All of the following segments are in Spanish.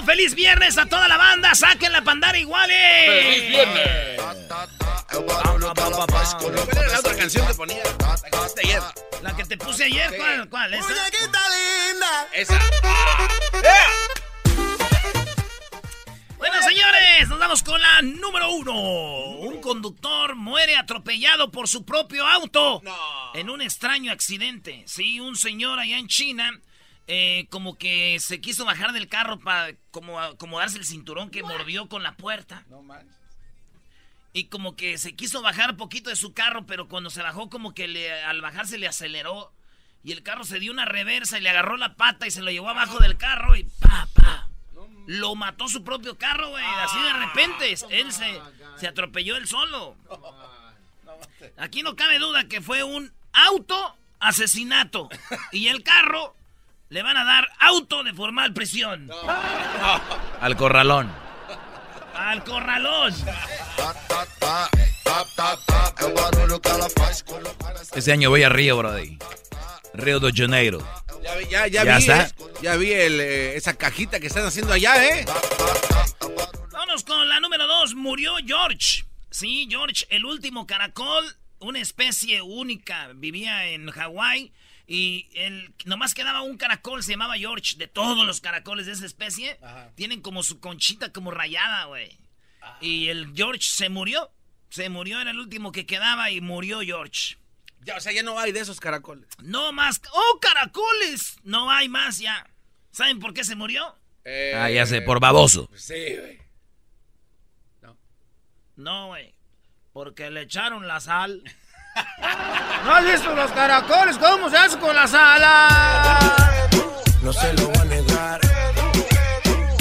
10 de no ¡Feliz viernes a toda la banda! ¡Saquen la pandara iguales! ¡Feliz viernes! ¿Cuál era la otra canción que ponía? La que pusiste ayer. La que te puse ayer, ¿cuál? ¿Cuál? ¿Esa? linda! Esa. Bueno, señores, nos vamos con la número uno. Un conductor muere atropellado por su propio auto en un extraño accidente. Sí, un señor allá en China eh, como que se quiso bajar del carro para como acomodarse el cinturón que mordió con la puerta. No manches. Y como que se quiso bajar poquito de su carro, pero cuando se bajó como que le, al bajarse le aceleró. Y el carro se dio una reversa y le agarró la pata y se lo llevó abajo del carro y pa, pa. Lo mató su propio carro, güey. Así de repente. Él se, se atropelló él solo. Aquí no cabe duda que fue un auto asesinato. Y el carro le van a dar auto de formal prisión. Al corralón. Al corralón. Este año voy a Río, Brody. Río de Janeiro. Ya, ya, ya, vi, está? Ya vi eh, esa cajita que están haciendo allá, ¿eh? Vámonos con la número dos. Murió George. Sí, George, el último caracol, una especie única. Vivía en Hawái y el, nomás quedaba un caracol, se llamaba George. De todos los caracoles de esa especie, tienen como su conchita como rayada, güey. Ah. Y el George se murió. Se murió, era el último que quedaba y murió George. Ya, o sea, ya no hay de esos caracoles. No más. ¡Oh, caracoles! No hay más ya. ¿Saben por qué se murió? Eh, ah, ya sé, por baboso. Sí, güey. No. No, güey. Porque le echaron la sal. ¿No has visto los caracoles? ¿Cómo se hace con las alas? No se lo va a negar.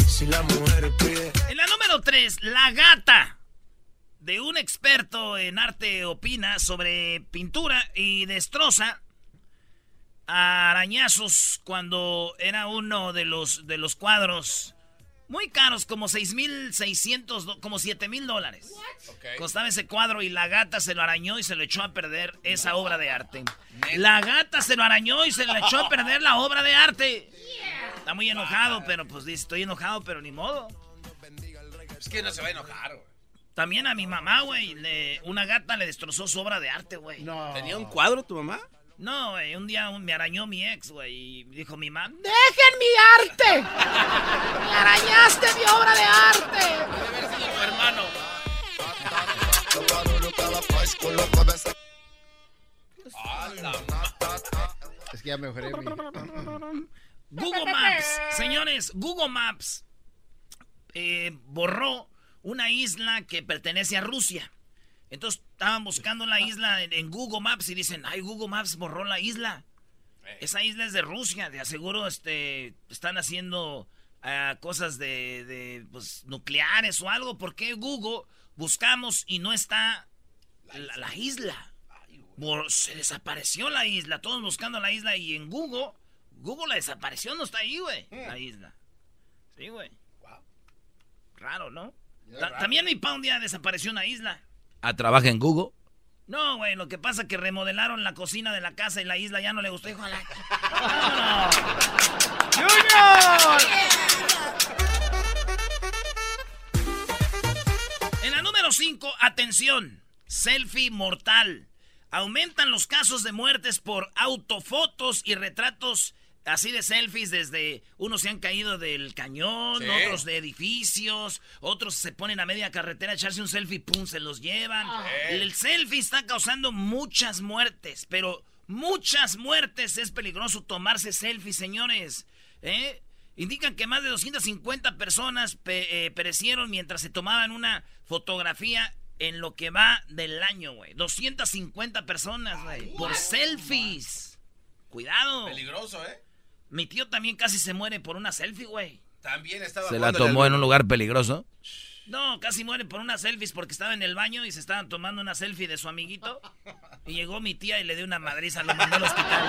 Si la mujer pide. En la número 3, la gata. De un experto en arte opina sobre pintura y destroza arañazos cuando era uno de los, de los cuadros muy caros, como 6.600, como 7.000 dólares. Costaba ese cuadro y la gata se lo arañó y se lo echó a perder esa obra de arte. La gata se lo arañó y se lo echó a perder la obra de arte. Está muy enojado, pero pues dice, estoy enojado, pero ni modo. Es que no se va a enojar, güey. También a mi mamá, güey, una gata le destrozó su obra de arte, güey. ¿Tenía un cuadro tu mamá? No, güey, un día me arañó mi ex, güey, y dijo mi mamá, ¡dejen mi arte! ¡Me arañaste mi obra de arte! Debe haber sido tu hermano. Es que ya mejoré mi... Google Maps, señores, Google Maps eh, borró una isla que pertenece a Rusia. Entonces estaban buscando la isla en, Google Maps y dicen, ay, Google Maps borró la isla. Esa isla es de Rusia, de aseguro este, están haciendo ah, cosas de, pues, nucleares o algo. ¿Por qué Google buscamos y no está la, isla? se desapareció la isla, todos buscando la isla y en Google, Google la desapareció, no está ahí, güey. La isla. Sí, güey. Raro, ¿no? También mi pa un día desapareció una isla. ¿A trabaja en Google? No, güey, lo que pasa es que remodelaron la cocina de la casa y la isla ya no le gustó. Dijo, la... ¡Junior! En la número 5, atención, selfie mortal. Aumentan los casos de muertes por autofotos y retratos así de selfies desde unos se han caído del cañón, otros de edificios, otros se ponen a media carretera a echarse un selfie, pum, se los llevan. El selfie está causando muchas muertes, pero muchas muertes es peligroso tomarse selfies, señores. ¿Eh? Indican que más de 250 personas eh, perecieron mientras se tomaban una fotografía en lo que va del año, güey. 250 personas, güey, por selfies. Cuidado. Peligroso, ¿eh? Mi tío también casi se muere por una selfie, güey. También estaba. ¿Se la tomó en un lugar peligroso? No, casi muere por una selfie porque estaba en el baño y se estaban tomando una selfie de su amiguito. Y llegó mi tía y le dio una madriza, lo mandó al hospital.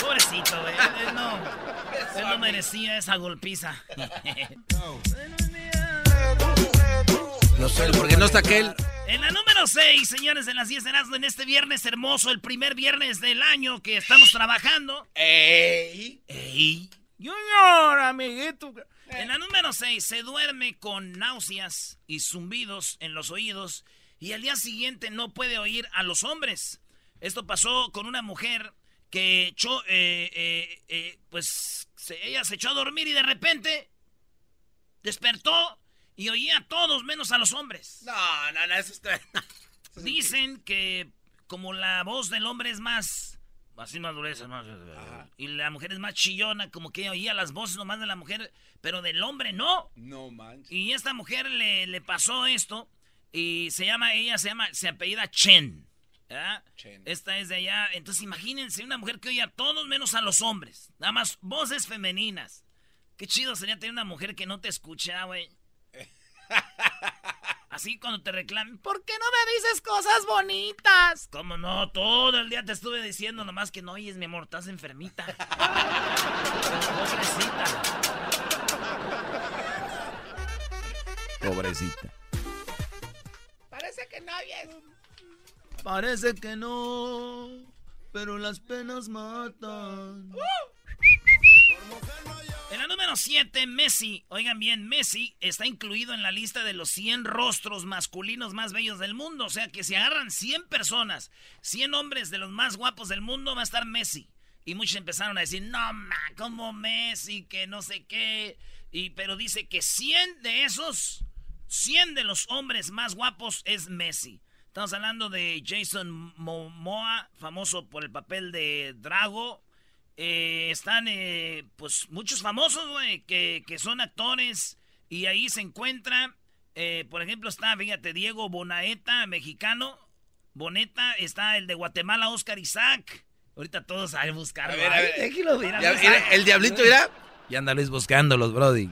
Pobrecito, güey. Él no, él no merecía esa golpiza. No sé, porque no está aquel. En la número 6, señores, en las 10 de Erasmo, en este viernes hermoso, el primer viernes del año que estamos trabajando. ¡Ey! ¡Ey! Junior, amiguito. En la número 6, se duerme con náuseas y zumbidos en los oídos y al día siguiente no puede oír a los hombres. Esto pasó con una mujer que echó, eh, eh, eh, pues ella se echó a dormir y de repente despertó y oía a todos menos a los hombres. No, no, no, eso está... Dicen que como la voz del hombre es más... Así más dureza, más... Y la mujer es más chillona, como que oía las voces nomás de la mujer, pero del hombre no. No manches. Y esta mujer le, le pasó esto y se llama, ella se llama, se apellida Chen. Chen. Esta es de allá. Entonces imagínense una mujer que oía a todos menos a los hombres. Nada más voces femeninas. Qué chido sería tener una mujer que no te escucha, güey. Así cuando te reclamen, ¿por qué no me dices cosas bonitas? ¿Cómo no? Todo el día te estuve diciendo nomás que no oyes, mi amor, estás enfermita. Pobrecita. Pobrecita. Parece que no oyes. Parece que no, pero las penas matan. La número 7, Messi. Oigan bien, Messi está incluido en la lista de los 100 rostros masculinos más bellos del mundo. O sea que si agarran 100 personas, 100 hombres de los más guapos del mundo, va a estar Messi. Y muchos empezaron a decir, no, ma, como Messi, que no sé qué. Y, pero dice que 100 de esos, 100 de los hombres más guapos es Messi. Estamos hablando de Jason Momoa, famoso por el papel de Drago. Eh, están, eh, pues, muchos famosos, güey, que, son actores. Y ahí se encuentra, eh, por ejemplo, está, fíjate, Diego Bonaeta, mexicano. Boneta, está el de Guatemala, Oscar Isaac. Ahorita todos saben buscar. A ver, a ver. el diablito irá. Y andales buscándolos, Brody.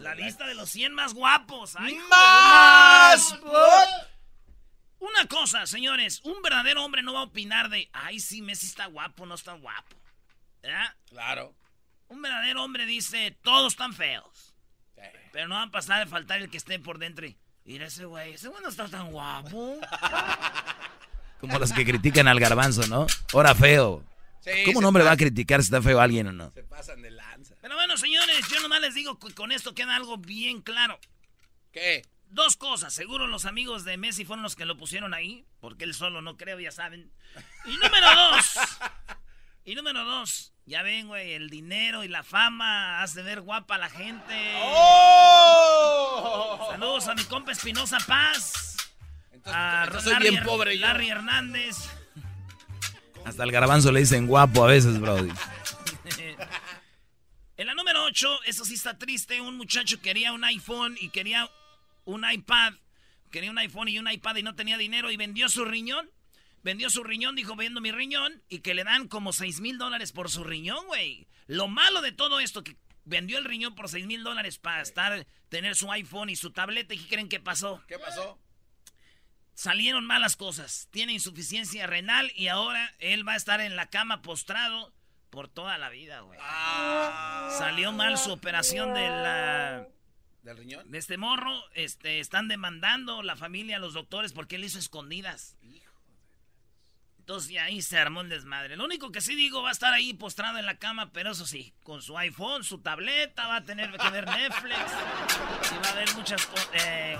La lista de los 100 más guapos. ¡Más! Una cosa, señores, un verdadero hombre no va a opinar de, ay, sí, Messi está guapo, no está guapo. ¿Verdad? Claro. Un verdadero hombre dice, todos están feos. Pero no va a pasar de faltar el que esté por dentro. Mira ese güey, ese güey no está tan guapo. Como los que critican al garbanzo, ¿no? Ahora feo. ¿Cómo un hombre va a criticar si está feo alguien o no? Se pasan de lanza. Pero bueno, señores, yo nomás les digo que con esto queda algo bien claro. ¿Qué? Dos cosas, seguro los amigos de Messi fueron los que lo pusieron ahí, porque él solo no creo, ya saben. Y número dos, y número dos, ya ven, güey, el dinero y la fama hace ver guapa a la gente. ¡Oh! Saludos a mi compa Espinosa Paz. Entonces, a soy bien pobre Larry Hernández. Hasta el garbanzo le dicen guapo a veces, Brody. en la número 8, eso sí está triste, un muchacho quería un iPhone y quería un iPad, quería un iPhone y un iPad y no tenía dinero y vendió su riñón. Vendió su riñón, dijo, vendo mi riñón y que le dan como 6 mil dólares por su riñón, güey. Lo malo de todo esto, que vendió el riñón por 6 mil dólares para estar, tener su iPhone y su tableta. ¿Y qué creen que pasó? ¿Qué pasó? Salieron malas cosas. Tiene insuficiencia renal y ahora él va a estar en la cama postrado Por toda la vida, güey. Ah. Salió mal su operación de la... ¿Del riñón? De este morro. Este, están demandando la familia, los doctores, porque él hizo escondidas. Entonces ahí se armó el desmadre. Lo único que sí digo, va a estar ahí postrado en la cama, pero eso sí, con su iPhone, su tableta, va a tener que ver Netflix. y va a ver muchas cosas. Eh,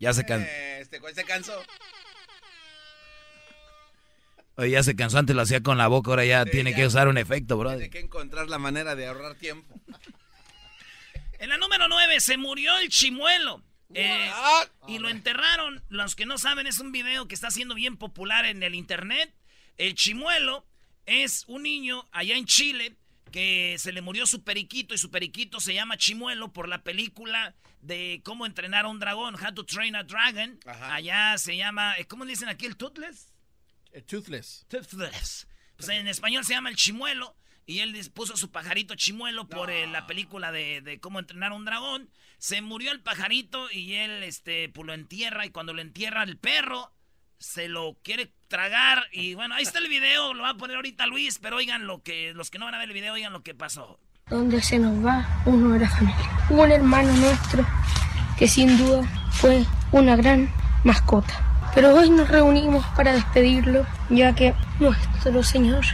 ya se cansó. Este se cansó. Oye, ya se cansó, antes lo hacía con la boca, ahora ya tiene que usar un efecto, bro. Tiene que encontrar la manera de ahorrar tiempo. En la número 9 se murió el chimuelo. Eh, y lo enterraron. Los que no saben, es un video que está siendo bien popular en el internet. El chimuelo es un niño allá en Chile que se le murió su periquito y su periquito se llama Chimuelo por la película de cómo entrenar a un dragón, How to Train a Dragon. Allá se llama, eh, ¿cómo dicen aquí el Toothless? El toothless. Toothless. Pues en español se llama el Chimuelo y él puso su pajarito chimuelo por eh, la película de, cómo entrenar a un dragón. Se murió el pajarito y él este, pues, lo entierra y cuando lo entierra el perro se lo quiere tragar y bueno, ahí está el video, lo va a poner ahorita Luis, pero oigan lo que, los que no van a ver el video, oigan lo que pasó. Donde se nos va uno de la familia. Un hermano nuestro que sin duda fue una gran mascota. Pero hoy nos reunimos para despedirlo, ya que nuestro Señor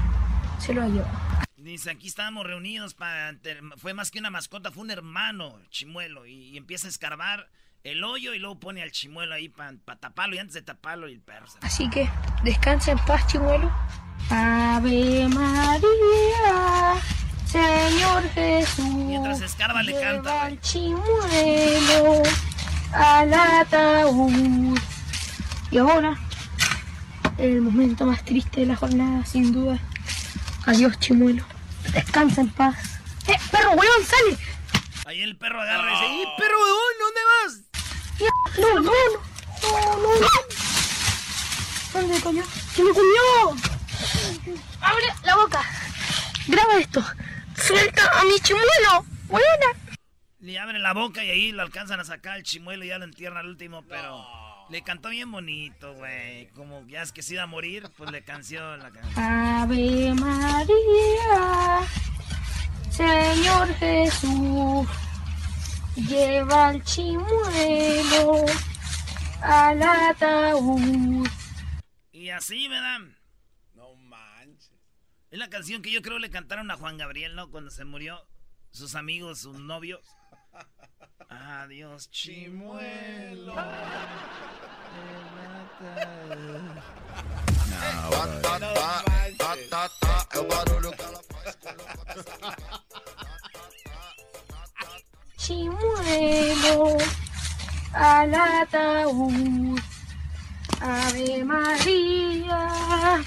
se lo ha llevado. Dice, aquí estábamos reunidos para... Fue más que una mascota, fue un hermano, chimuelo. Y, empieza a escarbar el hoyo y luego pone al chimuelo ahí para taparlo. Y antes de taparlo, el perro. Así que, descansa en paz, chimuelo. Ave María, Señor Jesús. Mientras escarba le canta. Al chimuelo al ataúd. Y ahora, el momento más triste de la jornada, sin duda. Adiós, chimuelo. Descansa en paz. ¡Eh, perro, weón, sale! Ahí el perro agarra y dice, ¡Eh, perro, weón, ¿dónde vas? No, no, no, no, no. ¿Dónde coño? ¡Se me comió! Abre la boca. Graba esto. Suelta a mi chimuelo. Buena. Le abre la boca y ahí lo alcanzan a sacar el chimuelo y ya lo entierran al último, pero... Le cantó bien bonito, güey. Como ya es que se iba a morir, pues le canció la canción. Ave María, Señor Jesús, lleva el chimuelo al ataúd. Y así, ¿verdad? No manches. Es la canción que yo creo le cantaron a Juan Gabriel, ¿no? Cuando se murió sus amigos, sus novios. Adiós, chimuelo. Chimuelo al ataúd. Ave María,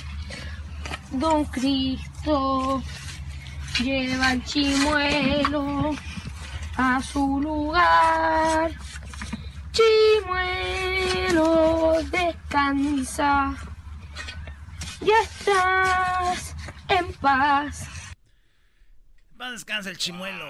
Don Cristo, lleva el chimuelo a su lugar. Chimuelo, descansa. Ya estás en paz. Va a descansar el chimuelo.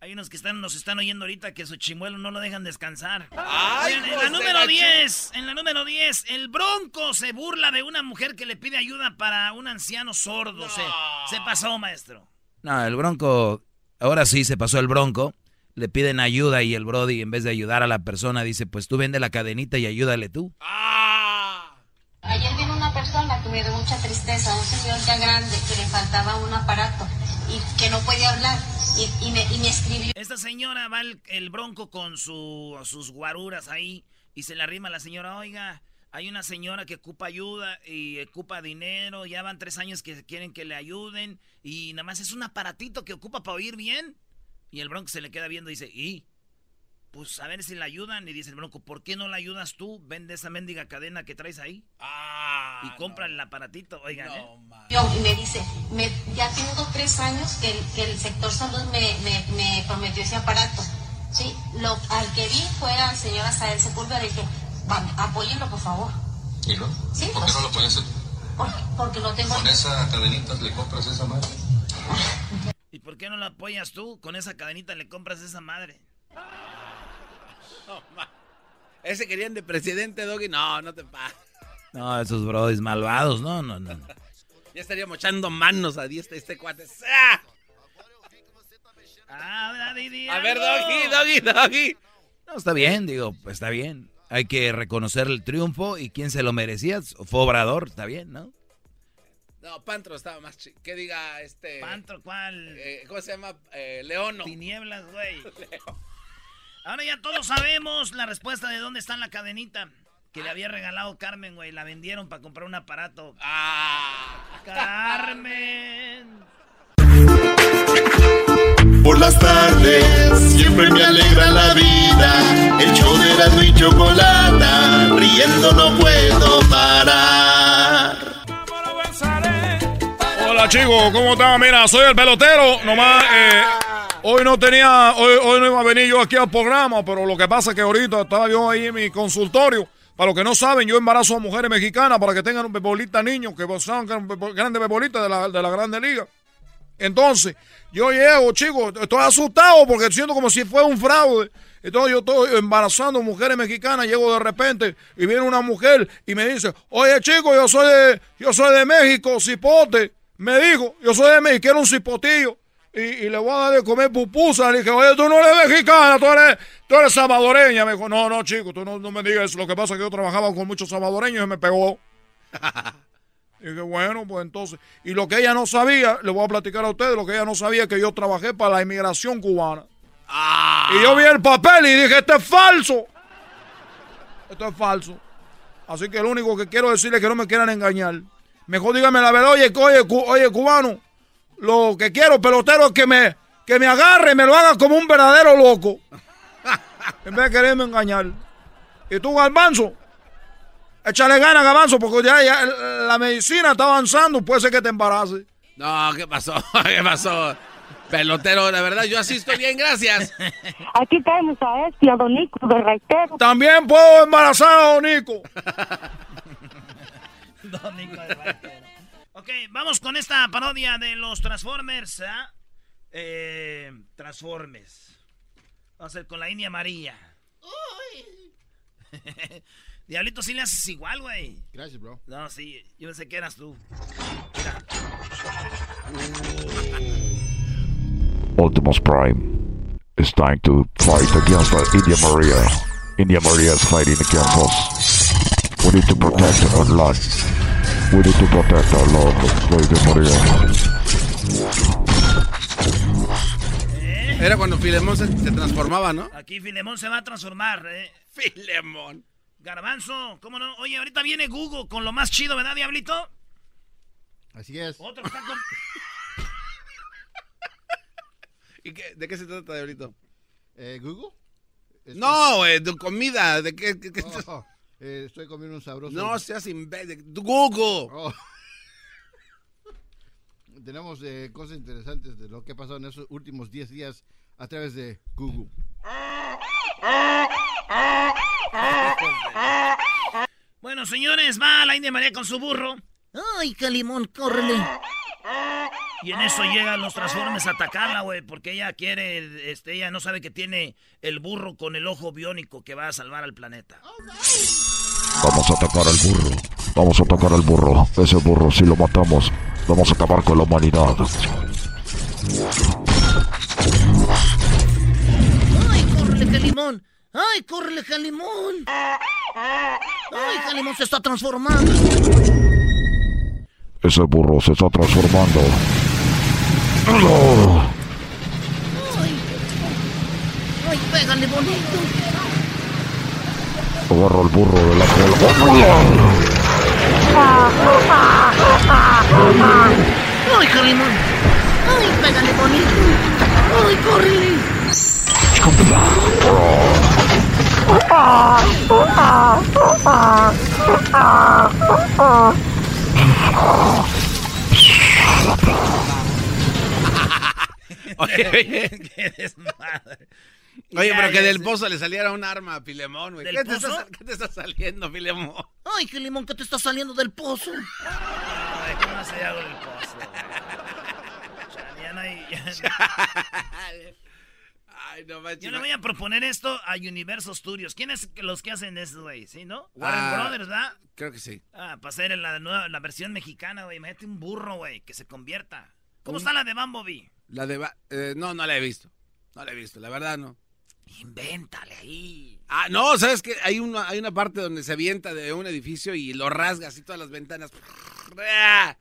Hay unos que están, nos están oyendo ahorita que su chimuelo no lo dejan descansar. en la número 10, en la número 10, el bronco se burla de una mujer que le pide ayuda para un anciano sordo. Se, se pasó, maestro. No, el bronco Ahora sí se pasó el bronco, le piden ayuda y el Brody en vez de ayudar a la persona dice, pues tú vende la cadenita y ayúdale tú. ¡Ah! Ayer vino una persona que me dio mucha tristeza, un señor ya grande que le faltaba un aparato y que no podía hablar y, me, escribió. Esta señora va el, bronco con sus guaruras ahí y se le arrima a la señora, oiga, hay una señora que ocupa ayuda y ocupa dinero, ya van tres años que quieren que le ayuden y nada más es un aparatito que ocupa para oír bien. Y el bronco se le queda viendo y dice, y pues a ver si la ayudan. Y dice el bronco, ¿por qué no la ayudas tú? Vende esa mendiga cadena que traes ahí. Ah, y compra el aparatito, oigan. ¿eh? y me dice, ya tengo tres años que, el sector salud me, me, prometió ese aparato. Sí, lo, al que vi fue al señor Asael Sepúlveda y dije, apóyenlo, por favor. ¿Y no? ¿Sí? ¿Por qué no lo puedes hacer? Porque, no tengo... ¿Con esa cadenita le compras esa madre? ¿Y por qué no la apoyas tú? Con esa cadenita le compras esa madre. Ese querían de presidente, Doggy. No, no te pases. No, esos brodis malvados, no, no, no. Ya estaríamos echando manos a este, este cuate. ¡Ah! A ver, doggy, doggy, doggy. No, está bien, digo, pues está bien. Hay que reconocer el triunfo y quién se lo merecía. Fue Obrador, está bien, ¿no? No, Pantro estaba más chido. Que diga este. ¿Pantro cuál? Eh, ¿Cómo se llama? Eh, Leono. Tinieblas, güey. Ahora ya todos sabemos la respuesta de dónde está la cadenita que le había regalado Carmen, güey. La vendieron para comprar un aparato. ¡Ah! ¡Carmen! Por las tardes siempre me alegra la vida. El show de la y chocolata, riendo no puedo parar. Hola chicos, ¿cómo están? Mira, soy el pelotero. Nomás, eh, hoy no tenía, hoy, hoy no iba a venir yo aquí al programa, pero lo que pasa es que ahorita estaba yo ahí en mi consultorio. Para los que no saben, yo embarazo a mujeres mexicanas para que tengan un bebolita niños, que sean grandes bebolitas de la, de la Grande Liga. Entonces, yo llego, chicos, estoy asustado porque siento como si fuera un fraude. Entonces yo estoy embarazando mujeres mexicanas, llego de repente y viene una mujer y me dice, oye chico, yo soy de, yo soy de México, cipote. Me dijo, yo soy de México, quiero un cipotillo. Y, le voy a dar de comer pupusa. Le dije, oye, tú no eres mexicana, tú eres, tú eres salvadoreña. Me dijo, no, no, chico, tú no, no me digas eso. Lo que pasa es que yo trabajaba con muchos salvadoreños y me pegó. Y dije, bueno, pues entonces. Y lo que ella no sabía, le voy a platicar a ustedes, lo que ella no sabía que yo trabajé para la inmigración cubana. Ah. Y yo vi el papel y dije, esto es falso. Esto es falso. Así que lo único que quiero decirle es que no me quieran engañar. Mejor dígame la verdad, oye, oye, oye, cubano. Lo que quiero, pelotero, es que me, que me agarre y me lo haga como un verdadero loco. en vez de quererme engañar. Y tú, Garbanzo, Échale ganas, Gabanzo, porque ya, la medicina está avanzando. Puede ser que te embarace. No, ¿qué pasó? ¿Qué pasó? Pelotero, la verdad, yo así estoy bien, gracias. Aquí tenemos a este, a Don Nico de Reitero. También puedo embarazar a Don Nico. Don Nico de Reitero. Ok, vamos con esta parodia de los Transformers. ¿ah? Eh, Transformers. Vamos a hacer con la India María. Uy. Diablito, sí le haces igual, güey. Gracias, bro. No, sí, yo pensé que eras tú. Mira. Optimus Prime is trying to fight against India Maria. India Maria is fighting against us. We need to protect our land. We need to protect our Lord, India Maria. Era cuando Filemón se, se, transformaba, ¿no? Aquí Filemón se va a transformar, ¿eh? Filemón. Garbanzo, ¿cómo no? Oye, ahorita viene Google con lo más chido, ¿verdad, Diablito? Así es. Otro está con... ¿Y qué, de qué se trata, Diablito? Eh, ¿Google? Estoy... No, güey, de comida. ¿De qué? qué, qué oh, eh, estoy comiendo un sabroso. No seas imbécil. Google. Oh. Tenemos eh, cosas interesantes de lo que ha pasado en esos últimos 10 días a través de Google. Bueno, señores, va la India María con su burro. ¡Ay, Calimón, córrele! Y en eso llegan los Transformers a atacarla, güey, porque ella quiere, este, ella no sabe que tiene el burro con el ojo biónico que va a salvar al planeta. Vamos a atacar al burro. Vamos a atacar al burro. Ese burro, si lo matamos, vamos a acabar con la humanidad. ¡Ay, córrele, Calimón! ¡Ay, Calimón se está transformando! Ese burro se está transformando. ¡Ay! ¡Ay, pégale bonito! Agarra al burro de la cola. ¡Ay, Calimón! ¡Ay, pégale bonito! ¡Ay, córrele! Oye, qué desmadre. Oye, pero que del pozo le saliera un arma a Filemón, güey. ¿Qué, te está, ¿Qué te está saliendo, Filemón? Ay, qué limón, ¿qué te está saliendo del pozo? Ay, ¿cómo hace algo del pozo? Ya no hay... Ya no... Yo le voy a proponer esto a Universo Studios. ¿Quiénes los que hacen eso, güey? ¿Sí, no? Warren ah, Brothers, ¿verdad? Creo que sí. Ah, para hacer la, nueva, la versión mexicana, güey. Mete un burro, güey, que se convierta. ¿Cómo está la de Bumblebee? La de... Eh, no, no la he visto. No la he visto, la verdad no. Invéntale ahí. Ah, no, ¿sabes qué? Hay una, hay una parte donde se avienta de un edificio y lo rasga así todas las ventanas.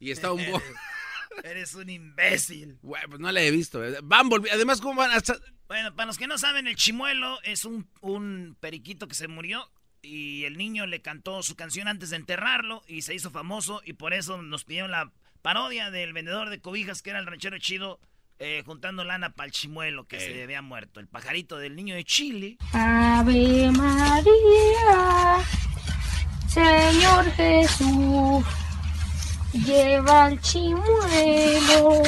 Y está un... Eres un imbécil. Bueno, pues no la he visto. Eh. Bumblebee, además, ¿cómo van a Bueno, para los que no saben, el chimuelo es un, un periquito que se murió y el niño le cantó su canción antes de enterrarlo y se hizo famoso y por eso nos pidieron la parodia del vendedor de cobijas que era el ranchero chido eh, juntando lana para el chimuelo que se había muerto, el pajarito del niño de Chile. Ave María, Señor Jesús, lleva el chimuelo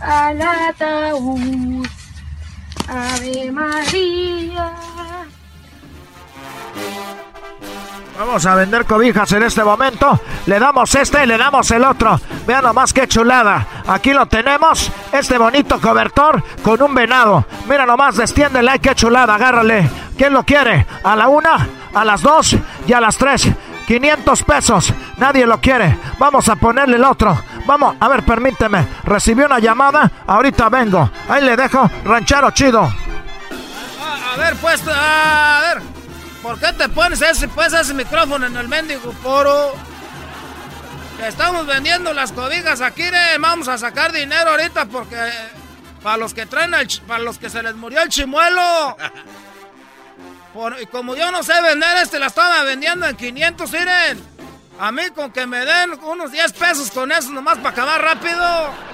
al ataúd. Ave María. Vamos a vender cobijas en este momento. Le damos este y le damos el otro. Vean nomás qué chulada. Aquí lo tenemos. Este bonito cobertor con un venado. Mira nomás, destiéndele. Qué chulada. Agárrale. ¿Quién lo quiere? A la una, a las dos y a las tres. 500 pesos. Nadie lo quiere. Vamos a ponerle el otro. Vamos, a ver, permíteme. Recibí una llamada. Ahorita vengo. Ahí le dejo. Ranchero chido. A, ver, pues, a ver. ¿Por qué te pones ese, pues, ese micrófono en el mendigo poro? Estamos vendiendo las cobijas aquí, vamos a sacar dinero ahorita porque para los que traen el, para los que se les murió el chimuelo. y como yo no sé vender este, la estaba vendiendo en 500, miren. A mí con que me den unos 10 pesos con eso nomás para acabar rápido.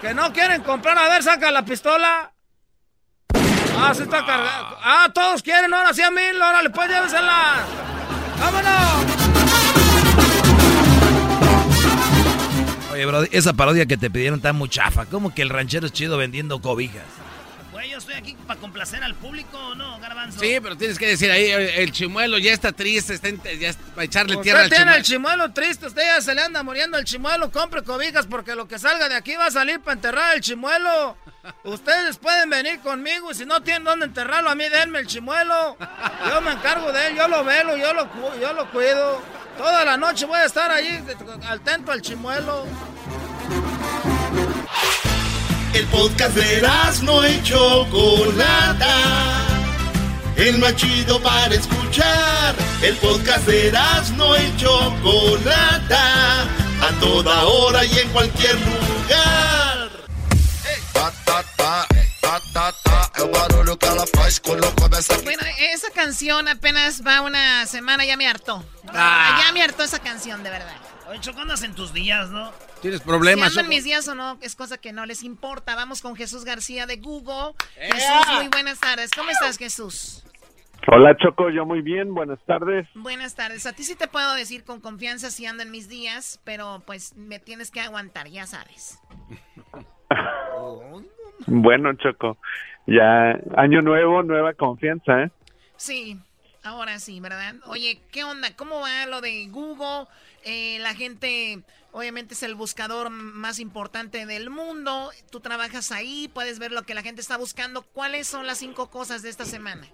Que no quieren comprar, a ver, saca la pistola. Ah, se está cargando. Ah, todos quieren, ahora sí a mil, órale, pues llévesela. ¡Vámonos! Oye, bro, esa parodia que te pidieron está muy chafa. ¿Cómo que el ranchero es chido vendiendo cobijas? Estoy aquí para complacer al público, ¿o ¿no, Garbanzo? Sí, pero tienes que decir ahí, el chimuelo ya está triste, está ya para echarle tierra al chimuelo. tiene el chimuelo triste, usted ya se le anda muriendo el chimuelo, compre cobijas porque lo que salga de aquí va a salir para enterrar el chimuelo. Ustedes pueden venir conmigo y si no tienen dónde enterrarlo, a mí denme el chimuelo. Yo me encargo de él, yo lo velo, yo lo, yo lo cuido. Toda la noche voy a estar allí atento al chimuelo. El podcast de no y Chocolata. El más chido para escuchar. El podcast de no y Chocolata. A toda hora y en cualquier lugar. Bueno, esa canción apenas va una semana, ya me hartó. Ah. Ya me hartó esa canción, de verdad. Oye, Choco, andas en tus días, ¿no? ¿Tienes problemas? Si ando en mis días o no, es cosa que no les importa. Vamos con Jesús García de Google. Jesús, muy buenas tardes. ¿Cómo estás, Jesús? Hola, Choco, yo muy bien. Buenas tardes. Buenas tardes. A ti sí te puedo decir con confianza si ando en mis días, pero pues me tienes que aguantar, ya sabes. bueno, Choco, ya año nuevo, nueva confianza, ¿eh? Sí, ahora sí, ¿verdad? Oye, ¿qué onda? ¿Cómo va lo de Google? Eh, la gente, obviamente, es el buscador más importante del mundo. Tú trabajas ahí, puedes ver lo que la gente está buscando. ¿Cuáles son las cinco cosas de esta semana?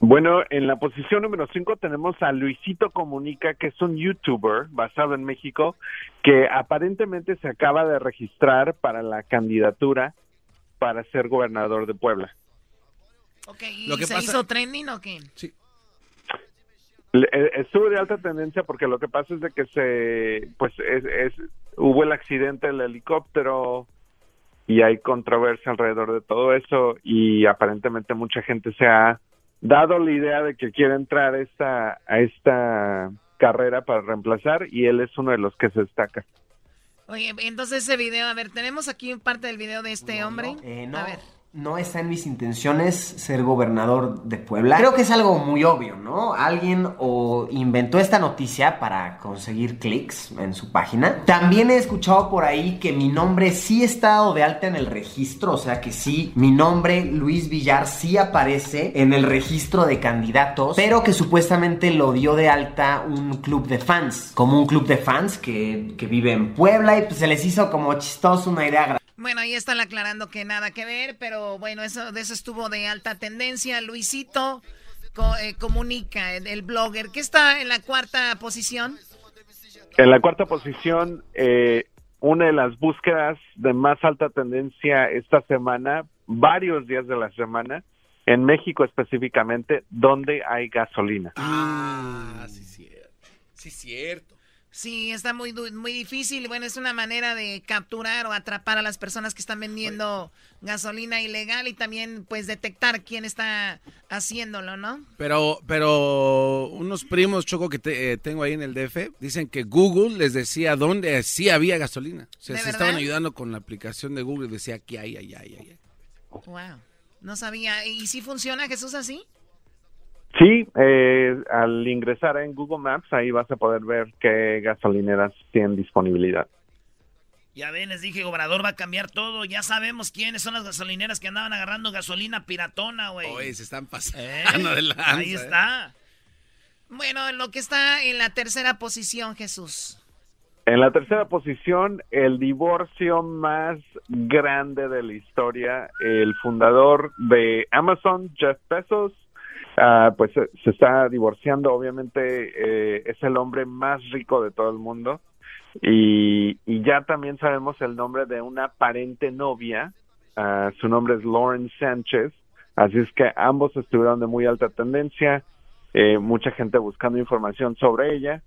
Bueno, en la posición número cinco tenemos a Luisito Comunica, que es un youtuber basado en México, que aparentemente se acaba de registrar para la candidatura para ser gobernador de Puebla. Ok, ¿y se hizo trending o qué? Sí. Eh, estuvo de alta tendencia porque lo que pasa es de que se, pues, es, hubo el accidente del helicóptero y hay controversia alrededor de todo eso y aparentemente mucha gente se ha dado la idea de que quiere entrar a esta, a esta carrera para reemplazar y él es uno de los que se destaca. Oye, entonces ese video, a ver, tenemos aquí parte del video de este hombre. Eh, a ver no está en mis intenciones ser gobernador de Puebla. Creo que es algo muy obvio, ¿no? Alguien o inventó esta noticia para conseguir clics en su página. También he escuchado por ahí que mi nombre sí está dado de alta en el registro, o sea que sí, mi nombre, Luis Villar, sí aparece en el registro de candidatos, pero que supuestamente lo dio de alta un club de fans, como un club de fans que, que vive en Puebla y pues se les hizo como chistoso una idea Bueno, ahí están aclarando que nada que ver, pero bueno, eso de eso estuvo de alta tendencia. Luisito eh, comunica, el blogger, que está en la cuarta posición. En la cuarta posición, eh, una de las búsquedas de más alta tendencia esta semana, varios días de la semana, en México específicamente, donde hay gasolina. Ah, sí, cierto. Sí, cierto. Sí, está muy, muy difícil. Bueno, es una manera de capturar o atrapar a las personas que están vendiendo gasolina ilegal y también pues detectar quién está haciéndolo, ¿no? Pero, pero unos primos, Choco, que eh, tengo ahí en el DF, dicen que Google les decía dónde sí había gasolina. O sea, se estaban ayudando con la aplicación de Google y decía aquí hay, hay, hay, hay. Wow, no sabía. ¿Y si funciona Jesús así? Sí, eh, al ingresar en Google Maps, ahí vas a poder ver qué gasolineras tienen disponibilidad. Ya ven, les dije, Obrador va a cambiar todo. Ya sabemos quiénes son las gasolineras que andaban agarrando gasolina piratona, güey. Oye, se están pasando ¿Eh? Ahí ¿eh? está. Bueno, lo que está en la tercera posición, Jesús. En la tercera posición, el divorcio más grande de la historia. El fundador de Amazon, Jeff Bezos, Ah, pues se, está divorciando, obviamente eh, es el hombre más rico de todo el mundo. Y, ya también sabemos el nombre de una aparente novia, ah, su nombre es Lauren Sánchez, así es que ambos estuvieron de muy alta tendencia, eh, mucha gente buscando información sobre ella.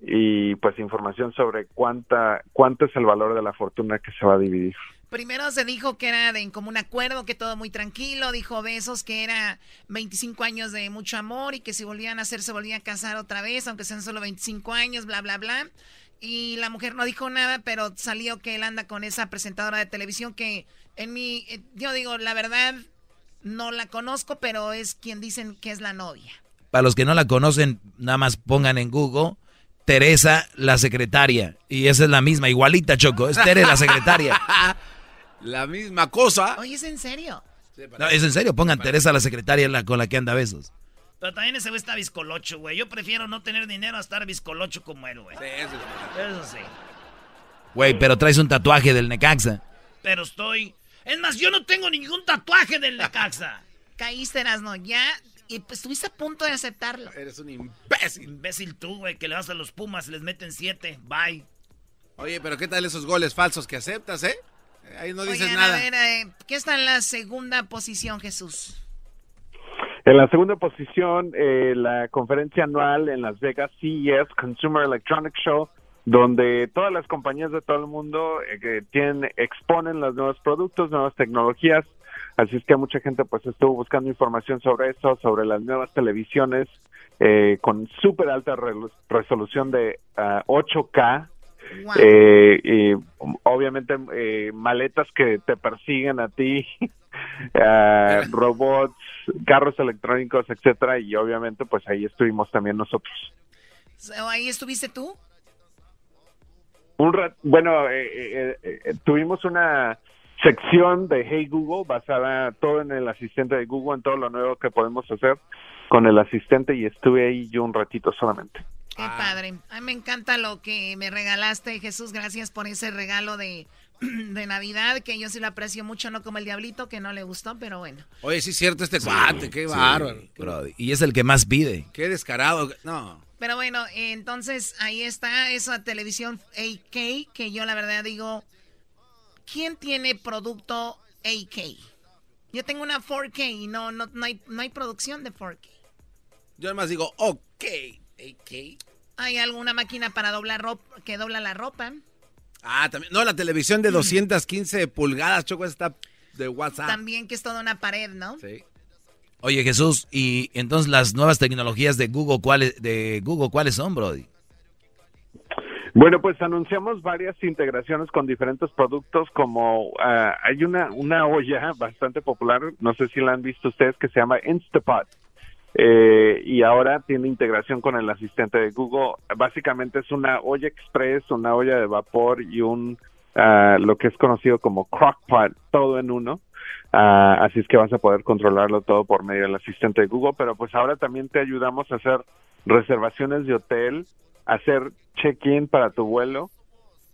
Y pues información sobre cuánta cuánto es el valor de la fortuna que se va a dividir. Primero se dijo que era de en común acuerdo, que todo muy tranquilo. Dijo Besos que era 25 años de mucho amor y que si volvían a hacer se volvían a casar otra vez, aunque sean solo 25 años, bla, bla, bla. Y la mujer no dijo nada, pero salió que él anda con esa presentadora de televisión que en mi, eh, yo digo, la verdad, no la conozco, pero es quien dicen que es la novia. Para los que no la conocen, nada más pongan en Google Teresa la secretaria. Y esa es la misma, igualita Choco, es Teresa la secretaria. La misma cosa. Oye, ¿es en serio? No, es en serio, pongan Teresa la secretaria la, con la que anda besos. Pero también ese güey está viscolocho, güey. Yo prefiero no tener dinero a estar viscolocho como él, güey. Sí, eso, eso sí. Güey, pero traes un tatuaje del Necaxa. Pero estoy... Es más, yo no tengo ningún tatuaje del Necaxa. Caíste, no ya... Y pues estuviste a punto de aceptarlo. Eres un imbécil. Imbécil tú, güey, que le vas a los Pumas, les meten siete. Bye. Oye, pero ¿qué tal esos goles falsos que aceptas, eh? Ahí no dices nada. A ver, eh, ¿qué está en la segunda posición, Jesús? En la segunda posición, eh, la conferencia anual en Las Vegas, CES, Consumer Electronics Show, donde todas las compañías de todo el mundo eh, que tienen, exponen los nuevos productos, nuevas tecnologías. Así es que mucha gente pues estuvo buscando información sobre eso, sobre las nuevas televisiones con súper alta resolución de 8K, eh, y obviamente eh, maletas que te persiguen a ti, eh, robots, carros electrónicos, etcétera, y obviamente pues ahí estuvimos también nosotros. ¿Ahí estuviste tú? Un bueno, tuvimos una sección de Hey Google basada todo en el asistente de Google, en todo lo nuevo que podemos hacer con el asistente y estuve ahí yo un ratito solamente. Qué ah. padre. A mí me encanta lo que me regalaste, Jesús. Gracias por ese regalo de, de Navidad, que yo sí lo aprecio mucho, no como el diablito, que no le gustó, pero bueno. Oye, sí es cierto este cuate, qué bárbaro. y es el que más pide. Qué descarado. No. Pero bueno, entonces ahí está esa televisión 8K, que yo la verdad digo, ¿quién tiene producto 8K? Yo tengo una 4K y no, no, no, hay, no hay producción de 4K. Yo además digo, ok, 8K. ¿Hay alguna máquina para doblar ropa que dobla la ropa? Ah, también. No, la televisión de 215 pulgadas, Choco, está de WhatsApp. También que es toda una pared, ¿no? Sí. Oye, Jesús, y entonces las nuevas tecnologías de Google, ¿cuáles, de Google, ¿cuáles son, Brody? Bueno, pues anunciamos varias integraciones con diferentes productos, como ah, hay una, una olla bastante popular, no sé si la han visto ustedes, que se llama Instapot. Eh, y ahora tiene integración con el asistente de Google. Básicamente es una olla express, una olla de vapor y un ah, lo que es conocido como crockpot, todo en uno. Ah, así es que vas a poder controlarlo todo por medio del asistente de Google, pero pues ahora también te ayudamos a hacer reservaciones de hotel, hacer check-in para tu vuelo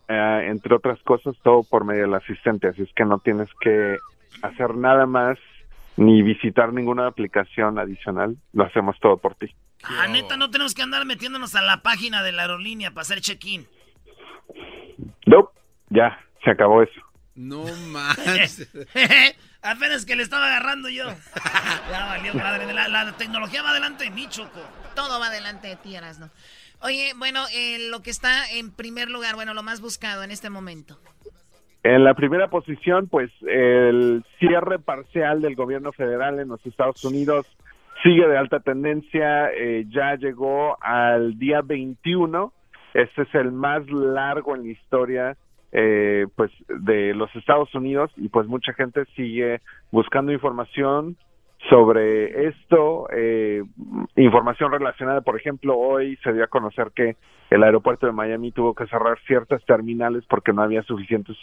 eh, entre otras cosas, todo por medio del asistente, así es que no tienes que hacer nada más ni visitar ninguna aplicación adicional, lo hacemos todo por ti. Ah, neta, no tenemos que andar metiéndonos a la página de la aerolínea para hacer check-in. No, ya, se acabó eso. No más. Apenas que le estaba agarrando yo. ya valió madre. La, la, tecnología va adelante de mí, Choco. Todo va adelante de ti, ¿no? Oye, bueno, eh, lo que está en primer lugar, bueno, lo más buscado en este momento. En la primera posición, pues el cierre parcial del gobierno federal en los Estados Unidos sigue de alta tendencia, eh, ya llegó al día 21, este es el más largo en la historia eh, pues de los Estados Unidos y pues mucha gente sigue buscando información sobre esto, eh, información relacionada, por ejemplo, hoy se dio a conocer que el aeropuerto de Miami tuvo que cerrar ciertas terminales porque no había suficientes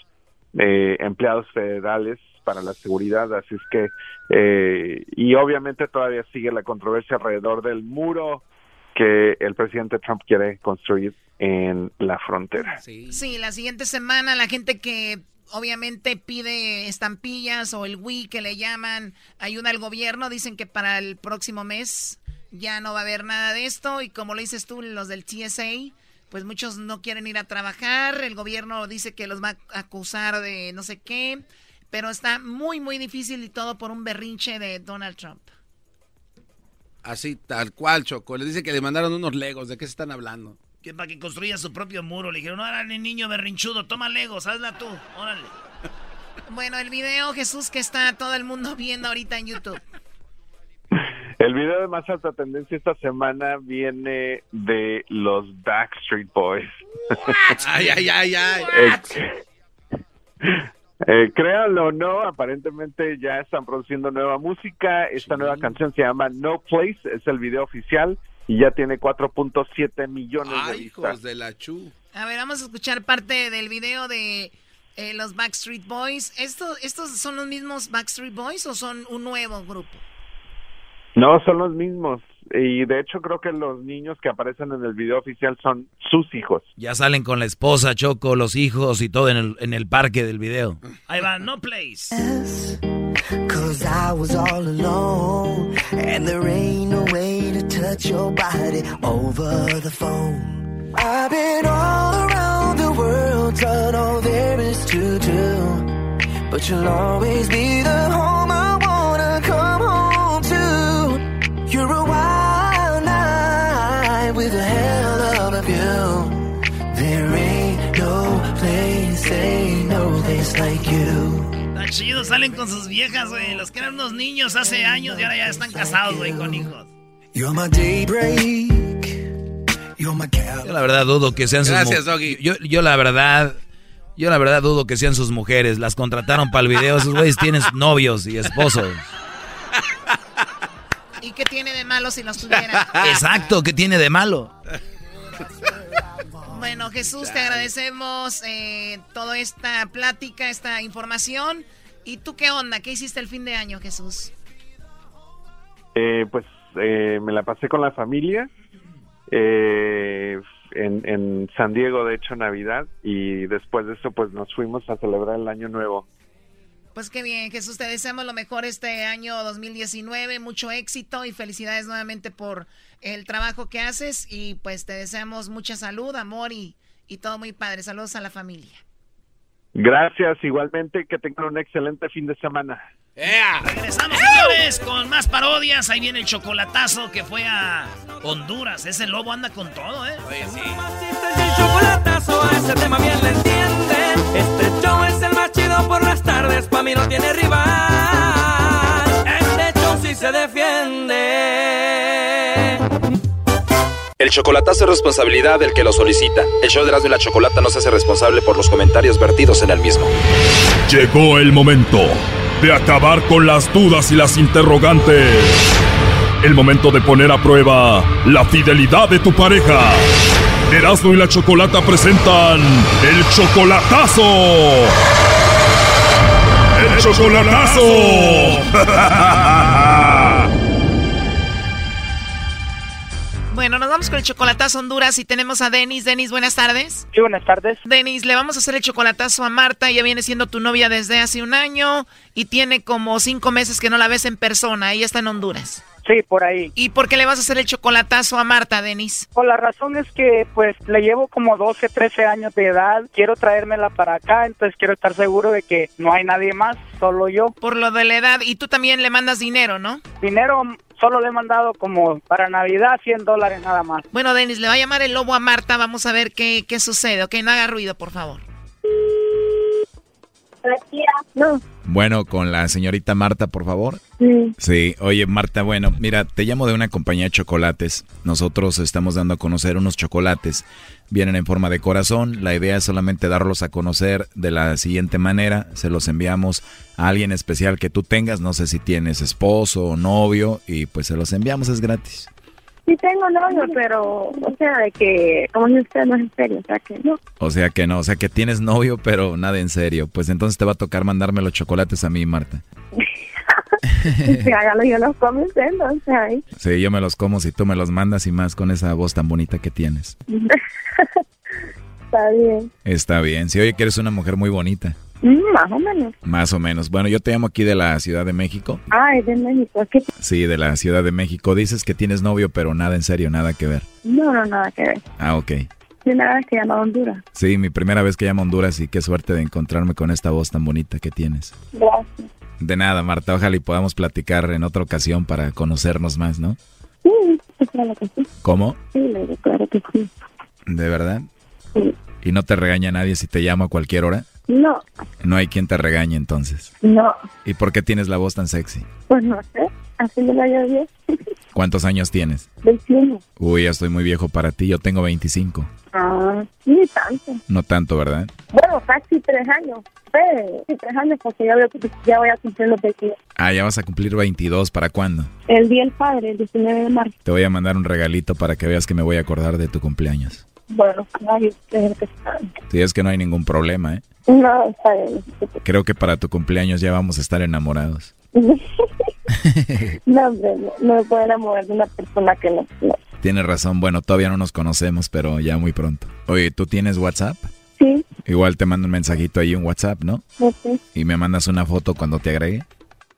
eh, empleados federales para la seguridad, así es que, eh, y obviamente todavía sigue la controversia alrededor del muro que el presidente Trump quiere construir en la frontera. Sí. la siguiente semana la gente que obviamente pide estampillas o el Wii que le llaman ayuda al gobierno, dicen que para el próximo mes ya no va a haber nada de esto y como lo dices tú, los del TSA, pues muchos no quieren ir a trabajar, el gobierno dice que los va a acusar de no sé qué, pero está muy, muy difícil y todo por un berrinche de Donald Trump. Así, tal cual, Choco. Le dice que le mandaron unos legos. ¿De qué se están hablando? que para que construya su propio muro. Le dijeron, no, ni niño berrinchudo, toma Legos, hazla tú, órale. Bueno, el video, Jesús, que está todo el mundo viendo ahorita en YouTube. El video de más alta tendencia esta semana viene de los Backstreet Boys. ay, ay, ay, ay. Eh, eh, créanlo o no, aparentemente ya están produciendo nueva música. Esta nueva canción se llama No Place, es el video oficial y ya tiene 4.7 millones de vistas. hijos de la chu. A ver, vamos a escuchar parte del video de eh, los Backstreet Boys. ¿Estos, ¿Estos son los mismos Backstreet Boys o son un nuevo grupo? No, son los mismos. Y de hecho creo que los niños que aparecen en el video oficial son sus hijos. Ya salen con la esposa, Choco, los hijos y todo en el, en el parque del video. Ahí va, no place. Cause I was all alone And there ain't no way to touch your body over the phone I've been all around the world Done all there is to do But you'll always be the home I place like you salen con sus viejas, güey. Los que eran unos niños hace años y ahora ya están casados, güey, con hijos. Yo la verdad dudo que sean sus Gracias, Doggy. Yo, yo la verdad, yo la verdad dudo que sean sus mujeres. Las contrataron para el video. Esos güeyes tienen novios y esposos. ¿Y qué tiene de malo si los tuviera? Exacto, ¿qué tiene de malo? Bueno, Jesús, te agradecemos eh, toda esta plática, esta información. ¿Y tú qué onda? ¿Qué hiciste el fin de año, Jesús? Eh, pues eh, me la pasé con la familia eh, en, en San Diego, de hecho, Navidad, y después de eso, pues nos fuimos a celebrar el Año Nuevo. Pues qué bien, Jesús, te deseamos lo mejor este año 2019, mucho éxito y felicidades nuevamente por el trabajo que haces y pues te deseamos mucha salud, amor y, y todo muy padre. Saludos a la familia. Gracias, igualmente que tengan un excelente fin de semana. Regresamos, señores, con más parodias. Ahí viene el chocolatazo que fue a Honduras. Ese lobo anda con todo, ¿eh? Oye, sí. El chocolatazo a ese tema bien le entienden. Este show es el más chido por las tardes, pa' mí no tiene rival. Este show sí se defiende. El chocolatazo es responsabilidad del que lo solicita. El show de Erasmo y la Chocolata no se hace responsable por los comentarios vertidos en el mismo. Llegó el momento de acabar con las dudas y las interrogantes. El momento de poner a prueba la fidelidad de tu pareja. Erasmo y la Chocolata presentan el chocolatazo. Chocolatazo. Bueno, nos vamos con el chocolatazo Honduras y tenemos a Denis. Denis, buenas tardes. Sí, buenas tardes. Denis, le vamos a hacer el chocolatazo a Marta. Ella viene siendo tu novia desde hace un año y tiene como cinco meses que no la ves en persona. Ella está en Honduras. Sí, por ahí. ¿Y por qué le vas a hacer el chocolatazo a Marta, Denis? Por la razón es que, pues, le llevo como 12, 13 años de edad. Quiero traérmela para acá, entonces quiero estar seguro de que no hay nadie más, solo yo. Por lo de la edad. Y tú también le mandas dinero, ¿no? Dinero solo le he mandado como para Navidad 100 dólares nada más. Bueno, Denis, le va a llamar el lobo a Marta. Vamos a ver qué, qué sucede. Ok, no haga ruido, por favor. No. Bueno, con la señorita Marta, por favor. Sí. Sí, oye Marta, bueno, mira, te llamo de una compañía de chocolates. Nosotros estamos dando a conocer unos chocolates. Vienen en forma de corazón. La idea es solamente darlos a conocer de la siguiente manera. Se los enviamos a alguien especial que tú tengas. No sé si tienes esposo o novio y pues se los enviamos, es gratis. Sí tengo novio, pero, o sea, de que, como dice usted, no es en serio, o sea que no. O sea que no, o sea que tienes novio, pero nada en serio. Pues entonces te va a tocar mandarme los chocolates a mí, Marta. Sí, hágalo, yo los como usted, ¿no? O sea. Sí, yo me los como si tú me los mandas y más con esa voz tan bonita que tienes. Está bien. Está bien. Sí, oye que eres una mujer muy bonita. Más o menos. Más o menos. Bueno, yo te llamo aquí de la Ciudad de México. Ah, es de México. ¿Qué? Sí, de la Ciudad de México. Dices que tienes novio, pero nada en serio, nada que ver. No, no, nada que ver. Ah, ok. Primera vez que llamo a Honduras. Sí, mi primera vez que llamo a Honduras y qué suerte de encontrarme con esta voz tan bonita que tienes. Gracias. De nada, Marta. Ojalá y podamos platicar en otra ocasión para conocernos más, ¿no? Sí, claro que sí. ¿Cómo? Sí, claro que sí. ¿De verdad? Sí. ¿Y no te regaña nadie si te llamo a cualquier hora? No, No hay quien te regañe entonces. no, ¿Y por qué tienes la voz tan sexy? pues no sé. Así me la bien. ¿Cuántos años tienes? 21. Uy, ya estoy muy viejo para ti. Yo tengo 25. Ah, ni tanto. No tanto, ¿verdad? Bueno, casi tres años. Sí, sí, tres años porque ya voy, a- ya voy a cumplir los 22. Ah, ya vas a cumplir 22. ¿Para cuándo? El día del padre, el 19 de marzo. Te voy a mandar un regalito para que veas que me voy a acordar de tu cumpleaños. Bueno, ay, ustedes que. Si es que no hay ningún problema, ¿eh? No, está bien. Creo que para tu cumpleaños ya vamos a estar enamorados. no, hombre, no, no me puedo enamorar de una persona que no. no. Tienes razón. Bueno, todavía no nos conocemos, pero ya muy pronto. Oye, ¿tú tienes WhatsApp? Sí, Igual te mando un mensajito ahí en WhatsApp, ¿no? sé, Y me mandas una foto cuando te agregue.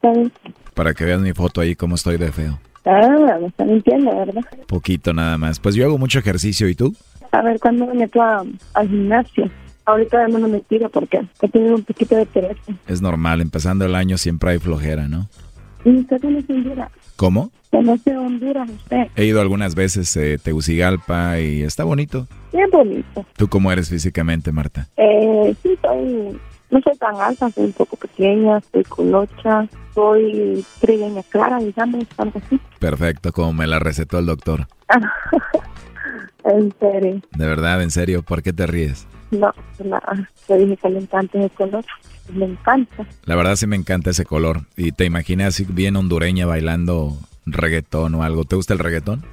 bien. Para que veas mi foto ahí cómo estoy de feo. Ah, me está mintiendo, ¿verdad? Poquito nada más. Pues yo hago mucho ejercicio, ¿y tú? A ver, ¿cuándo me meto a- al gimnasio? Ahorita además no me tiro porque he tenido un poquito de pereza. Es normal, empezando el año siempre hay flojera, ¿no? ¿Y usted conoce Honduras? ¿Cómo? ¿Conoce Honduras usted? He ido algunas veces a Tegucigalpa y está bonito. Bien bonito. ¿Tú cómo eres físicamente, Marta? Eh, sí, soy, no soy tan alta, soy un poco pequeña, soy colocha, soy trigueña clara, digamos, algo así. Perfecto, como me la recetó el doctor. en serio, De verdad, en serio, ¿por qué te ríes? No, no, te dije que le encanta ese color, me encanta. La verdad sí me encanta ese color. Y te imaginé así bien hondureña bailando reggaetón o algo. ¿Te gusta el reggaetón?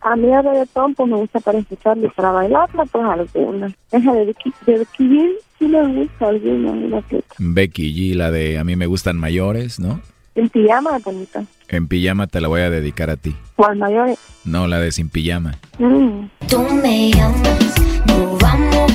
A mí el reggaetón pues me gusta para escucharlo y para bailarla pues alguna. Esa de Vicky, de Vicky G, sí me gusta alguna, Becky G, la de A mí me gustan mayores, ¿no? en pijama bonita. En pijama te la voy a dedicar a ti. ¿Cuál mayor? No, la de sin pijama. Mm. Tú me llamas, la no vamos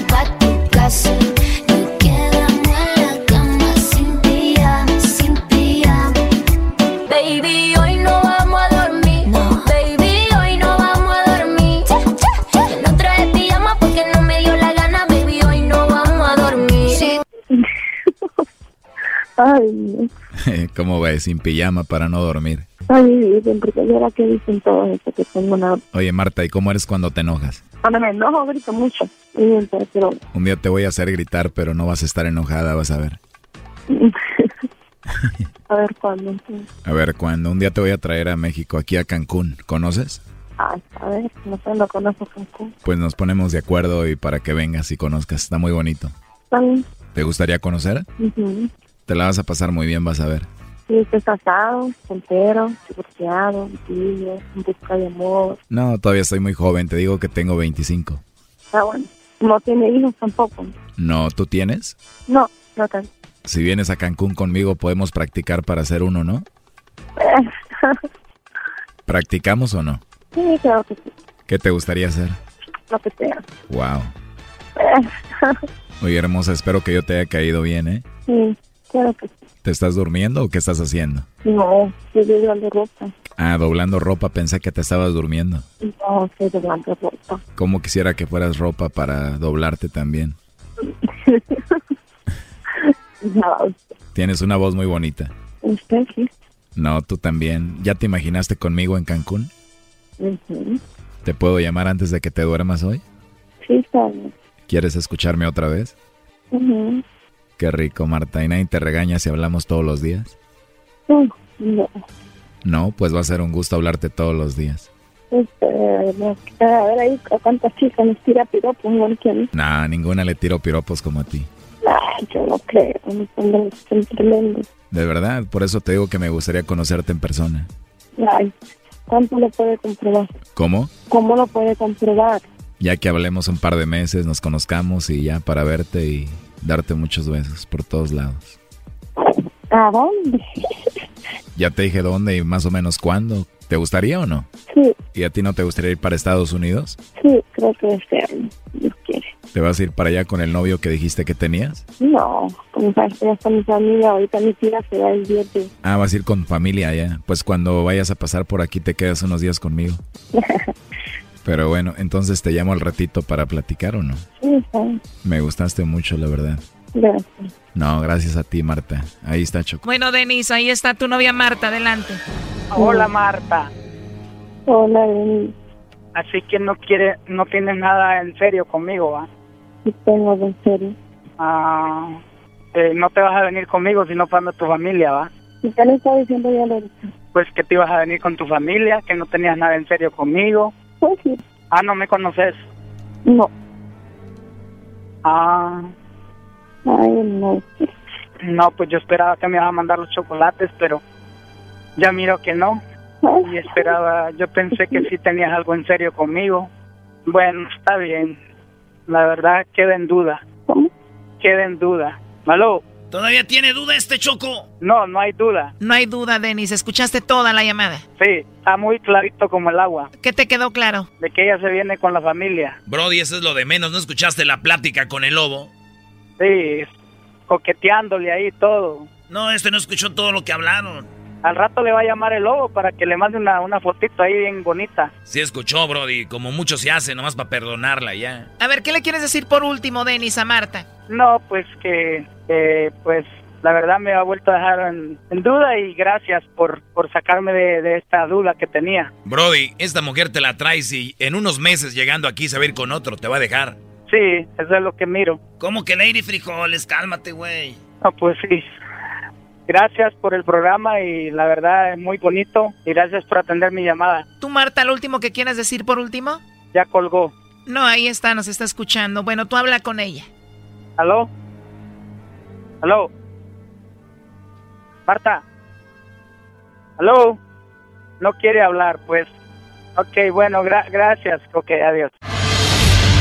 ¿Cómo ves? Sin pijama para no dormir. Ay, porque yo era que dicen todo eso, que tengo una... Oye, Marta, ¿y cómo eres cuando te enojas? Cuando me enojo grito mucho. Pero... Un día te voy a hacer gritar, pero no vas a estar enojada, vas a ver. a ver cuándo. A ver, cuando un día te voy a traer a México, aquí a Cancún, ¿conoces? Ay, a ver, no sé, no conozco Cancún. Pues nos ponemos de acuerdo y para que vengas y conozcas, está muy bonito. Está bien. ¿Te gustaría conocer? Ujú. Te la vas a pasar muy bien, vas a ver. Sí, estoy casado, soltero, divorciado, niño, en busca de amor. No, todavía estoy muy joven, te digo que tengo 25. Está bueno. No tiene hijos tampoco. No, ¿tú tienes? No, no tanto. Si vienes a Cancún conmigo podemos practicar para hacer uno, ¿no? ¿Practicamos o no? sí, claro que sí. ¿Qué te gustaría hacer? Lo que sea. Wow. Oye, hermosa, espero que yo te haya caído bien, ¿eh? sí, claro que sí. ¿Te estás durmiendo o qué estás haciendo? No, estoy doblando ropa. Ah, doblando ropa, pensé que te estabas durmiendo. No, estoy doblando ropa. ¿Cómo quisiera que fueras ropa para doblarte también? No, Tienes una voz muy bonita. usted sí. No, tú también. ¿Ya te imaginaste conmigo en Cancún? ¿Te puedo llamar antes de que te duermas hoy? Sí, está bien. ¿Quieres escucharme otra vez? Qué rico, Marta. ¿Y nadie te regaña si hablamos todos los días? Mm, No, No, pues va a ser un gusto hablarte todos los días. este, no, a ver ahí a cuántas chicas les tira piropos, no quién. Nah, ninguna le tiro piropos como a ti. Ay, yo no creo, pongan son tremendos. De verdad, por eso te digo que me gustaría conocerte en persona. Ay, ¿cuánto lo puede comprobar? ¿Cómo? ¿Cómo lo puede comprobar? Ya que hablemos un par de meses, nos conozcamos y ya para verte y darte muchos besos por todos lados. ¿A dónde? Ya te dije dónde y más o menos cuándo. ¿Te gustaría o no? Sí, ¿Y a ti no te gustaría ir para Estados Unidos? sí, creo que este Dios quiere. ¿Te vas a ir para allá con el novio que dijiste que tenías? No, está mi familia, ahorita mi tía se va el 10 de... Ah, vas a ir con familia allá. Pues cuando vayas a pasar por aquí te quedas unos días conmigo. Pero bueno, entonces te llamo al ratito para platicar o no. Sí, está bien. Me gustaste mucho, la verdad. Gracias. No, gracias a ti, Marta. Ahí está Choco. Bueno, Denis, ahí está tu novia Marta, adelante. Hola Marta. Hola, Denis. Así que no quiere, no tienes nada en serio conmigo, ¿va? Sí tengo en serio. Ah, eh, no te vas a venir conmigo si no para tu familia, ¿va? ¿Y qué le está diciendo ya? Pues que te ibas a venir con tu familia, que no tenías nada en serio conmigo. Pues sí. Ah, no me conoces. No. Ah, Ay, no. no, pues yo esperaba que me ibas a mandar los chocolates, pero ya miro que no. Y esperaba, yo pensé que sí tenías algo en serio conmigo. Bueno, está bien. La verdad queda en duda. Queda en duda. ¿Aló? ¿Todavía tiene duda este Choco? No, no hay duda. No hay duda, Denis, escuchaste toda la llamada. Sí, está muy clarito como el agua. ¿Qué te quedó claro? De que ella se viene con la familia. Brody, eso es lo de menos. ¿No escuchaste la plática con el lobo? Sí, coqueteándole ahí todo. No, este no escuchó todo lo que hablaron. Al rato le va a llamar el lobo para que le mande una, una fotito ahí bien bonita. Sí escuchó, Brody, como mucho se hace, nomás para perdonarla ya. A ver, ¿qué le quieres decir por último, Denis, a Marta? No, pues que, pues la verdad me ha vuelto a dejar en, en duda y gracias por, por sacarme de, de esta duda que tenía. Brody, esta mujer te la traes y en unos meses llegando aquí se va a ir con otro, te va a dejar. Sí, eso es lo que miro. ¿Cómo que Lady Frijoles? Cálmate, güey. No, pues sí. Gracias por el programa y la verdad es muy bonito y gracias por atender mi llamada. ¿Tú, Marta, lo último que quieras decir por último? Ya colgó. No, ahí está, nos está escuchando. Bueno, tú habla con ella. ¿Aló? ¿Aló? Marta. ¿Aló? No quiere hablar, pues. Ok, bueno, gra- gracias. Ok, adiós.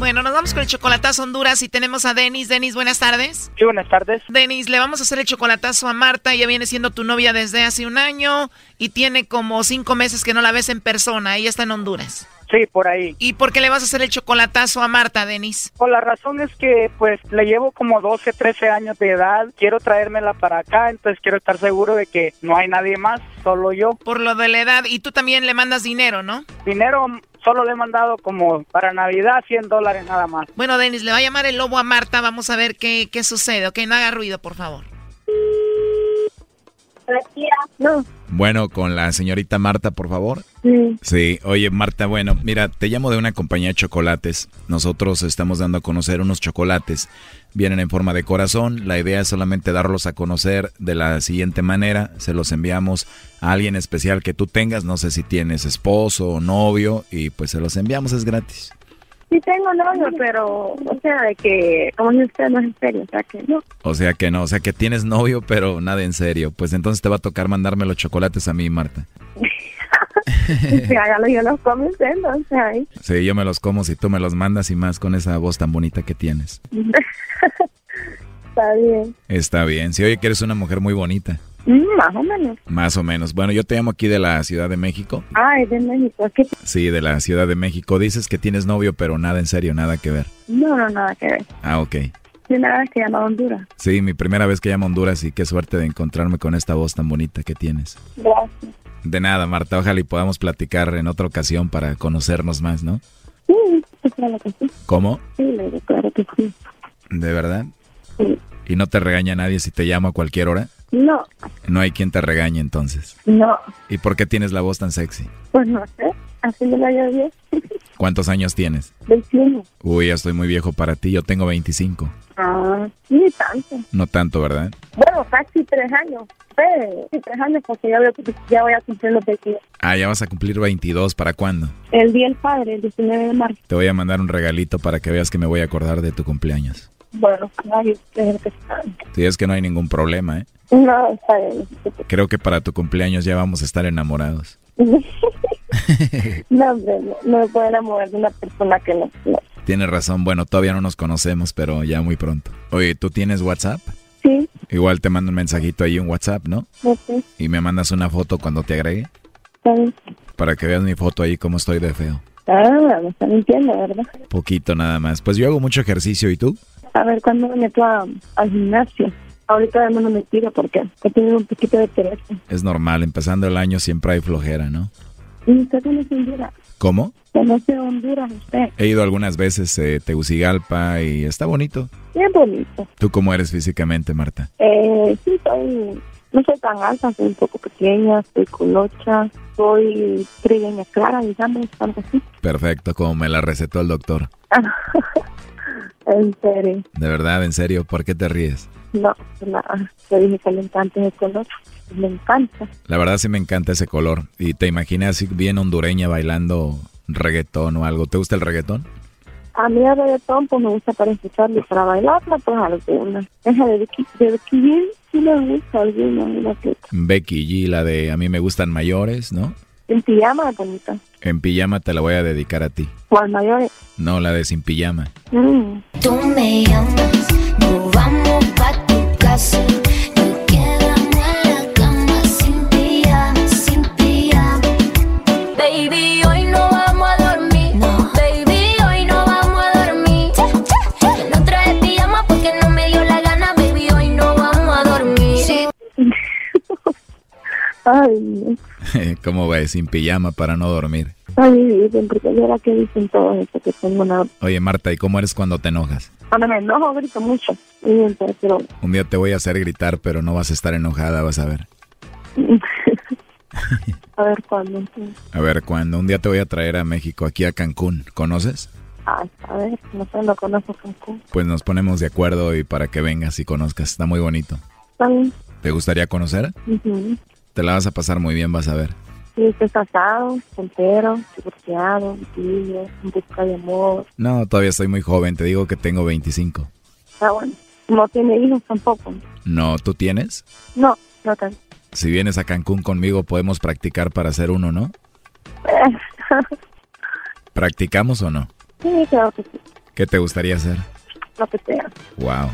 Bueno, nos vamos con el chocolatazo Honduras y tenemos a Denis. Denis, buenas tardes. Sí, buenas tardes. Denis, le vamos a hacer el chocolatazo a Marta. Ella viene siendo tu novia desde hace un año y tiene como cinco meses que no la ves en persona. Ella está en Honduras. Sí, por ahí. ¿Y por qué le vas a hacer el chocolatazo a Marta, Denis? Pues la razón es que pues le llevo como 12, 13 años de edad, quiero traérmela para acá, entonces quiero estar seguro de que no hay nadie más, solo yo. Por lo de la edad. Y tú también le mandas dinero, ¿no? Dinero solo le he mandado como para Navidad 100 dólares nada más. Bueno, Denis, le va a llamar el lobo a Marta. Vamos a ver qué, qué sucede. Ok, no haga ruido, por favor. No. Bueno, con la señorita Marta, por favor. Sí. Sí, oye Marta, bueno, mira, te llamo de una compañía de chocolates. Nosotros estamos dando a conocer unos chocolates. Vienen en forma de corazón. La idea es solamente darlos a conocer de la siguiente manera. Se los enviamos a alguien especial que tú tengas. No sé si tienes esposo o novio y pues se los enviamos, es gratis. Sí tengo novio, pero, o sea, de que, como dice usted, no es en serio, o sea que no. O sea que no, o sea que tienes novio, pero nada en serio. Pues entonces te va a tocar mandarme los chocolates a mí, Marta. Sí, hágalo, yo los como usted, ¿no? O sea. Sí, yo me los como si tú me los mandas y más con esa voz tan bonita que tienes. Está bien. Está bien. Si oye que eres una mujer muy bonita. Mm, más o menos. Más o menos. Bueno, yo te llamo aquí de la Ciudad de México. Ay, de México, es que Sí, de la Ciudad de México. Dices que tienes novio, pero nada en serio, nada que ver. no, no, nada que ver. Ah, ok. Primera vez que llama a Honduras. Sí, mi primera vez que llamo a Honduras y qué suerte de encontrarme con esta voz tan bonita que tienes. Gracias. De nada, Marta. Ojalá y podamos platicar en otra ocasión para conocernos más, ¿no? Sí, claro que sí. ¿Cómo? Sí, claro que sí. ¿De verdad? Sí. ¿Y no te regaña nadie si te llamo a cualquier hora? No, No hay quien te regañe entonces. no, ¿Y por qué tienes la voz tan sexy? pues no sé. Así me la llevo. ¿Cuántos años tienes? 21. Uy, ya estoy muy viejo para ti. Yo tengo 25. Ah, sí, tanto. No tanto, ¿verdad? Bueno, casi tres años. Sí, tres años porque ya, voy a- ya voy a cumplir los 22. Ah, ya vas a cumplir 22. ¿Para cuándo? El Día del Padre, el 19 de marzo. Te voy a mandar un regalito para que veas que me voy a acordar de tu cumpleaños. Bueno, nadie es que. Si es que no hay ningún problema, ¿eh? No, está bien. Creo que para tu cumpleaños ya vamos a estar enamorados. no, hombre, no, no me puedo enamorar de una persona que no. no. Tienes razón. Bueno, todavía no nos conocemos, pero ya muy pronto. Oye, ¿tú tienes WhatsApp? Sí, Igual te mando un mensajito ahí en WhatsApp, ¿no? sé, Y me mandas una foto cuando te agregue. bien. Para que veas mi foto ahí cómo estoy de feo. Ah, me está mintiendo, ¿verdad? Poquito nada más. Pues yo hago mucho ejercicio, ¿y tú? A ver, ¿cuándo me meto a- al gimnasio? Ahorita no me tiro porque he tenido un poquito de pereza. Es normal, empezando el año siempre hay flojera, ¿no? ¿Y usted conoce Honduras? ¿Cómo? ¿Conoce Honduras usted? He ido algunas veces a Tegucigalpa y está bonito. Bien bonito. ¿Tú cómo eres físicamente, Marta? Eh, sí, soy, no soy tan alta, soy un poco pequeña, soy colocha, soy trigueña clara, digamos, algo así. Perfecto, como me la recetó el doctor. en serio, De verdad, en serio, ¿por qué te ríes? no, nada, te dije que le encanta ese color, me encanta. La verdad sí me encanta ese color. Y te imaginé así bien hondureña bailando reggaetón o algo. ¿Te gusta el reggaetón? A mí el reggaetón pues me gusta para escucharlo y para bailarla pues alguna. Esa de Becky, de Becky G sí me gusta alguna. Becky G, la de A mí me gustan mayores, ¿no? En pijama bonita, En pijama te la voy a dedicar a ti. al mayor. No, la de sin pijama. Mm. Tú me llamas, nos vamos pa' tu casa. Nos quedamos en la cama sin pijama, sin pijama. Baby, hoy no vamos a dormir. Baby, hoy no vamos a dormir. No traje pijama porque no me dio la gana. Baby, hoy no vamos a dormir. Ay, ¿Cómo ves? Sin pijama para no dormir. ay, porque era que dicen todo eso, que tengo una... Oye, Marta, ¿y cómo eres cuando te enojas? Cuando me enojo grito mucho, y entonces, pero... Un día te voy a hacer gritar, pero no vas a estar enojada, vas a ver. a ver cuándo. A ver, cuando un día te voy a traer a México, aquí a Cancún, ¿conoces? Ay, a ver, no sé, no conozco Cancún. Pues nos ponemos de acuerdo y para que vengas y conozcas, está muy bonito. Está bien. ¿Te gustaría conocer? Ujú. Te la vas a pasar muy bien, vas a ver. Sí, estoy casado, soltero, divorciado, tío, en busca de amor. No, todavía estoy muy joven, te digo que tengo 25. Ah, bueno, no tiene hijos tampoco. No, ¿tú tienes? No, no tanto. Si vienes a Cancún conmigo podemos practicar para hacer uno, ¿no? ¿Practicamos o no? sí, claro que sí, ¿Qué te gustaría hacer? lo que sea. Wow.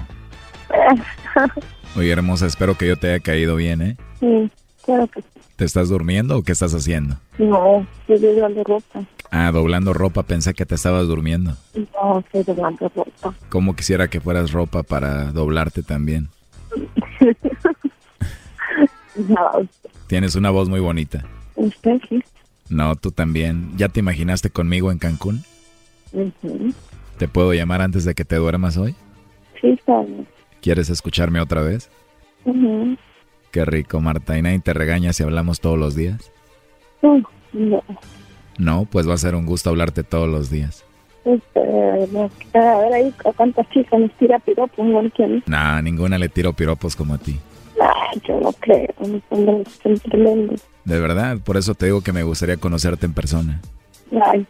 Oye, hermosa, espero que yo te haya caído bien, ¿eh? sí, claro que sí. ¿Te estás durmiendo o qué estás haciendo? No, estoy doblando ropa. Ah, doblando ropa, pensé que te estabas durmiendo. No, estoy doblando ropa. ¿Cómo quisiera que fueras ropa para doblarte también? No, Tienes una voz muy bonita. usted sí. No, tú también. ¿Ya te imaginaste conmigo en Cancún? Ujú. ¿Te puedo llamar antes de que te duermas hoy? Sí, está bien. ¿Quieres escucharme otra vez? Ujú. Qué rico, Marta. ¿Y nadie te regaña si hablamos todos los días? No, No, pues va a ser un gusto hablarte todos los días. este, a ver ahí a cuántas chicas nos tira piropos, no entiendo. Nah, ninguna le tiro piropos como a ti. Ay, yo no creo, son tremendos. De verdad, por eso te digo que me gustaría conocerte en persona. Ay,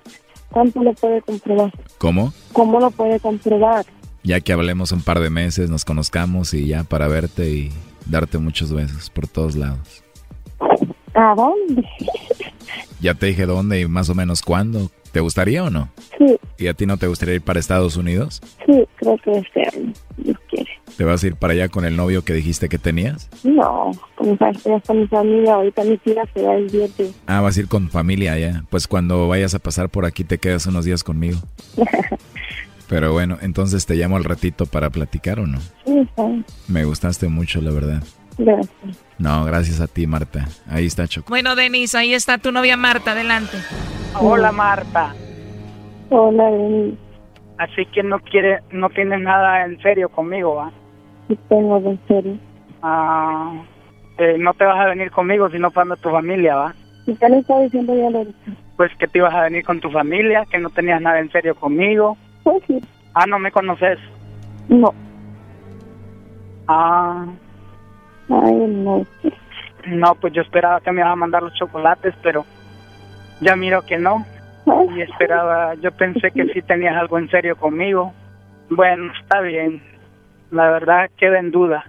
¿cuánto lo puede comprobar? ¿Cómo? ¿Cómo lo puede comprobar? Ya que hablemos un par de meses, nos conozcamos y ya para verte y darte muchos besos por todos lados. ¿A dónde? Ya te dije dónde y más o menos cuándo. ¿Te gustaría o no? Sí, ¿Y a ti no te gustaría ir para Estados Unidos? sí, creo que es hacerlo. Dios quiere. ¿Te vas a ir para allá con el novio que dijiste que tenías? No, como que ya está mi familia, ahorita mi tía se va el viernes. Ah, vas a ir con familia allá. Pues cuando vayas a pasar por aquí te quedas unos días conmigo. Pero bueno, entonces te llamo al ratito para platicar o no. Sí, está bien. Me gustaste mucho, la verdad. Gracias. No, gracias a ti, Marta. Ahí está Choco. Bueno, Denis, ahí está tu novia Marta, adelante. Hola Marta. Hola, Denis. Así que no quiere, no tienes nada en serio conmigo, ¿va? Sí tengo en serio. Ah, eh, no te vas a venir conmigo si no para tu familia, ¿va? ¿Y qué le está diciendo ya? Pues que te ibas a venir con tu familia, que no tenías nada en serio conmigo. Ah, no me conoces. No. Ah, Ay, no. no, pues yo esperaba que me ibas a mandar los chocolates, pero ya miro que no. Y esperaba, yo pensé que sí tenías algo en serio conmigo. Bueno, está bien. La verdad queda en duda.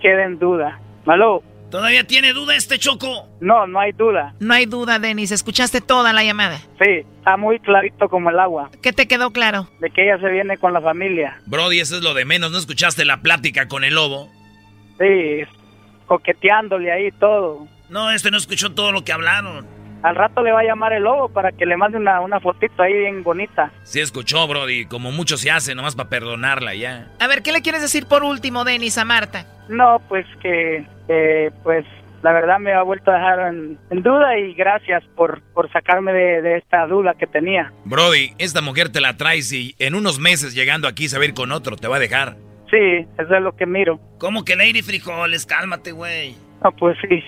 Queda en duda. ¿Aló? ¿Todavía tiene duda este Choco? No, no hay duda. No hay duda, Denis, escuchaste toda la llamada. Sí, está muy clarito como el agua. ¿Qué te quedó claro? De que ella se viene con la familia. Brody, eso es lo de menos. ¿No escuchaste la plática con el lobo? Sí, coqueteándole ahí todo. No, este no escuchó todo lo que hablaron. Al rato le va a llamar el lobo para que le mande una, una fotito ahí bien bonita. Sí escuchó, Brody. Como mucho se hace, nomás para perdonarla ya. A ver, ¿qué le quieres decir por último, Denis, a Marta? No, pues que, eh, pues la verdad me ha vuelto a dejar en, en duda y gracias por, por sacarme de, de esta duda que tenía. Brody, esta mujer te la traes y en unos meses llegando aquí se va a ir con otro. Te va a dejar. Sí, eso es lo que miro. ¿Cómo que Lady Frijoles? Cálmate, güey. No, pues sí.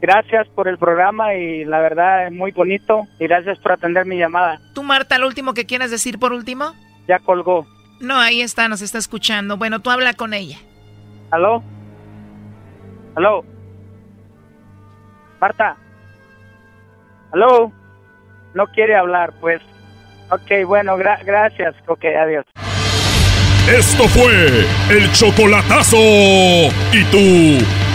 Gracias por el programa y la verdad es muy bonito y gracias por atender mi llamada. ¿Tú, Marta, lo último que quieras decir por último? Ya colgó. No, ahí está, nos está escuchando. Bueno, tú habla con ella. ¿Aló? ¿Aló? Marta. ¿Aló? No quiere hablar, pues. Ok, bueno, gra- gracias. Ok, adiós. Esto fue el chocolatazo. ¿Y tú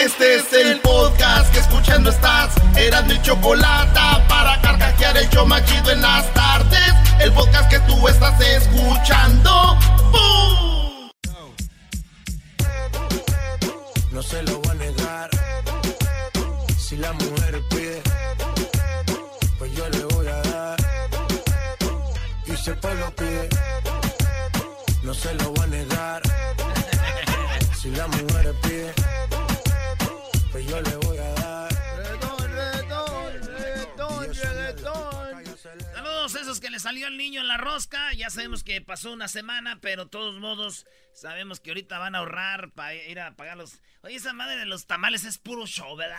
Este es el podcast que escuchando estás. Eran mi chocolate para carcajear el show más chido en las tardes. El podcast que tú estás escuchando. ¡Bum! No se lo voy a negar. Si la mujer pide, pues yo le voy a dar. Y si el pueblo pide, no se lo voy a negar. Salió el niño en la rosca. Ya sabemos que pasó una semana, pero de todos modos sabemos que ahorita van a ahorrar para ir a pagar los... Oye, esa madre de los tamales es puro show, ¿verdad?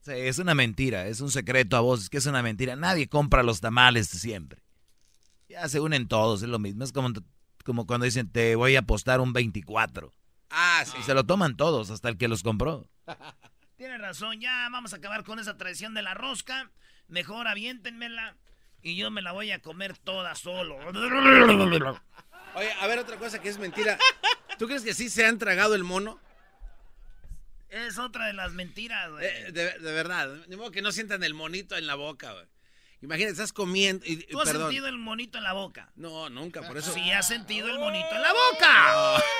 Sí, es una mentira, es un secreto a voces que es una mentira. Nadie compra los tamales siempre. Ya se unen todos, es lo mismo. Es como, como cuando dicen, te voy a apostar un 24. Ah, sí. Y se lo toman todos, hasta el que los compró. Tiene razón, ya vamos a acabar con esa tradición de la rosca. Mejor aviéntenmela y yo me la voy a comer toda solo. Oye, a ver otra cosa que es mentira. ¿Tú crees que sí se han tragado el mono? Es otra de las mentiras, güey. Eh, de, de verdad, de modo que no sientan el monito en la boca, güey. Imagínate, estás comiendo y, ¿Tú has perdón. sentido el monito en la boca? No, nunca, por eso. Sí, has sentido el monito en la boca.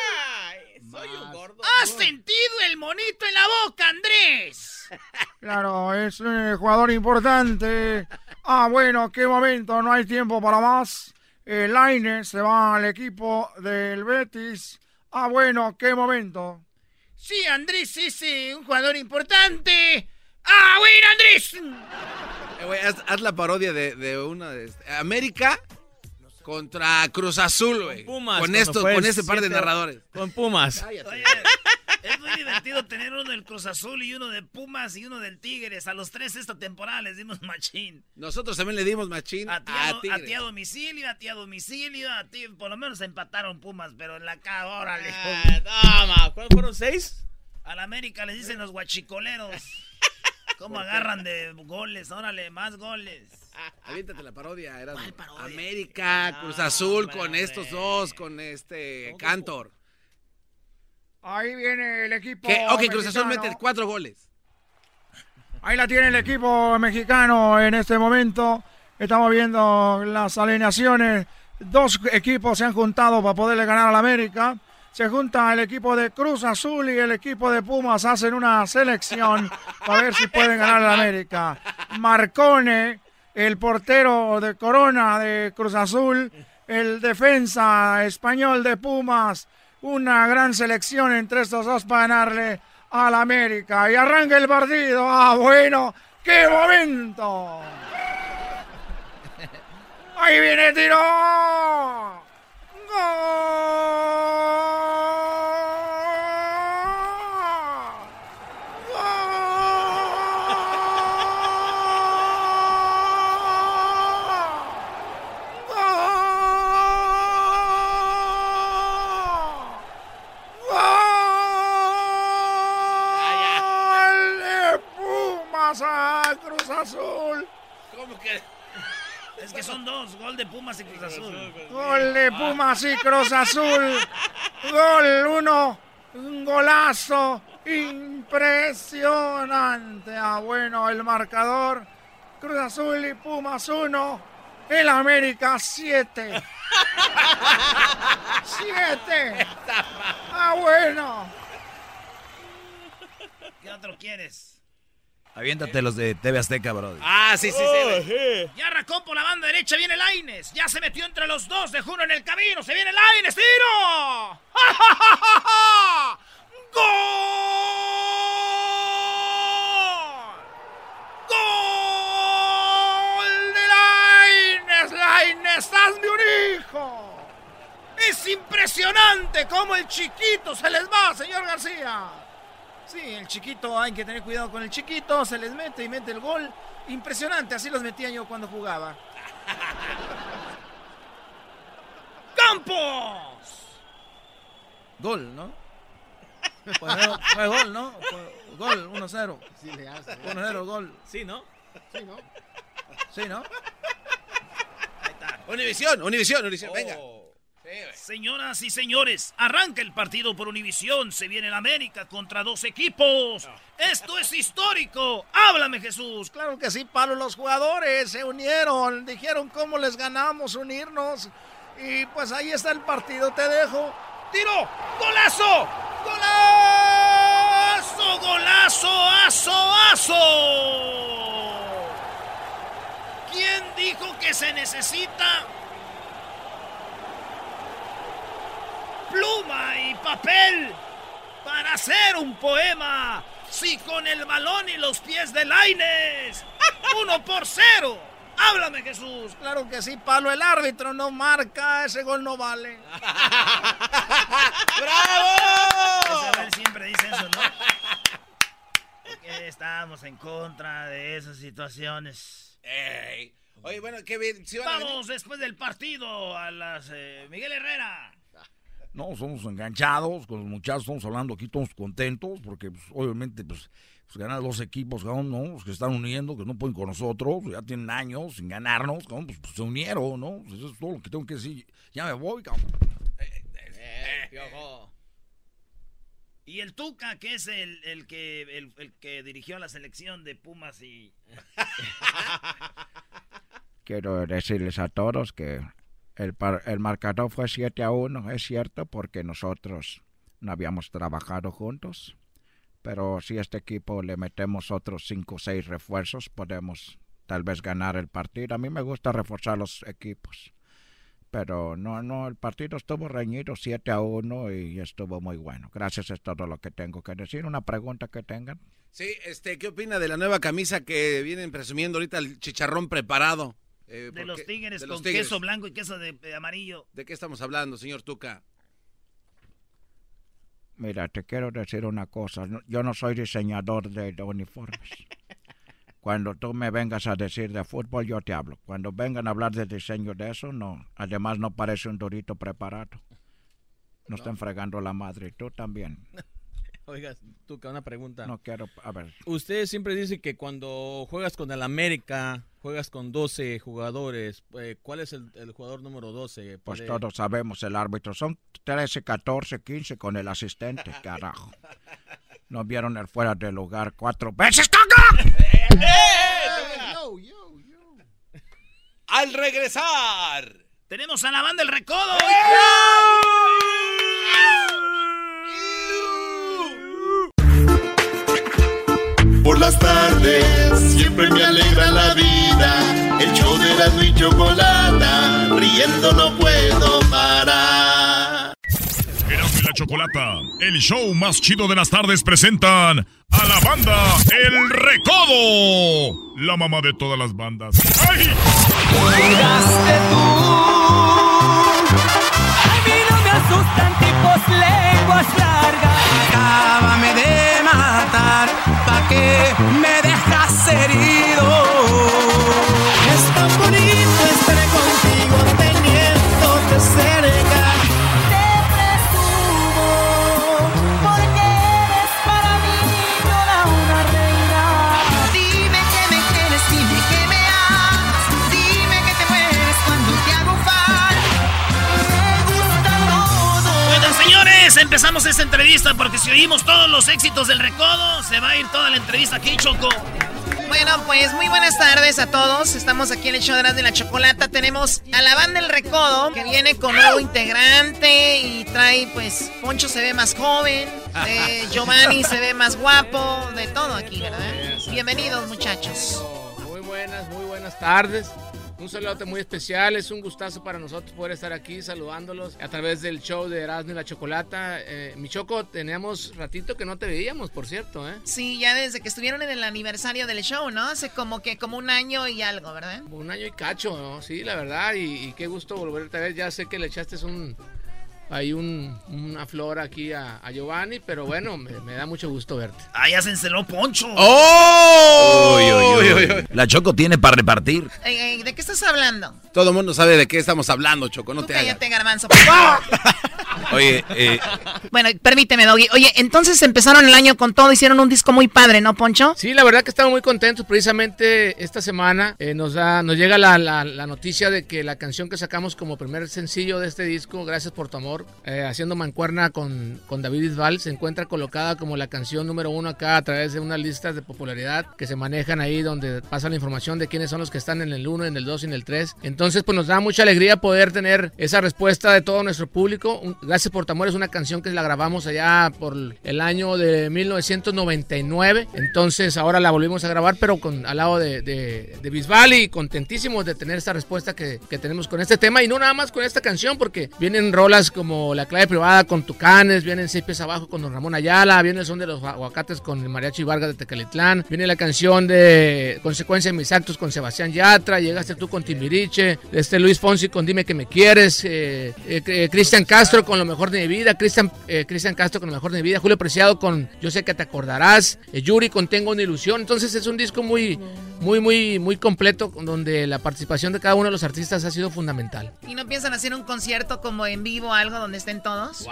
Soy un gordo. ¿Has sentido el monito en la boca, Andrés? Claro, es un jugador importante. Ah, bueno, qué momento, no hay tiempo para más. El Aine se va al equipo del Betis. Ah, bueno, qué momento. Sí, Andrés es eh, un jugador importante. ¡Ah, bueno, Andrés! Eh, haz, haz la parodia de, de una de este- América contra Cruz Azul, güey. Pumas, Con esto, con este par de narradores. Con Pumas. Oye, es muy divertido tener uno del Cruz Azul y uno de Pumas y uno del Tigres. A los tres esta temporada les dimos machín. Nosotros también le dimos machín a, A ti a, a Tigres. ti a domicilio, a ti a domicilio, a ti por lo menos empataron Pumas, pero en la cara, órale. toma, ¿cuáles fueron seis? Al América les dicen los guachicoleros. ¿Cómo agarran de goles? Órale, más goles. Aviéntate la parodia, era América, Cruz Azul, con estos dos, con este Cantor. Ahí viene el equipo. Que, ok, Cruz Azul mete cuatro goles. Ahí la tiene el equipo mexicano en este momento. Estamos viendo las alineaciones. Dos equipos se han juntado para poderle ganar al América. Se junta el equipo de Cruz Azul y el equipo de Pumas. Hacen una selección para ver si pueden ganar al América. Marcone, el portero de Corona de Cruz Azul. El defensa español de Pumas. Una gran selección entre estos dos para ganarle al América. Y arranca el partido. ¡Ah, bueno! ¡Qué momento! ¡Ahí viene tiro! ¡Gol! ¡Gol de Pumas a Cruz Azul! ¿Cómo que? Es que son dos, gol de Pumas y Cruz Azul. Gol de Pumas y Cruz Azul. Gol uno. Un golazo impresionante. Ah, bueno, el marcador. Cruz Azul y Pumas uno. El América siete. Siete. Ah, bueno. ¿Qué otro quieres? Aviéntate los de TV Azteca, bro. Ah, sí, sí, sí. Ya arrancó por la banda derecha, viene Laines. Ya se metió entre los dos, dejó uno en el camino. Se viene Laines, tiro. ¡Ja, ja, ja, ja, ja! ¡Gol! ¡Gol de Laines! ¡Laines, hazme un hijo! Es impresionante cómo el chiquito se les va, señor García. Sí, el chiquito, hay que tener cuidado con el chiquito, se les mete y mete el gol. Impresionante, así los metía yo cuando jugaba. ¡Campos! Gol, ¿no? Fue, fue gol, ¿no? Fue gol, 1-0. Sí le hace. 1-0, gol. Sí, ¿no? Sí, ¿no? Sí, ¿no? Univisión, Univisión, Univisión, venga. Señoras y señores, arranca el partido por Univisión. Se viene el América contra dos equipos. Esto es histórico. Háblame, Jesús. Claro que sí, Pablo. Los jugadores se unieron, dijeron cómo les ganamos unirnos. Y pues ahí está el partido, te dejo. ¡Tiro! ¡Golazo! ¡Golazo! ¡Golazo! ¡Aso! ¡Aso! ¿Quién dijo que se necesita pluma y papel para hacer un poema? Sí, con el balón y los pies de Laines. ¡Uno por cero! ¡Háblame, Jesús! Claro que sí, Pablo. El árbitro no marca, ese gol no vale. ¡Bravo! Isabel siempre dice eso, ¿no? Porque estamos en contra de esas situaciones. Ey. Oye, bueno, qué bien. ¿sí van a Vamos después del partido a las eh, Miguel Herrera. No, somos enganchados con los muchachos, estamos hablando aquí todos contentos, porque pues, obviamente pues, pues ganar dos equipos, cabrón, ¿no? Los que están uniendo, que no pueden con nosotros, ya tienen años sin ganarnos, cabrón, pues, pues, se unieron, ¿no? Pues, eso es todo lo que tengo que decir. Ya me voy, cabrón. Y el Tuca, que es el, el que el, el que dirigió la selección de Pumas y... Quiero decirles a todos que el, el marcador fue 7 a 1, es cierto, porque nosotros no habíamos trabajado juntos. Pero si este equipo le metemos otros 5 o 6 refuerzos, podemos tal vez ganar el partido. A mí me gusta reforzar los equipos. pero no, no, el partido estuvo reñido 7 a 1 y estuvo muy bueno. Gracias, es todo lo que tengo que decir. ¿Una pregunta que tengan? Sí, este, ¿qué opina de la nueva camisa que vienen presumiendo ahorita el chicharrón preparado? Eh, De ¿por los tigres De con Tigres. queso blanco y queso de, de amarillo. ¿De qué estamos hablando, señor Tuca? Mira, te quiero decir una cosa. no- Yo no soy diseñador de, de uniformes. Cuando tú me vengas a decir de fútbol, yo te hablo. Cuando vengan a hablar de diseño de eso, no. Además, no parece un dorito preparado. No están fregando la madre. Y tú también. Oiga, Tuca, una pregunta. No quiero. A ver. Usted siempre dice que cuando juegas con el América, juegas con 12 jugadores. eh, ¿Cuál es el, el jugador número 12? Pues todos sabemos el árbitro. Son 13, 14, 15 con el asistente, carajo. No vieron el fuera de lugar cuatro veces, caca. Al regresar. Tenemos a la banda El Recodo. Por las tardes siempre me alegra la vida. El show de Erasmo y Chocolata, riendo no puedo parar. Erasmo y la Chocolata, el show más chido de las tardes presentan a la banda El Recodo, la mamá de todas las bandas. ¡Ay! Llegaste tú. A mí no me asustan tipos lenguas largas. Acábame de me dejas herido. Señores, empezamos esta entrevista porque si oímos todos los éxitos del Recodo, se va a ir toda la entrevista aquí, Choco. Bueno, pues muy buenas tardes a todos. Estamos aquí en el show de y la Chocolata. Tenemos a la banda El Recodo, que viene con nuevo integrante y trae, pues, Poncho se ve más joven, Giovanni se ve más guapo, de todo aquí, ¿verdad? Bienvenidos, muchachos. Muy buenas, muy buenas tardes. Un saludo muy especial, es un gustazo para nosotros poder estar aquí saludándolos a través del show de Erasmo y la Chocolata. Eh, mi Choco, teníamos ratito que no te veíamos, por cierto, ¿eh? Sí, ya desde que estuvieron en el aniversario del show, ¿no? Hace como que como un año y algo, ¿verdad? Un año y cacho, ¿no? Sí, la verdad, y, y qué gusto volverte a ver. Ya sé que le echaste un... Hay un, una flor aquí a, a Giovanni, pero bueno, me, me da mucho gusto verte. Ah, ya se enceló Poncho. ¡Oh! Uy, uy, uy, uy. La Choco tiene para repartir. Ey, ey, ¿De qué estás hablando? Todo el mundo sabe de qué estamos hablando, Choco, no Tú te hagas. cállate, garbanzo. por favor. Oye, eh, Bueno, permíteme, Doggy. Oye, entonces empezaron el año con todo, hicieron un disco muy padre, ¿no, Poncho? Sí, la verdad que estamos muy contentos. Precisamente esta semana eh, nos, da, nos llega la, la- la noticia de que la canción que sacamos como primer sencillo de este disco, Gracias por tu amor, eh, haciendo mancuerna con, con David Bisbal, se encuentra colocada como la canción número uno acá a través de unas listas de popularidad que se manejan ahí donde pasa la información de quiénes son los que están en el 1, en el 2 y en el 3. Entonces, pues nos da mucha alegría poder tener esa respuesta de todo nuestro público. Gracias por tu amor es una canción que la grabamos allá por el año de 1999. Entonces ahora la volvimos a grabar, pero con al lado de, de, de Bisbal y contentísimos de tener esta respuesta que, que tenemos con este tema. Y no nada más con esta canción, porque vienen rolas como La clave privada con Tucanes, vienen Seis pies abajo con Don Ramón Ayala, viene el son de los aguacates con el Mariachi Vargas de Tecalitlán, viene la canción de Consecuencia de mis actos con Sebastián Yatra, llegaste tú con Timbiriche, este Luis Fonsi con Dime que me quieres, eh, eh, Cristian Castro con Lo mejor de mi vida, Cristian eh, Cristian Castro con Lo mejor de mi vida, Julio Preciado con Yo sé que te acordarás, eh, Yuri con Tengo una ilusión. Entonces es un disco muy, muy, muy, muy completo donde la participación de cada uno de los artistas ha sido fundamental. ¿Y no piensan hacer un concierto como en vivo, algo donde estén todos?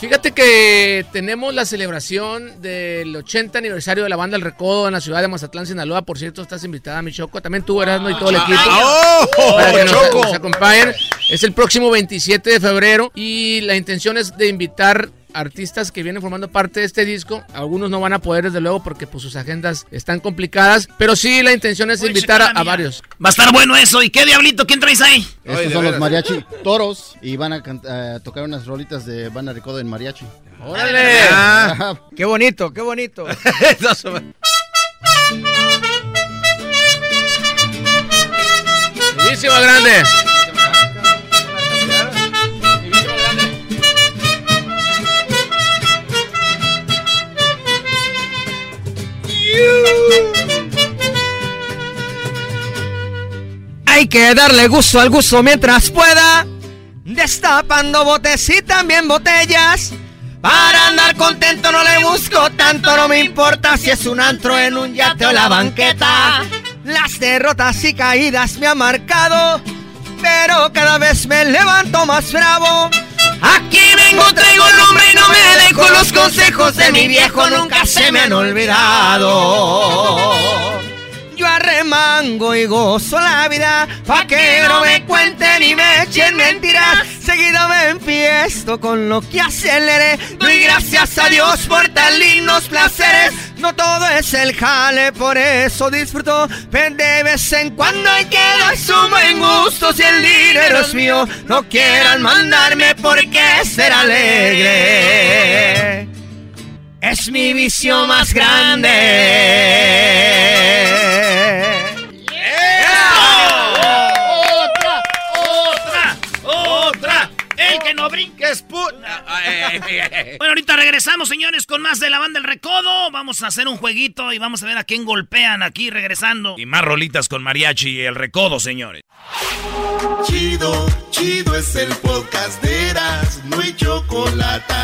Fíjate que tenemos la celebración del 80 aniversario de la banda El Recodo en la ciudad de Mazatlán, Sinaloa. Por cierto, estás invitada, mi Choco. También tú, Erasmo, y todo el equipo. ¡Oh! para que nos acompañen. Es el próximo 27 de febrero y la intención es de invitar artistas que vienen formando parte de este disco. Algunos no van a poder, desde luego, porque pues, sus agendas están complicadas. Pero sí, la intención es invitar a, a varios. Va a estar bueno eso. ¿Y qué diablito? ¿Quién traes ahí? Estos son los mariachi toros y van a tocar unas rolitas de Banda Recodo en mariachi. ¡Órale! Ah, qué bonito, qué bonito. Buenísima, grande. Hay que darle gusto al gusto mientras pueda. Destapando botes y también botellas. Para andar contento no le busco tanto, no me importa si es un antro en un yate o la banqueta. Las derrotas y caídas me han marcado pero cada vez me levanto más bravo. Aquí vengo, traigo el nombre y no me dejo los consejos de mi viejo, nunca se me han olvidado. Yo arremango y gozo la vida, pa' que no me cuenten y me echen mentiras. Seguido me empiezo con lo que aceleré. Doy gracias a Dios por tan lindos placeres. No todo es el jale, por eso disfruto. De vez en cuando hay que dar su buen gusto. Si el dinero es mío, no quieran mandarme porque ser alegre. Es mi vicio más grande. El que no brinque es pu- Bueno, ahorita regresamos, señores, con más de la banda El Recodo. Vamos a hacer un jueguito y vamos a ver a quién golpean aquí regresando. Y más rolitas con mariachi y el recodo, señores. Chido, chido es el podcast de Eras, no hay chocolate.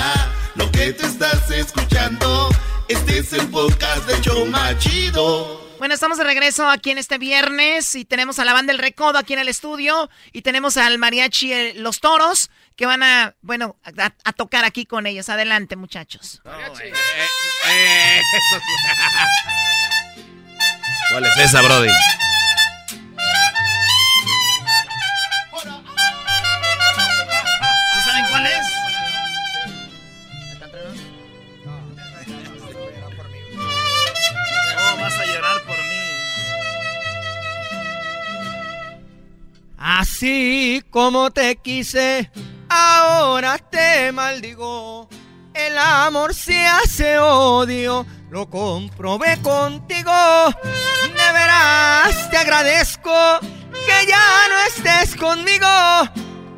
Lo que te estás escuchando, este es el podcast de Choma Chido. Bueno, estamos de regreso aquí en este viernes y tenemos a la banda El Recodo aquí en el estudio y tenemos al mariachi eh, Los Toros que van a, bueno, a, tocar aquí con ellos. Adelante, muchachos. ¿Cuál es esa, Brody? Así como te quise, ahora te maldigo. El amor se hace odio, lo comprobé contigo. De veras te agradezco que ya no estés conmigo.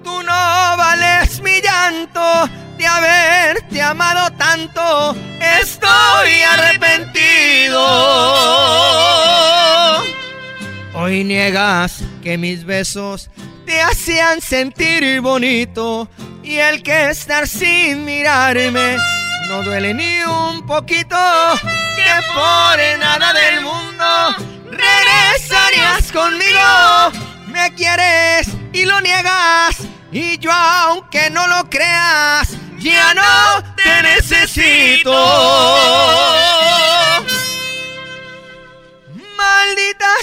Tú no vales mi llanto de haberte amado tanto. Estoy arrepentido. Hoy niegas que mis besos te hacían sentir bonito y el que estar sin mirarme no duele ni un poquito. Que por nada del mundo regresarías conmigo. Me quieres y lo niegas y yo aunque no lo creas ya no te necesito.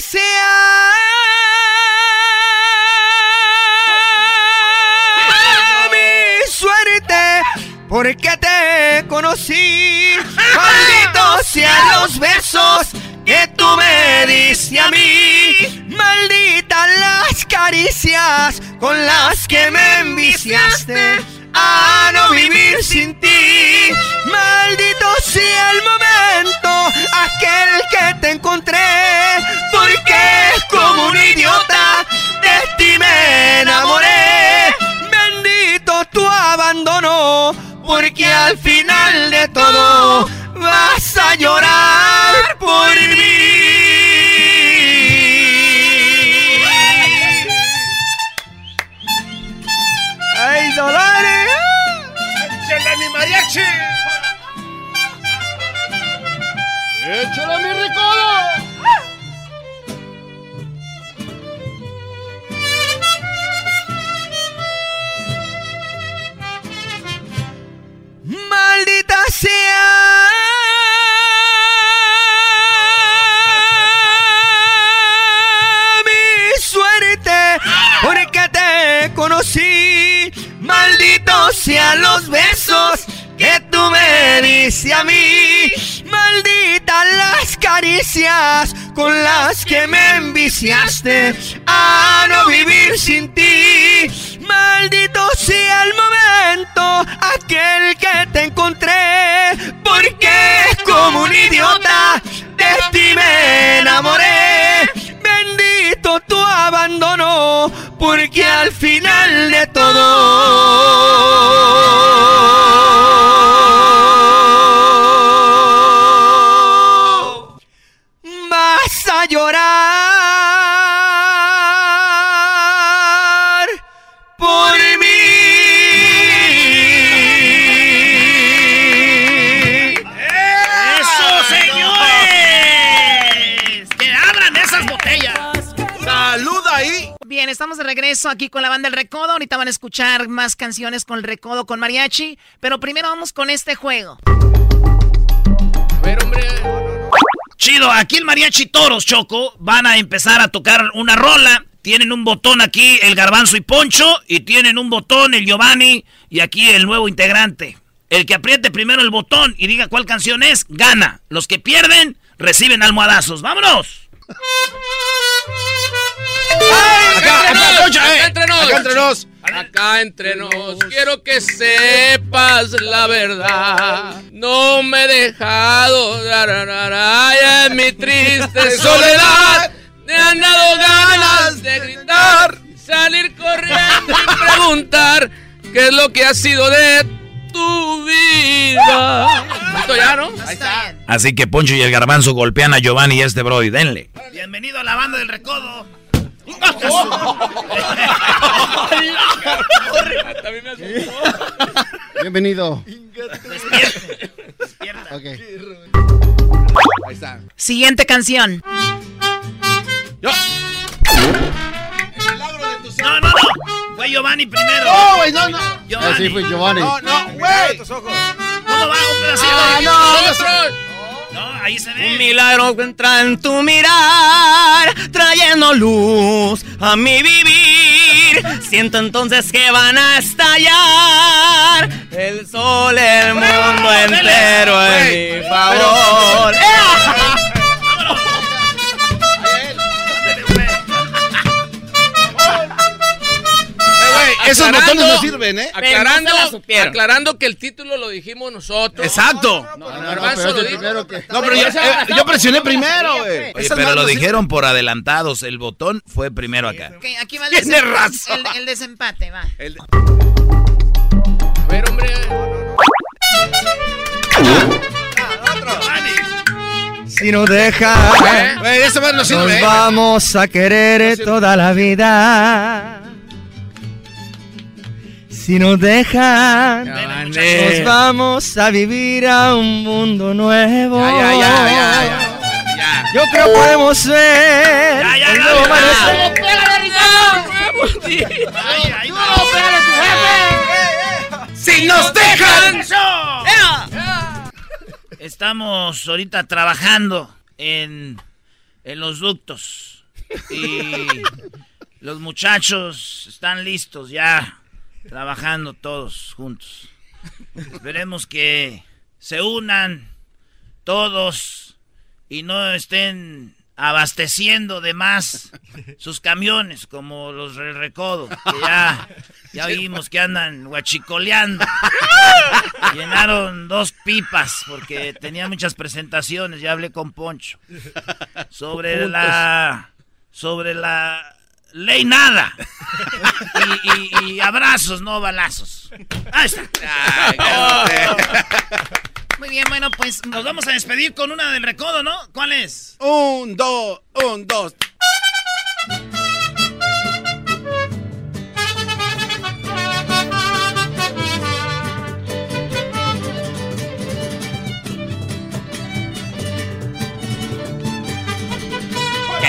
Sea mi suerte, porque te conocí. Malditos sean los besos que tú me diste a mí. Malditas las caricias con las que me enviciaste a no vivir sin ti. Maldito sea el momento, aquel que te encontré, porque como un idiota de ti me enamoré. Bendito tu abandono, porque al final de todo vas a llorar ¡Maldita sea mi suerte! Porque te conocí. Malditos sean los besos que tú me diste a mí. Malditas las caricias con las que me enviciaste a no vivir sin ti. Maldito sea el momento, aquel que te encontré, porque como un idiota de ti me enamoré. Bendito tu abandono, porque al final de todo estamos de regreso aquí con la banda El Recodo. Ahorita van a escuchar más canciones con el Recodo, con Mariachi. Pero primero vamos con este juego. A ver, hombre. Chido, aquí el Mariachi Toros, Choco, van a empezar a tocar una rola. Tienen un botón aquí el Garbanzo y Poncho y tienen un botón el Giovanni y aquí el nuevo integrante. El que apriete primero el botón y diga cuál canción es, gana. Los que pierden, reciben almohadazos. ¡Vámonos! Acá, acá, eh, entre nos. acá entre nos. Acá entre nos. Quiero que sepas la verdad. No me he dejado. Ay, en mi triste soledad. Me han dado ganas de gritar, salir corriendo y preguntar qué es lo que ha sido de tu vida. Esto ya, ¿no? Ahí está. Así que Poncho y el Garbanzo golpean a Giovanni y este Brody. Denle. Bienvenido a la banda del Recodo. También me asustó. Bienvenido. Despierta. Ahí está. Siguiente canción. No, no, no. Fue Giovanni primero. No, güey, no, no. Giovanni. Así fue Giovanni. No, no, güey. ¿Cómo va? Un pedacito. Ah, no, No, ahí se ve. Un milagro que entra en tu mirar, trayendo luz a mi vivir. Siento entonces que van a estallar el sol, el mundo entero en mi favor. Esos botones no sirven, ¿eh? Aclarando, no aclarando que el título lo dijimos nosotros. Exacto. No, No, no, pero No, yo, eh, yo presioné primero, güey. Pero lo dijeron por adelantados. El botón fue primero acá. Aquí va el, desempate, va. A ver, hombre. Si nos deja, ¿Eh? No nos sirve, ¿eh? vamos a querer toda la vida. Si nos dejan, nos vamos a vivir a un mundo nuevo. Ya, ya, ya, ya, ya. Yo creo que podemos ver Ya, ya, ya, Si nos dejan. Estamos ahorita trabajando en, en los ductos. Y los muchachos están listos ya, trabajando todos juntos. Esperemos que se unan todos y no estén abasteciendo de más sus camiones como los del recodo, que ya, ya vimos que andan guachicoleando. Llenaron dos pipas porque tenía muchas presentaciones, ya hablé con Poncho. Sobre la sobre la ley nada. Y, y- y abrazos, no balazos. Ahí está. Muy bien, bueno, pues nos vamos a despedir con una del recodo, ¿no? ¿Cuál es? Un, dos, un, dos.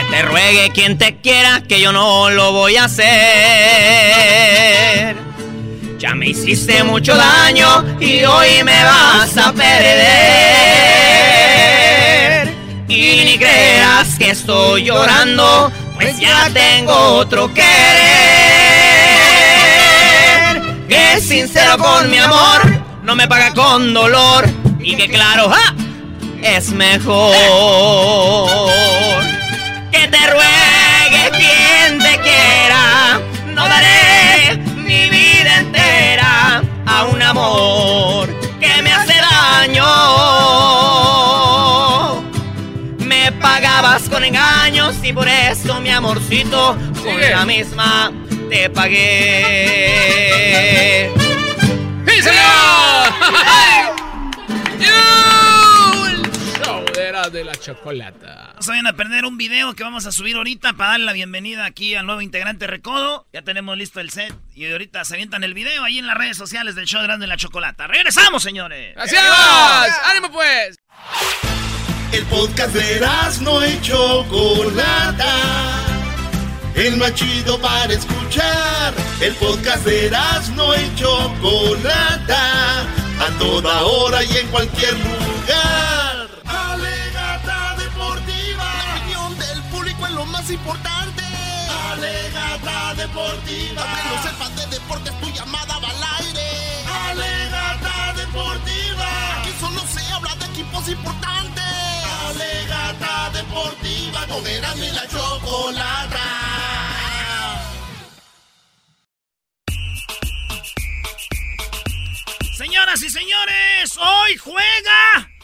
Te ruegue quien te quiera, que yo no lo voy a hacer. Ya me hiciste mucho daño y hoy me vas a perder. Y ni creas que estoy llorando, pues ya tengo otro querer. Que es sincero con mi amor, no me paga con dolor. Y que claro, ¡ja! es mejor que te ruegue quien te quiera. No daré mi vida entera a un amor que me hace daño. Me pagabas con engaños y por eso mi amorcito con Sigue. la misma te pagué. ¡Sí, señor! De la chocolata. No se vayan a perder un video que vamos a subir ahorita para darle la bienvenida aquí al nuevo integrante Recodo. Ya tenemos listo el set y ahorita se avientan el video ahí en las redes sociales del show de Grande la Chocolata. ¡Regresamos, señores! ¡Gracias! ¡Ánimo, pues! El podcast de no y Chocolata. el más chido para escuchar. El podcast de no y Chocolata, a toda hora y en cualquier lugar. Alegata deportiva, que no sepas de deportes, tu llamada va al aire. Alegata deportiva, aquí solo se habla de equipos importantes. Alegata deportiva, Erasmo y la Chocolata. Señoras y señores, hoy juega.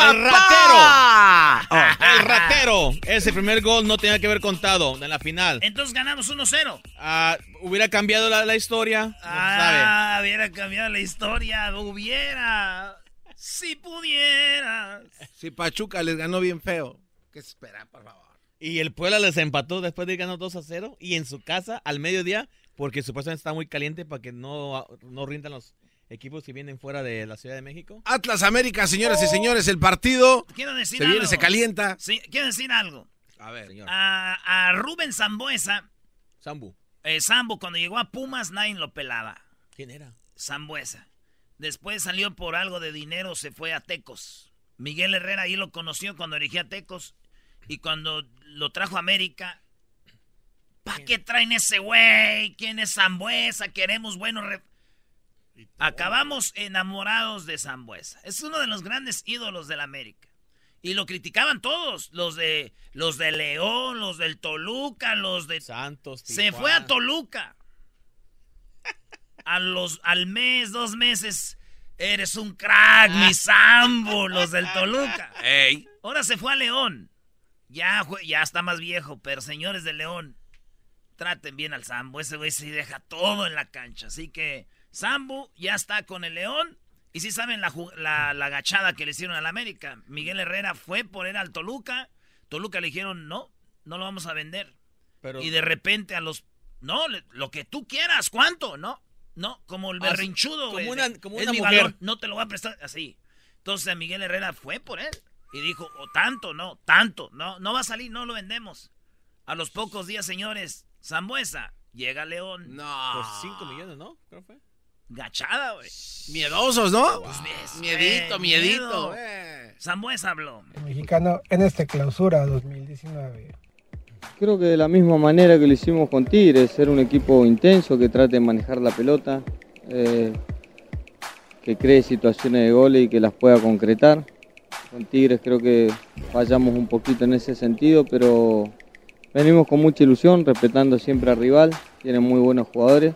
¡El ratero! Oh, el ratero. Ese primer gol no tenía que haber contado en la final. Entonces ganamos 1-0. Ah, hubiera cambiado la, la historia. no se sabe. Ah, hubiera cambiado la historia. Hubiera. Si pudiera. Si Pachuca les ganó bien feo. ¿Qué espera, por favor? Y el Puebla les empató después de ir ganando 2 a 0. Y en su casa, al mediodía, porque supuestamente está muy caliente para que no, no rindan los equipos que vienen fuera de la Ciudad de México. Atlas América, señoras y señores, el partido Quiero decir se viene, se calienta. Sí, quiero decir algo. A ver, señor. A, a Rubén Zambuesa. Sambu. Eh, Sambo, cuando llegó a Pumas, nadie lo pelaba. ¿Quién era? Zambuesa. Después salió por algo de dinero, se fue a Tecos. Miguel Herrera ahí lo conoció cuando dirigía a Tecos. Y cuando lo trajo a América. ¿Para qué traen ese güey? ¿Quién es Zambuesa? Queremos buenos. re- Acabamos enamorados de Zambuesa. Es uno de los grandes ídolos del América. Y lo criticaban todos, los de los de León, los del Toluca, los de Santos. se fue a Toluca. A los, al mes, dos meses, eres un crack, mi Sambo, los del Toluca. Ey. Ahora se fue a León. Ya, ya está más viejo, pero señores de León, traten bien al Sambo. Ese güey se deja todo en la cancha. Así que Sambo ya está con el León. Y si saben la, la, la agachada que le hicieron al América. Miguel Herrera fue por él al Toluca. Toluca le dijeron, no, no lo vamos a vender. Pero- Y de repente a los... No, le- lo que tú quieras, ¿cuánto? No, no, como el Ah, berrinchudo, como una- como es una mi mujer. balón, no te lo voy a prestar así. Entonces Miguel Herrera fue por él y dijo, o tanto, no, tanto, no, no va a salir, no lo vendemos. A los pocos días, señores, Zambuesa llega León. No. Por 5 millones, ¿no? Creo fue. Gachada, güey. Miedosos, ¿no? Pues ves, Miedito, güey, miedito. miedo. eh. Zambuesa habló. mexicano en esta clausura 2019. Creo que de la misma manera que lo hicimos con Tigres, ser un equipo intenso que trate de manejar la pelota, eh, que cree situaciones de goles y que las pueda concretar. Con Tigres creo que fallamos un poquito en ese sentido, pero venimos con mucha ilusión, respetando siempre al rival, tienen muy buenos jugadores.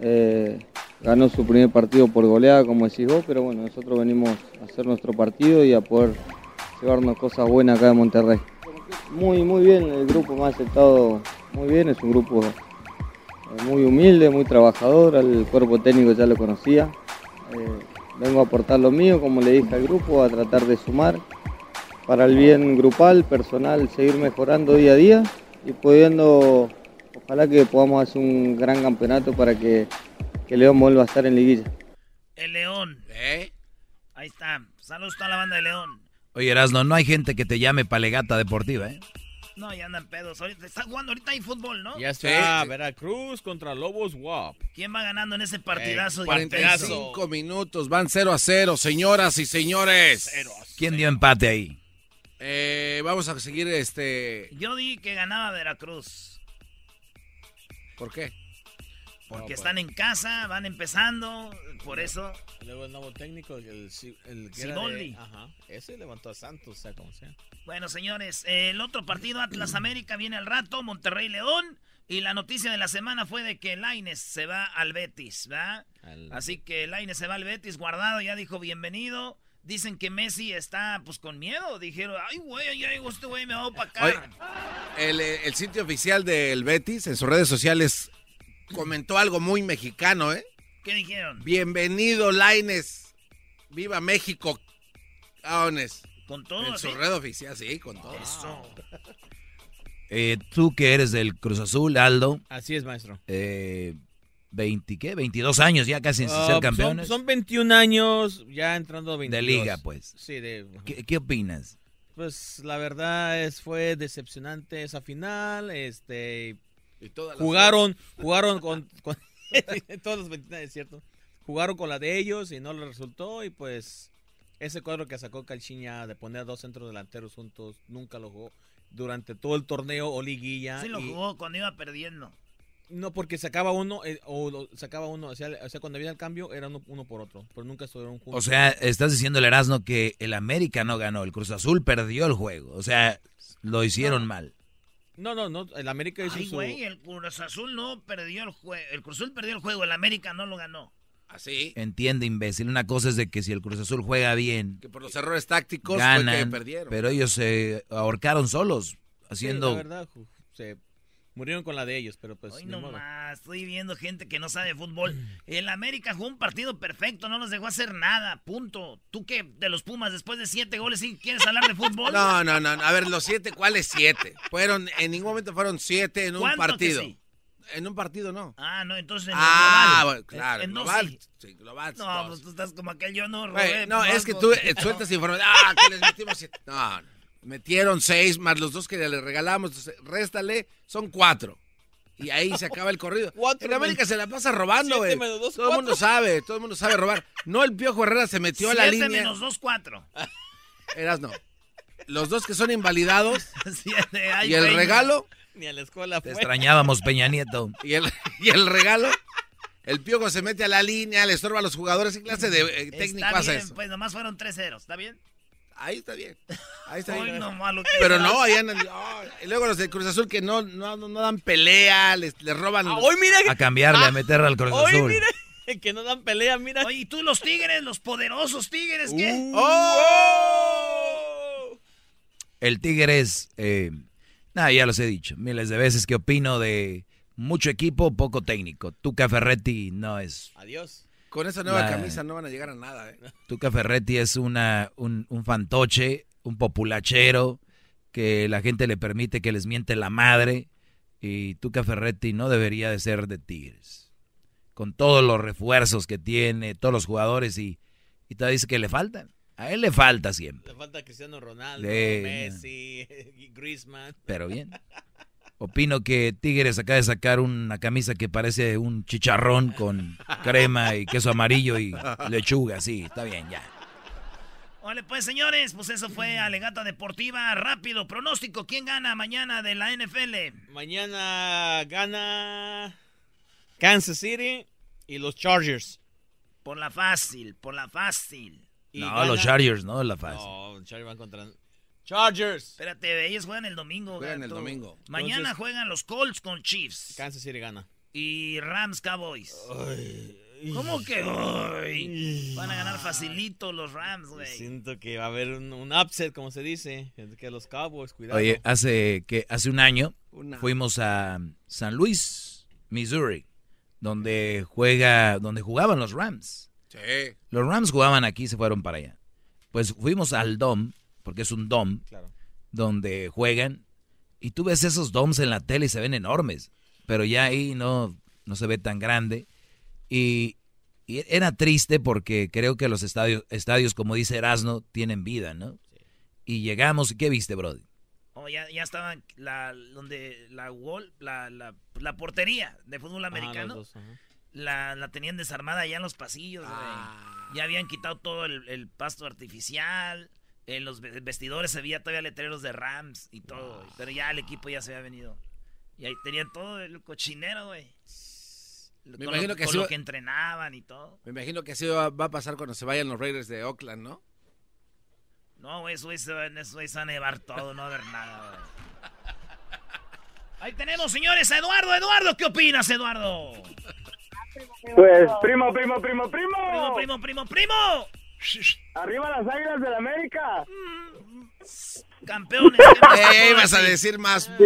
Eh, ganó su primer partido por goleada, como decís vos, pero bueno, nosotros venimos a hacer nuestro partido y a poder llevarnos cosas buenas acá de Monterrey. Muy, muy bien, el grupo me ha aceptado muy bien, es un grupo eh, muy humilde, muy trabajador, al cuerpo técnico ya lo conocía. Eh, vengo a aportar lo mío, como le dije al grupo, a tratar de sumar para el bien grupal, personal, seguir mejorando día a día y pudiendo, ojalá que podamos hacer un gran campeonato para que, que León vuelva a estar en liguilla. El León. Ahí está. Saludos a toda la banda de León. Oye, Erasno, no hay gente que te llame palegata deportiva, ¿eh? No, ya andan pedos. Ahorita están jugando, ahorita hay fútbol, ¿no? Ya está. Veracruz contra Lobos WAP. ¿Quién va ganando en ese partidazo? 45 minutos, van 0 a 0, señoras y señores. ¿Quién dio empate ahí? Eh, vamos a seguir este. Yo di que ganaba Veracruz. ¿Por qué? Porque pues. están en casa, van empezando, por eso. Luego el nuevo técnico, el, el que de-. Ajá. Ese levantó a Santos, o sea, como sea. Bueno, señores, el otro partido, Atlas América, viene al rato, Monterrey León. Y la noticia de la semana fue de que Laines se va al Betis, ¿verdad? Así que Laines se va al Betis, guardado, ya dijo bienvenido. Dicen que Messi está pues con miedo. Dijeron, ay, güey, llegó este güey, me va para acá. Oye, el, eh, el sitio oficial del Betis en sus redes sociales comentó algo muy mexicano, ¿eh? ¿Qué dijeron? Bienvenido, Laines. Viva México, caones. Con todo. En su red oficial, sí, con todo. Eh, tú que eres del Cruz Azul, Aldo. Así es, maestro. Eh, 20, ¿qué? 22 años ya casi sin Ah, ser son- campeones. Son, 21 años ya entrando a 22. De liga, pues. Sí, de... ¿Qué, qué opinas? Pues la verdad es fue decepcionante esa final, este jugaron jugaron con, con todos los 29, es cierto. Jugaron con la de ellos y no les resultó y pues ese cuadro que sacó Calchiña de poner dos centros delanteros juntos nunca lo jugó durante todo el torneo o liguilla. Sí lo y- jugó cuando iba perdiendo. No, porque sacaba uno, eh, o lo- sacaba uno, o sea, o sea, cuando había el cambio era uno, uno por otro, pero nunca estuvieron juntos. O sea, estás diciendo el Erasmo que el América no ganó, el Cruz Azul perdió el juego. O sea, lo hicieron mal. No, no, no, el América hizo Ay, su... güey, el Cruz Azul no perdió el juego. El Cruz Azul perdió el juego, el América no lo ganó. Así. Entiende, imbécil. Una cosa es de que si el Cruz Azul juega bien, Que por los errores tácticos fue ganan, que perdieron. pero ellos se ahorcaron solos, haciendo... Sí, la verdad, se murieron con la de ellos, pero pues Hoy ni no modo. más, estoy viendo gente que no sabe fútbol. El América jugó un partido perfecto, no nos dejó hacer nada, punto. ¿Tú qué? De los Pumas, después de siete goles, ¿sí quieres hablar de fútbol? No, no, no. A ver, los siete, ¿cuáles siete? Fueron, en ningún momento fueron siete en un ¿Cuánto que partido. sí? En un partido no. Ah, no, entonces en Ah, el global. bueno, claro, En- en dos global. sí. Sí, global. No, dos. pues tú estás como aquel yo no no, es que tú eh, no. sueltas información. Ah, que les metimos siete. No, no. Metieron seis más los dos que le regalamos. entonces, réstale, son cuatro. Y ahí se acaba el corrido. en América se la pasa robando, güey. Todo el mundo sabe, todo el mundo sabe robar. No, el Piojo Herrera se metió a la línea. menos dos, cuatro. Eras no. Los dos que son invalidados. Siete, ay, y el Peña. regalo. Ni a la escuela Te fue. extrañábamos, Peña Nieto. Y el, y el regalo. El Piojo se mete a la línea, le estorba a los jugadores. ¿Qué clase de eh, técnico hace eso? pues nomás fueron tres ceros, ¿está bien? Ahí está bien. Ahí está bien. no malo que Pero no, ahí andan. oh, y luego los de Cruz Azul que no, no, no dan pelea, les, les roban. Ah, hoy mira que- A cambiarle, a meterle al Cruz Hoy Azul. mira que no dan pelea, mira. Oye, ¿y tú los tigres, los poderosos tigres, qué? Uh. ¡Oh! El Tigres, eh, nada, ya los he dicho miles de veces que opino de mucho equipo, poco técnico. Tuca Ferretti no es. Adiós. Con esa nueva La- camisa no van a llegar a nada, ¿eh? Tuca Ferretti es una, un, un fantoche, un populachero, que la gente le permite que les miente la madre. Y Tuca Ferretti no debería de ser de Tigres. Con todos los refuerzos que tiene, todos los jugadores y, y todavía dice que le faltan. A él le falta siempre. Le falta Cristiano Ronaldo, Messi, Griezmann. Pero bien. Opino que Tigres acaba de sacar una camisa que parece un chicharrón con crema y queso amarillo y lechuga. Sí, está bien, ya. Vale, pues señores, pues eso fue Alegata Deportiva. Rápido, pronóstico. ¿Quién gana mañana de la NFL? Mañana gana Kansas City y los Chargers. Por la fácil, por la fácil. Y No, gana- los Chargers, no la fácil. No, los Chargers van contra Chargers. Espérate, ellos juegan el domingo. Juegan el gato. domingo. Mañana Entonces- juegan los Colts con Chiefs. Kansas City gana. Y Rams Cowboys. ¿Cómo que hoy? Van a ganar facilito los Rams, güey. Siento que va a haber un, un upset, como se dice, que los Cowboys, cuidado. Oye, hace que hace un año Una. fuimos a San Luis, Missouri, donde juega, donde jugaban los Rams. Sí. Los Rams jugaban aquí y se fueron para allá. Pues fuimos al Dom, porque es un Dom, Claro. donde juegan, y tú ves esos Doms en la tele y se ven enormes, pero ya ahí no, no se ve tan grande. Y, y era triste porque creo que los estadios, estadios, como dice Erasno, tienen vida, ¿no? Y llegamos, ¿y qué viste, Brody? Oh, ya, ya estaban la, donde la wall, la, la, la portería de fútbol Ajá, americano. dos, la, la tenían desarmada allá en los pasillos, güey. Ya habían quitado todo el, el pasto artificial. En los ve- vestidores se veía todavía letreros de Rams y todo, güey. Pero ya el equipo ya se había venido. Y ahí tenían todo el cochinero, güey. Me Con imagino lo, que con lo que entrenaban y todo. Me imagino que así va, va a pasar cuando se vayan los Raiders de Oakland, ¿no? No, güey, eso se van eso se va a nevar todo, no va a haber nada, güey. Ahí tenemos, señores, a Eduardo. Eduardo, ¿qué opinas, Eduardo? Pues, primo, primo, primo, primo. Primo, primo, primo, primo. Arriba las águilas del América. Campeones. Eh, ibas a decir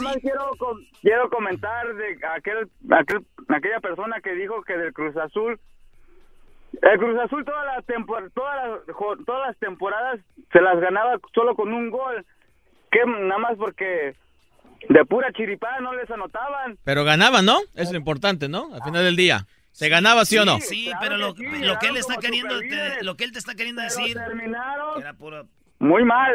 más. Quiero, com- quiero comentar de aquel, aquel, aquella persona que dijo que del Cruz Azul. El Cruz Azul toda la todas, las, jo- todas las temporadas se las ganaba solo con un gol. Que nada más porque de pura chiripada no les anotaban. Pero ganaban, ¿no? Eso es lo importante, ¿no? Al final del día. ¿Se ganaba sí o no? Sí, pero lo, lo que él está queriendo, te- lo que él te está queriendo decir era puro... Muy mal.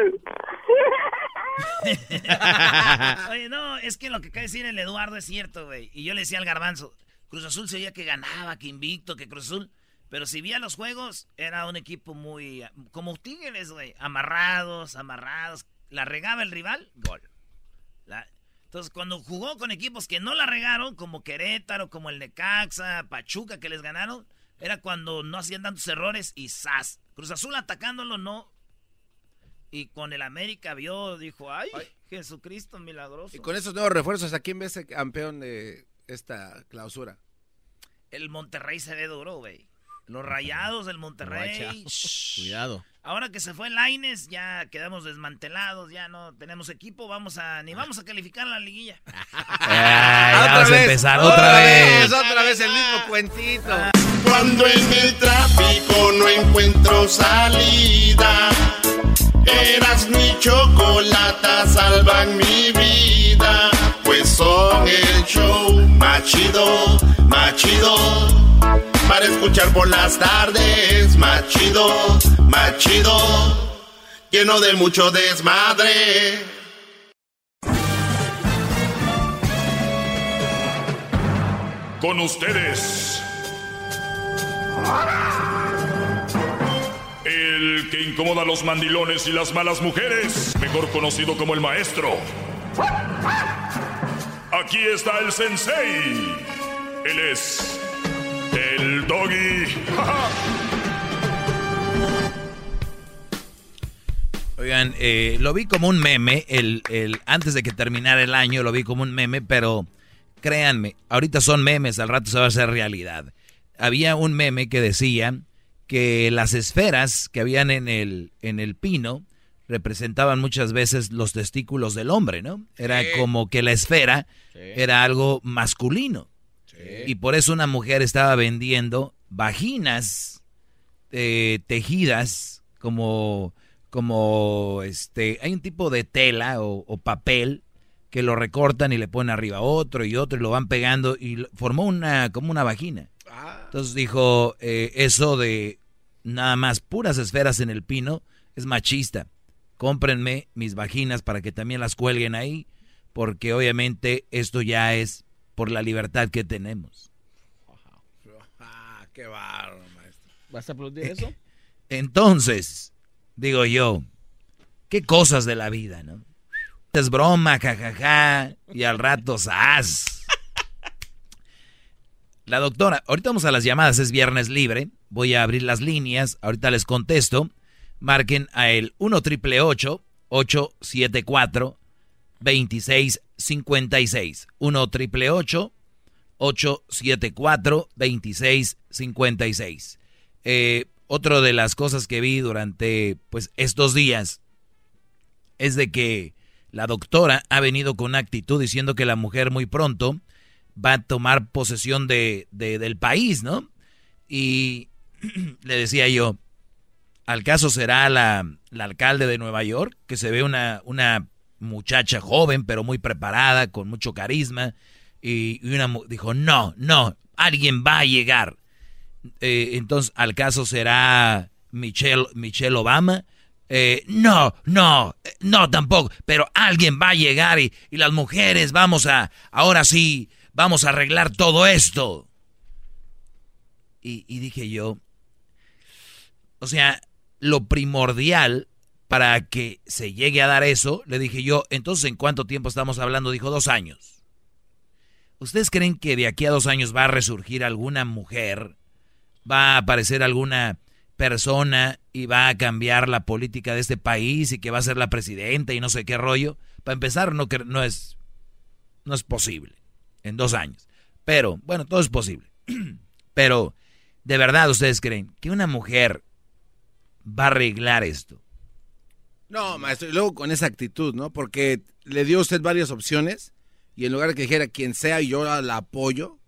Oye, no, es que lo que acaba de decir el Eduardo es cierto, güey. Y yo le decía al garbanzo, Cruz Azul se veía que ganaba, que invicto, que Cruz Azul. Pero si veía los juegos, era un equipo muy... Como Tigres, güey. Amarrados, amarrados. La regaba el rival, gol. La- entonces, cuando jugó con equipos que no la regaron, como Querétaro, como el Necaxa, Pachuca, que les ganaron, era cuando no hacían tantos errores y ¡zas! Cruz Azul atacándolo, no. Y con el América vio, dijo, ¡ay, Jesucristo milagroso! Y con esos nuevos refuerzos, ¿a quién ves el campeón de esta clausura? El Monterrey se ve duro, güey. Los rayados del Monterrey. Cuidado. Ahora que se fue Laines, ya quedamos desmantelados, ya no tenemos equipo, vamos a ni vamos a calificar a la liguilla. Ay, ya vas a empezar otra vez. Otra vez el mismo cuentito. Cuando en el tráfico no encuentro salida, eras mi chocolata, salvan mi vida. Pues son el show más chido, más chido. Para escuchar por las tardes, más chido, más chido. Lleno de mucho desmadre. Con ustedes. El que incomoda a los mandilones y las malas mujeres, mejor conocido como el maestro. Aquí está el sensei. Él es el doggy. Oigan, eh, lo vi como un meme, el, el, antes de que terminara el año lo vi como un meme, pero créanme, ahorita son memes, al rato se va a hacer realidad. Había un meme que decía que las esferas que habían en el, en el pino representaban muchas veces los testículos del hombre, ¿no? Era Sí. como que la esfera Sí. era algo masculino. Y por eso una mujer estaba vendiendo vaginas eh, tejidas como, como este, hay un tipo de tela o, o papel que lo recortan y le ponen arriba otro y otro y lo van pegando y formó una, como una vagina. Entonces dijo, eh, eso de nada más puras esferas en el pino es machista. Cómprenme mis vaginas para que también las cuelguen ahí, porque obviamente esto ya es por la libertad que tenemos. Ah, qué bárbaro, maestro. ¿Vas a aplaudir eso? Entonces, digo yo, qué cosas de la vida, ¿no? Es broma, jajaja, y al rato, ¡zas! La doctora, ahorita vamos a las llamadas, es viernes libre, voy a abrir las líneas, ahorita les contesto, marquen a el 1 triple 874 2656 1 triple 874 2656 eh, Otra de las cosas que vi durante pues estos días es de que la doctora ha venido con una actitud diciendo que la mujer muy pronto va a tomar posesión de, de- del país, ¿no? Y le decía yo, ¿al caso será la, la alcalde de Nueva York? Que se ve una, una muchacha joven, pero muy preparada, con mucho carisma. Y, una dijo, no, no, alguien va a llegar. Eh, entonces, ¿al caso será Michelle, Michelle Obama? Eh, no, no, no tampoco, pero alguien va a llegar y, y las mujeres vamos a, ahora sí, vamos a arreglar todo esto. Y, y dije yo, o sea, lo primordial para que se llegue a dar eso, le dije yo, entonces ¿en cuánto tiempo estamos hablando? Dijo, dos años. ¿Ustedes creen que de aquí a dos años va a resurgir alguna mujer? ¿Va a aparecer alguna persona y va a cambiar la política de este país y que va a ser la presidenta y no sé qué rollo? Para empezar, no, no, es, no es posible en dos años. Pero, bueno, todo es posible. Pero, ¿de verdad ustedes creen que una mujer va a arreglar esto? No, maestro, y luego con esa actitud, ¿no? Porque le dio a usted varias opciones y en lugar de que dijera quien sea y yo la apoyo,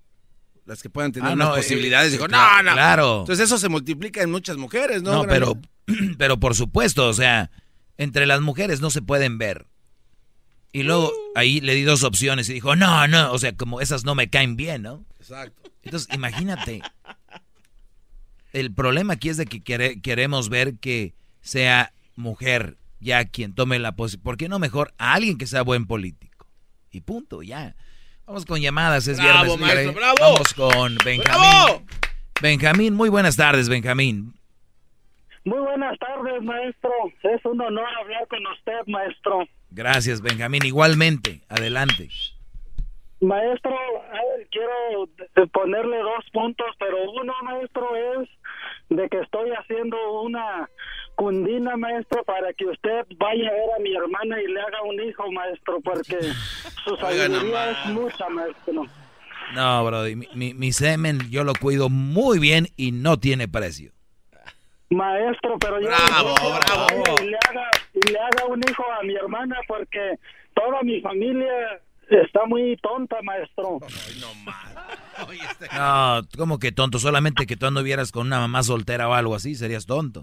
las que puedan tener Ah, unas no, eh, posibilidades, dijo, no, cla- no. claro. Entonces eso se multiplica en muchas mujeres, ¿no? No, pero, pero por supuesto, o sea, entre las mujeres no se pueden ver. Y luego ahí le di dos opciones y dijo, no, no, o sea, como esas no me caen bien, ¿no? Exacto. Entonces, imagínate. El problema aquí es de que quere- queremos ver que sea mujer ya quien tome la posición. ¿Por qué no mejor a alguien que sea buen político? Y punto, ya. Vamos con llamadas, es Bravo, viernes. maestro, libre. bravo. Vamos con Benjamín. ¡Bravo! Benjamín, muy buenas tardes, Benjamín. Muy buenas tardes, maestro. Es un honor hablar con usted, maestro. Gracias, Benjamín. Igualmente, adelante. Maestro, eh, quiero ponerle dos puntos, pero uno, maestro, es de que estoy haciendo una cundina, maestro, para que usted vaya a ver a mi hermana y le haga un hijo, maestro, porque su sabiduría es mucha, maestro. No, Brody, mi, mi- mi semen yo lo cuido muy bien y no tiene precio. Maestro, pero yo Bravo, bravo. y le haga y le haga un hijo a mi hermana porque toda mi familia está muy tonta, maestro. No, como que tonto, solamente que tú anduvieras con una mamá soltera o algo así, serías tonto.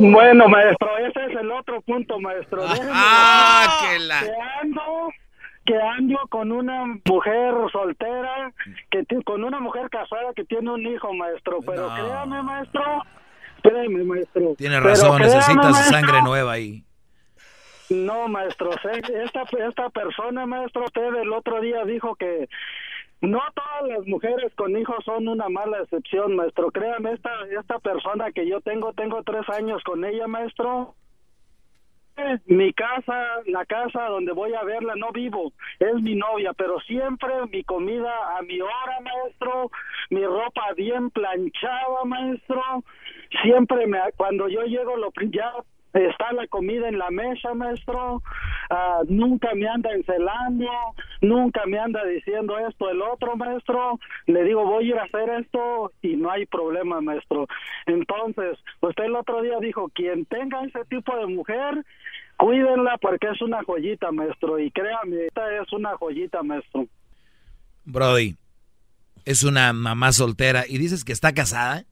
Bueno, maestro, ese es el otro punto, maestro. Déjeme Ah, decir que la- que ando, que ando con una mujer soltera, que con una mujer casada que tiene un hijo, maestro. Pero No. créame, maestro, espérame, maestro. Tienes Pero razón, créame, necesitas maestro, sangre nueva ahí. No, maestro, esta, esta persona, maestro, usted el otro día dijo que no todas las mujeres con hijos son una mala excepción, maestro. Créame, esta, esta persona que yo tengo, tengo tres años con ella, maestro. Mi casa, la casa donde voy a verla, no vivo, es mi novia, pero siempre mi comida a mi hora, maestro, mi ropa bien planchada, maestro, siempre me, cuando yo llego, lo ya está la comida en la mesa, maestro, Ah, nunca me anda encelando, nunca me anda diciendo esto, el otro, maestro, le digo, voy a ir a hacer esto y no hay problema, maestro. Entonces, usted el otro día dijo, quien tenga ese tipo de mujer, cuídenla porque es una joyita, maestro, y créame, esta es una joyita, maestro. Brody, es una mamá soltera y dices que está casada.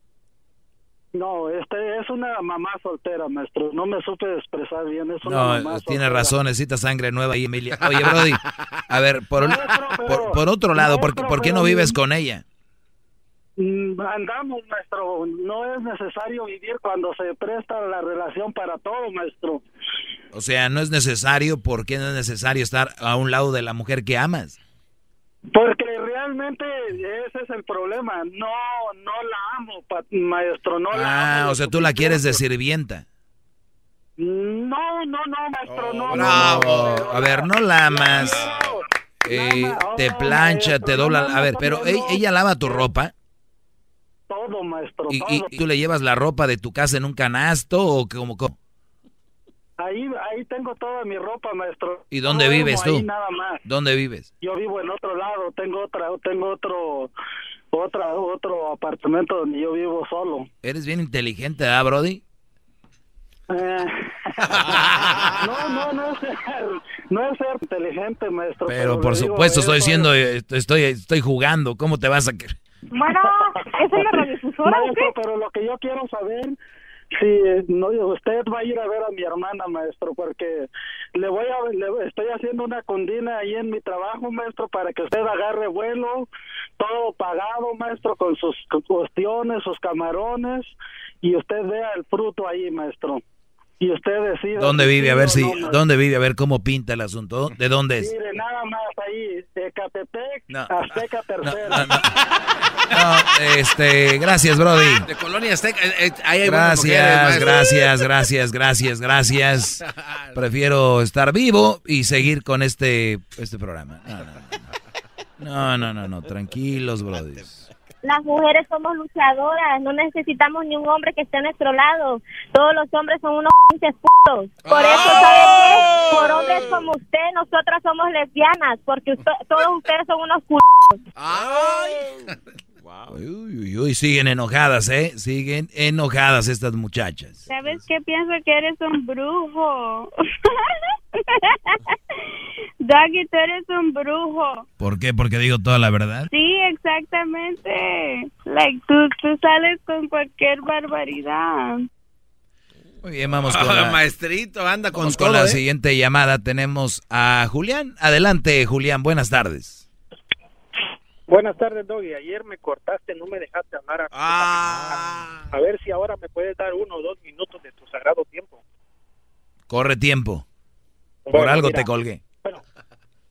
No, este es una mamá soltera, maestro, no me supe expresar bien, es una mamá No, soltera. tiene razón, necesita sangre nueva ahí, Emilia. Oye, Brody, a ver, por, un- por, por otro lado, ¿por, qué- por qué no vives con ella? Mm, Andamos, maestro. No es necesario vivir cuando se presta la relación para todo, maestro. O sea, no es necesario, ¿por qué no es necesario estar a un lado de la mujer que amas? Porque realmente ese es el problema. No, no la amo, maestro. No la Ah, amo. o sea, tú la quieres de sirvienta. No, no, no, maestro. no, No, no. a ver, no la amas. Eh, te plancha, te dobla. A ver, pero ¿e- ella lava tu ropa Todo, maestro. y, todo. y tú le llevas la ropa de tu casa en un canasto o como cómo? Ahí, ahí tengo toda mi ropa, maestro. ¿Y dónde No vives tú? ahí nada más. ¿Dónde vives? Yo vivo en otro lado. Tengo otra, tengo otro, otra, otro apartamento donde yo vivo solo. Eres bien inteligente, ¿ah, Brody? Eh, no, no, no es ser, no es ser inteligente, maestro. Pero por supuesto estoy diciendo, es- eh, estoy, estoy jugando. ¿Cómo te vas a querer? Bueno, ¿es una radiodifusora Maestro, pero lo que yo quiero saber, si eh, no, usted va a ir a ver a mi hermana, maestro, porque le voy a, le estoy haciendo una condina ahí en mi trabajo, maestro, para que usted agarre vuelo, todo pagado, maestro, con sus cuestiones, sus camarones, y usted vea el fruto ahí, maestro. Y usted decida. ¿Dónde vive? A ver si, no. ¿dónde vive? A ver cómo pinta el asunto. ¿De dónde es? Mire, nada más ahí, Ecatepec, No. Azteca Tercera. No, este, gracias, Brody. De Colonia Azteca. eh, eh, ahí hay buenas mujeres, Gracias, gracias, gracias, gracias, gracias. Prefiero estar vivo y seguir con este, este programa. No, no, no, no, no, no, tranquilos, Brody. Las mujeres somos luchadoras, no necesitamos ni un hombre que esté a nuestro lado. Todos los hombres son unos pinches putos. Por eso, ¿sabe qué? Por hombres como usted, nosotras somos lesbianas, porque usted- todos ustedes son unos culos. Uy, uy, uy, siguen enojadas, ¿eh? Siguen enojadas estas muchachas. ¿Sabes qué? Pienso que eres un brujo. Doggy, tú eres un brujo. ¿Por qué? Porque digo toda la verdad. Sí, exactamente. Like, tú, tú sales con cualquier barbaridad. Muy bien, vamos con Ah, la, maestrito, anda con vamos todo, con la ¿eh? siguiente llamada. Tenemos a Julián. Adelante, Julián. Buenas tardes. Buenas tardes, Doggy. Ayer me cortaste, no me dejaste hablar. A, Ah. a ver si ahora me puedes dar uno o dos minutos de tu sagrado tiempo. Corre tiempo. Por Bueno, algo mira. te colgué.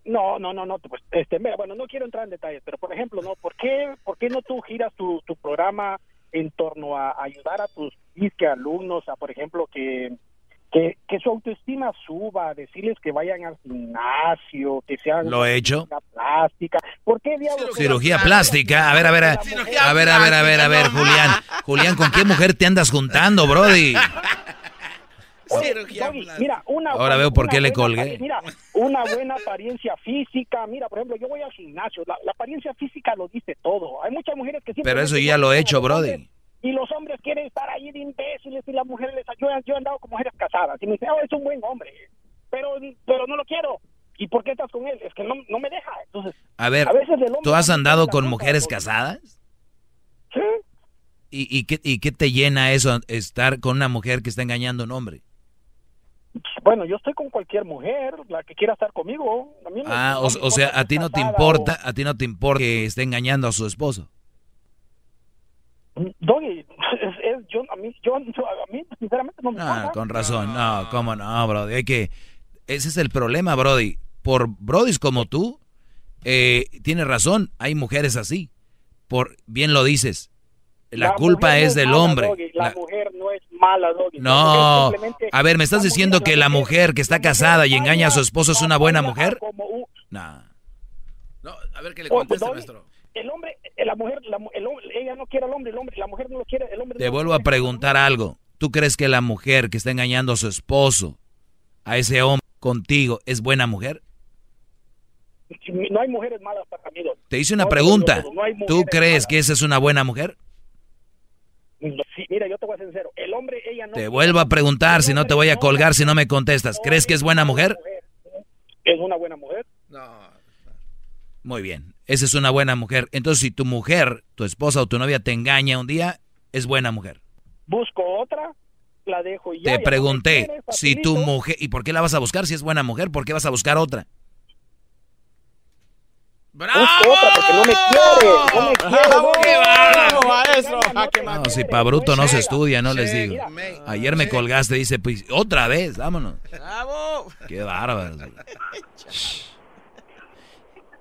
No, no, no, no. Pues, este, mira, bueno, no quiero entrar en detalles, pero por ejemplo, no, ¿por qué, por qué no tú giras tu, tu programa en torno a ayudar a tus disque alumnos, a por ejemplo que que, que su autoestima suba, decirles que vayan al gimnasio, que sean Lo he hecho. plástica. ¿Por qué diablos? Cirugía plástica. A ver, a ver, a, a ver, a ver, a ver, a ver, Julián. Julián, ¿con qué mujer te andas juntando, Brody? Oye, Doggy, mira, una Ahora veo por una qué le buena colgué. Mira, una buena apariencia física. Mira, por ejemplo, yo voy al gimnasio. La, la apariencia física lo dice todo. Hay muchas mujeres que Pero eso ya lo he hecho, Brody. Y los hombres quieren estar ahí de imbéciles y las mujeres les yo, yo he andado con mujeres casadas y me dicen, oh, es un buen hombre, pero pero no lo quiero. ¿Y por qué estás con él? Es que no, no me deja. Entonces, A ver, A veces ¿tú has andado con mujeres casadas? Sí. ¿Y, y, qué, ¿Y qué te llena eso, estar con una mujer que está engañando a un hombre? bueno, yo estoy con cualquier mujer, la que quiera estar conmigo. A mí no- Ah, o, sea, a ti no te importa, a ti no te importa que esté engañando a su esposo. Doggy, es, es- yo, a mí, yo, a mí, sinceramente, no me Ah, importa. con razón. No, cómo no, Brody. Hay que, ese es el problema, Brody. Por Brodis como tú, eh, tienes razón. Hay mujeres así. Por bien lo dices. La, culpa mujer no es del mala, hombre. Doggy, La, La- mujer no es mala, Doggy. La no. A ver, ¿me estás la diciendo que la mujer que está casada y engaña a su esposo es una buena mujer? como un- No. No, a ver qué le contesta, maestro. El hombre, la mujer, la el ella no quiere al hombre, el hombre, la mujer no lo quiere, el hombre Te no vuelvo a preguntar algo. ¿Tú crees que la mujer que está engañando a su esposo, a ese hombre contigo, es buena mujer? No hay mujeres malas para mí. Te hice una No, pregunta. no, no, no ¿Tú crees malas. que esa es una buena mujer? Sí, mira, yo te voy a ser sincero. El hombre, ella no Te vuelvo a preguntar, si no te voy a colgar si no me contestas. ¿Crees que es buena mujer? es una buena mujer. Muy bien, esa es una buena mujer. Entonces, si tu mujer, tu esposa o tu novia te engaña un día, es buena mujer. Busco otra, la dejo y ya. Te pregunté, si tu mujer... ¿Y por qué la vas a buscar si es buena mujer? ¿Por qué vas a buscar otra? Busco otra porque no me quiere, no me quiere. ¡Bravo, qué bárbaro, maestro! ¡Ah, qué No, si pa' bruto no se estudia, no les digo. Ayer me colgaste, dice, pues, otra vez, vámonos. ¡Bravo! Qué bárbaro.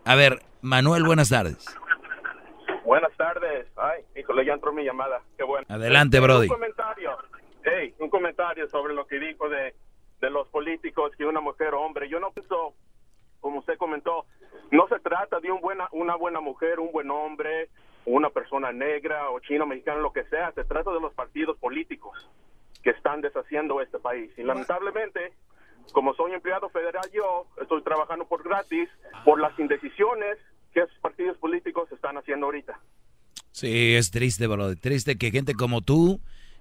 A ver, Manuel, buenas tardes. Buenas tardes. Ay, híjole, ya entró mi llamada. Qué bueno. Adelante, Este, Brody. Un comentario. Hey, un comentario sobre lo que dijo de, de los políticos, que una mujer o hombre. Yo no pienso, como usted comentó, no se trata de un buena, una buena mujer, un buen hombre, una persona negra o chino, mexicano, lo que sea. Se trata de los partidos políticos que están deshaciendo este país. Y lamentablemente, como soy empleado federal yo, estoy trabajando por gratis por las indecisiones que esos partidos políticos están haciendo ahorita. Sí, es triste, bro. Triste que gente como tú,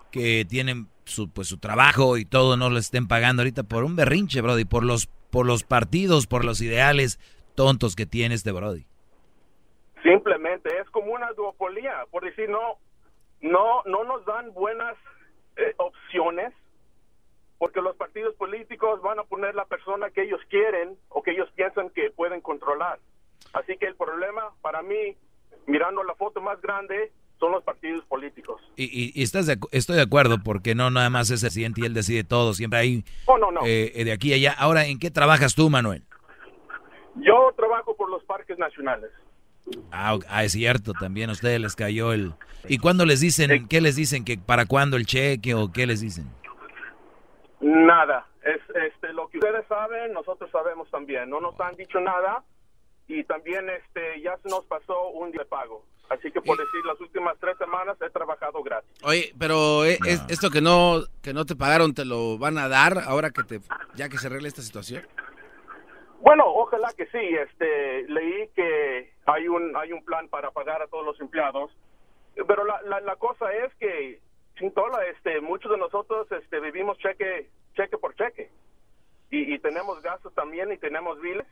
que tienen su, pues, su trabajo y todo, no lo estén pagando ahorita por un berrinche, Brody, por los, por los partidos, por los ideales tontos que tiene este Brody. Simplemente es como una duopolio, por decir no, no, no nos dan buenas eh, opciones porque los partidos políticos van a poner la persona que ellos quieren o que ellos piensan que pueden controlar. Así que el problema para mí, mirando la foto más grande, son los partidos políticos. Y, y- y estás de estoy de acuerdo, porque no nada más es el presidente y él decide todo, siempre hay Oh, no, no. eh, de aquí a allá. Ahora, ¿en qué trabajas tú, Manuel? Yo trabajo por los parques nacionales. Ah, ah, es cierto, también a ustedes les cayó el... ¿Y cuándo les dicen, qué les dicen, que para cuándo el cheque o qué les dicen? Nada. Es este lo que ustedes saben, nosotros sabemos también. No nos han dicho nada y también este ya se nos pasó un día de pago. Así que por decir las últimas tres semanas he trabajado gratis. Oye, pero eh, es- esto que no que no te pagaron te lo van a dar ahora que te ya que se arregle esta situación. Bueno, ojalá que sí. Este leí que hay un hay un plan para pagar a todos los empleados, pero la, la, la cosa es que sin toda este muchos de nosotros este vivimos cheque cheque por cheque y, y tenemos gastos también y tenemos biles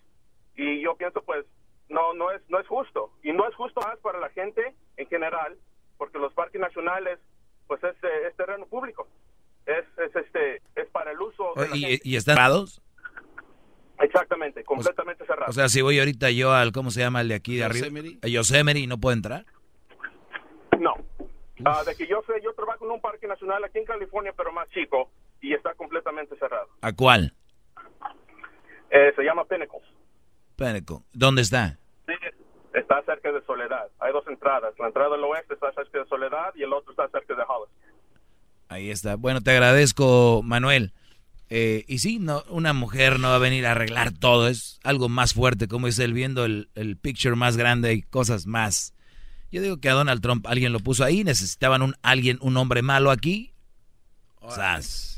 y yo pienso pues no no es no es justo y no es justo más para la gente en general porque los parques nacionales pues es, eh, es terreno público es, es este es para el uso de ¿Y, están cerrados? exactamente completamente cerrado O sea, si voy ahorita yo al, ¿cómo se llama el de aquí de arriba? Yosemite. A Yosemite y no puedo entrar. no Ah, de que yo sé yo trabajo en un parque nacional aquí en California pero más chico y está completamente cerrado ¿A cuál? Eh, se llama Pinnacle Pinnacle. ¿Dónde está? Sí, está cerca de Soledad hay dos entradas la entrada del oeste está cerca de Soledad y el otro está cerca de Hollis Ahí está. Bueno, te agradezco, Manuel. Eh, y sí, no, una mujer no va a venir a arreglar todo, es algo más fuerte, como es él viendo el, el picture más grande y cosas más. Yo digo que a Donald Trump alguien lo puso ahí, necesitaban un alguien, un hombre malo aquí. Sas.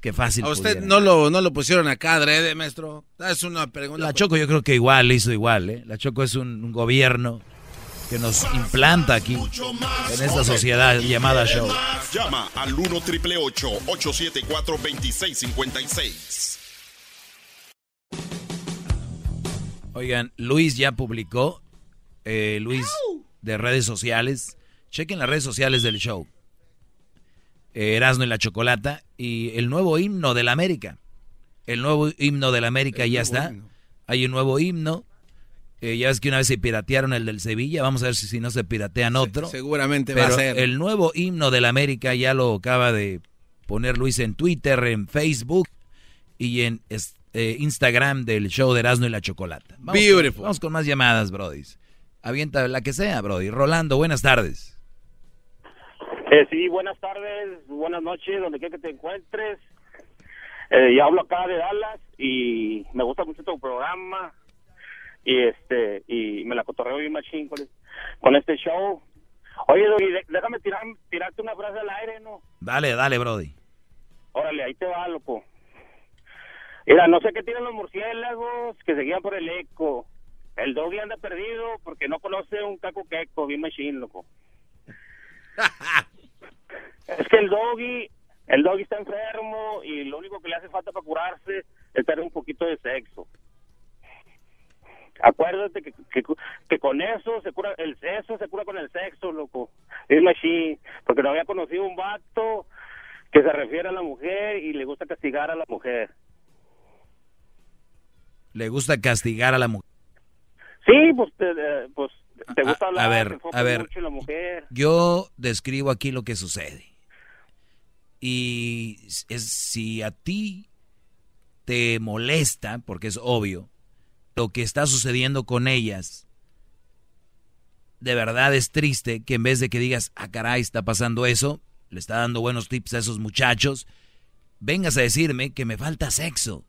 Qué fácil. A usted no lo, no lo pusieron acá, adrede, maestro. Es una pregunta. La Choco yo creo que igual, hizo igual, ¿eh? La Choco es un, un gobierno que nos implanta aquí en esta sociedad llamada show. Llama al 1 triple 874 2656. Oigan, Luis ya publicó, eh, Luis de redes sociales. Chequen las redes sociales del show. Eh, Erasmo y la Chocolata y el nuevo himno de la América. El nuevo himno de la América ya está. Hay un nuevo himno. Eh, ya ves que una vez se piratearon el del Sevilla. Vamos a ver si, si no se piratean otro. seguramente va a ser. El nuevo himno de la América ya lo acaba de poner Luis en Twitter, en Facebook y en es- eh, Instagram del show de Erasmo y la Chocolata. Vamos Beautiful. Con, vamos con más llamadas, Brody. Avienta la que sea, Brody. Rolando, buenas tardes. Eh, sí, buenas tardes, buenas noches, donde quiera que te encuentres. Eh, yo hablo acá de Dallas y me gusta mucho tu programa y este y me la cotorreo bien machín con, con este show. Oye, Doggy, déjame tirar, tirarte una frase al aire, ¿no? Dale, dale, Brody. Órale, ahí te va, loco. Mira, no sé qué tienen los murciélagos que se guían por el eco. El doggy anda perdido porque no conoce un caco queco, bien machín, loco. es que el doggy, el doggy está enfermo y lo único que le hace falta para curarse es tener un poquito de sexo. Acuérdate que, que, que con eso se cura, el eso se cura con el sexo, loco. Es machín, porque no había conocido un vato que se refiere a la mujer y le gusta castigar a la mujer. Le gusta castigar a la mujer. Sí, pues te, eh, pues, te gusta A- hablar, a ver, te a ver. mucho en la mujer. Yo describo aquí lo que sucede. Y es si a ti te molesta, porque es obvio, lo que está sucediendo con ellas, de verdad es triste que en vez de que digas, ah, caray, está pasando eso, le está dando buenos tips a esos muchachos, vengas a decirme que me falta sexo.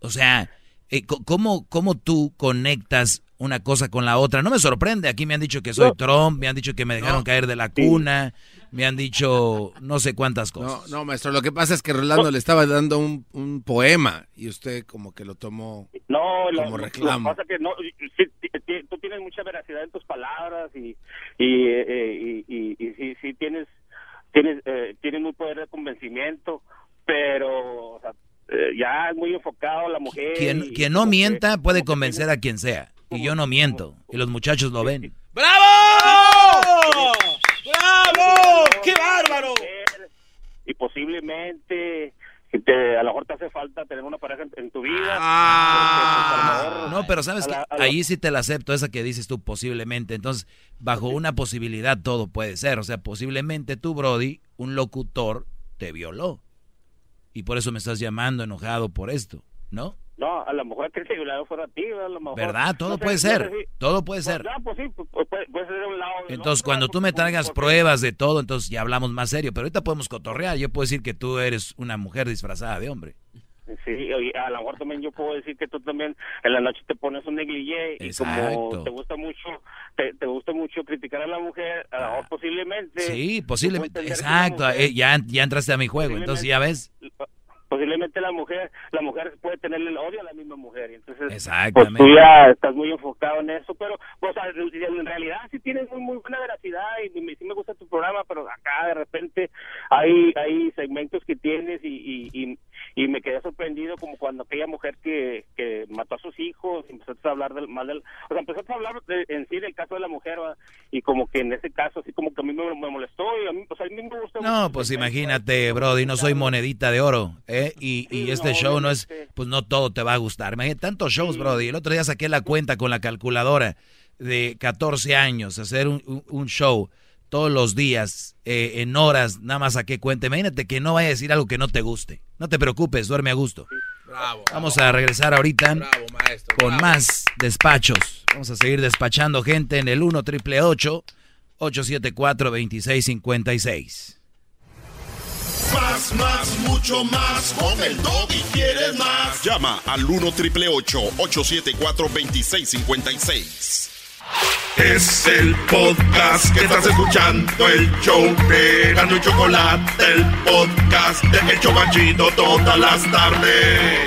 O sea, eh, ¿cómo, ¿cómo tú conectas una cosa con la otra? No me sorprende, aquí me han dicho que soy Trump, me han dicho que me dejaron caer de la cuna, me han dicho no sé cuántas cosas. No, no, maestro, lo que pasa es que Rolando le estaba dando un, un poema y usted como que lo tomó No, lo, como reclamo. lo que pasa que no, tú tienes mucha veracidad en tus palabras y y, eh, y, y, y sí, tienes tienes eh, tienes muy poder de convencimiento, pero o sea, eh, ya es muy enfocado la mujer. Quien, quien no mienta puede convencer a quien sea. Y yo no miento. Y los muchachos lo ven. ¡Bravo! ¡Bravo! ¡Qué bárbaro! y posiblemente te- a lo mejor te hace falta tener una pareja en, en tu vida. Ah. No, pero sabes que ahí sí te la acepto, esa que dices tú posiblemente. Entonces, bajo una posibilidad todo puede ser. O sea, posiblemente tú, Brody, un locutor, te violó. Y por eso me estás llamando enojado por esto, ¿no? No, a lo mejor que el violado fuera ti, a lo mejor. ¿Verdad? Todo No puede no ser. Todo puede Pues, ser. ya, pues sí, pues, pues, puede, ser de un lado. Entonces, otro, cuando tú me traigas porque- pruebas de todo, entonces ya hablamos más serio. Pero ahorita podemos cotorrear. Yo puedo decir que tú eres una mujer disfrazada de hombre. Sí, y a lo mejor también yo puedo decir que tú también en la noche te pones un negligé y como te gusta mucho te, te gusta mucho criticar a la mujer, a lo mejor posiblemente Ah. Sí, posiblemente. que la Exacto. eh, ya, ya entraste a mi juego. Entonces, ya ves. Posiblemente la mujer la mujer puede tenerle el odio a la misma mujer y entonces pues tú ya estás muy enfocado en eso pero o sea, en realidad sí tienes muy muy buena veracidad y me- sí me gusta tu programa pero acá de repente hay hay segmentos que tienes y y, y, y me quedé sorprendido como cuando aquella mujer que, que mató a sus hijos, empezaste a hablar del mal del, o sea, empezaste a hablar de- en sí del caso de la mujer, ¿verdad? y como que en ese caso, así como que a mí me, me molestó, y a mí, pues a mí me gustó No, pues imagínate, Brody, no soy monedita de oro, ¿eh? Y, y este show no es, pues no todo te va a gustar. Imagínate, tantos shows, Brody. El otro día saqué la cuenta con la calculadora de 14 años, hacer un, un- un show todos los días, eh, en horas, nada más saqué cuenta. Imagínate que no vaya a decir algo que no te guste. No te preocupes, duerme a gusto. Bravo. Vamos a regresar ahorita Bravo, maestro. con bravo. más despachos. Vamos a seguir despachando gente en el 1 triple 874 2656. Más, más, mucho más. Con el y quieres más. Llama al 1 triple 874 2656. Es el podcast que estás escuchando, el show de Gano y Chocolate, el podcast de El Chocachito todas las tardes.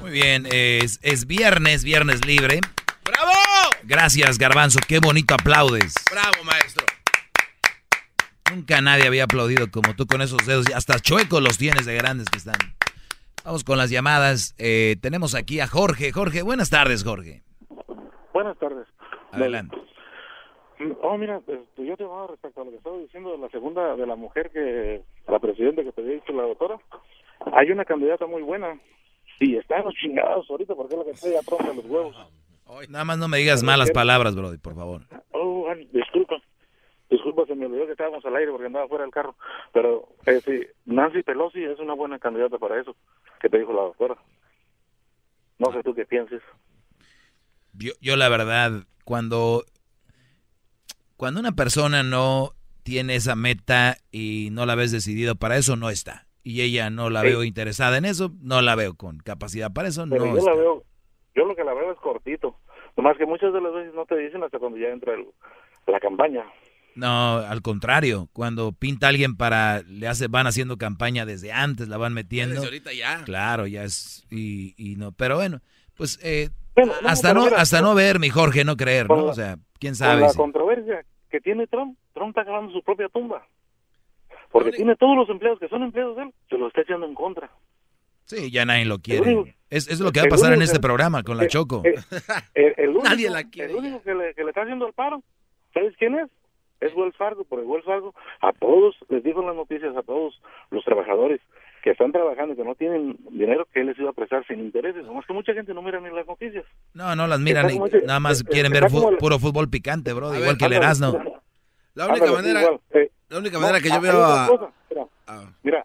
Muy bien, es, es viernes, viernes libre. ¡Bravo! Gracias, Garbanzo, qué bonito aplaudes. Bravo, maestro. Nunca nadie había aplaudido como tú con esos dedos. Hasta chuecos los tienes de grandes que están. Vamos con las llamadas. Eh, tenemos aquí a Jorge. Jorge, buenas tardes, Jorge. Buenas tardes. Adelante. Oh, mira, este, yo te voy respecto a lo que estaba diciendo de la segunda, de la mujer que, la presidenta que te había dicho la doctora. Hay una candidata muy buena. Y está en los chingados ahorita porque es la que está ya pronta los huevos. Nada más no me digas malas palabras, Brody, por favor. Oh, disculpa. Disculpa, se me olvidó que estábamos al aire porque andaba fuera del carro. Pero eh, sí, Nancy Pelosi es una buena candidata para eso, que te dijo la doctora. No sé tú qué pienses. Yo, yo la verdad, cuando, cuando una persona no tiene esa meta y no la ves decidido para eso, no está. Y ella no la Sí. veo interesada en eso, no la veo con capacidad para eso, Pero no yo está. la veo, yo lo que la veo es cortito. Nomás que muchas de las veces no te dicen hasta cuando ya entra el- la campaña. No, al contrario, cuando pinta a alguien para, le hace, van haciendo campaña desde antes, la van metiendo. Desde ahorita ya. Claro, ya es, y, y no, pero bueno, pues eh, Bueno, no, hasta no, mira, hasta no ver, mi Jorge, no creer, ¿no? con la- O sea, quién Con sabe. la si- controversia que tiene Trump, Trump está cavando su propia tumba. Porque tiene todos los empleados que son empleados de él, se lo está echando en contra. Sí, ya nadie lo único- quiere. Es, es lo que va a pasar en este que- programa con la Choco. El, el único, Nadie la quiere el único que, le, que le está haciendo el paro, ¿sabes quién es? Es Wells Fargo, porque Wells Fargo a todos, les dijo en las noticias a todos los trabajadores que están trabajando y que no tienen dinero, que él les iba a prestar sin intereses. Nomás que mucha gente no mira ni las noticias. No, no las miran, ese- nada más quieren ver el- puro fútbol picante, bro, A igual ver, que el Erasmo. La única manera, igual, eh, la única no, manera que yo veo a... cosa, mira, Mira,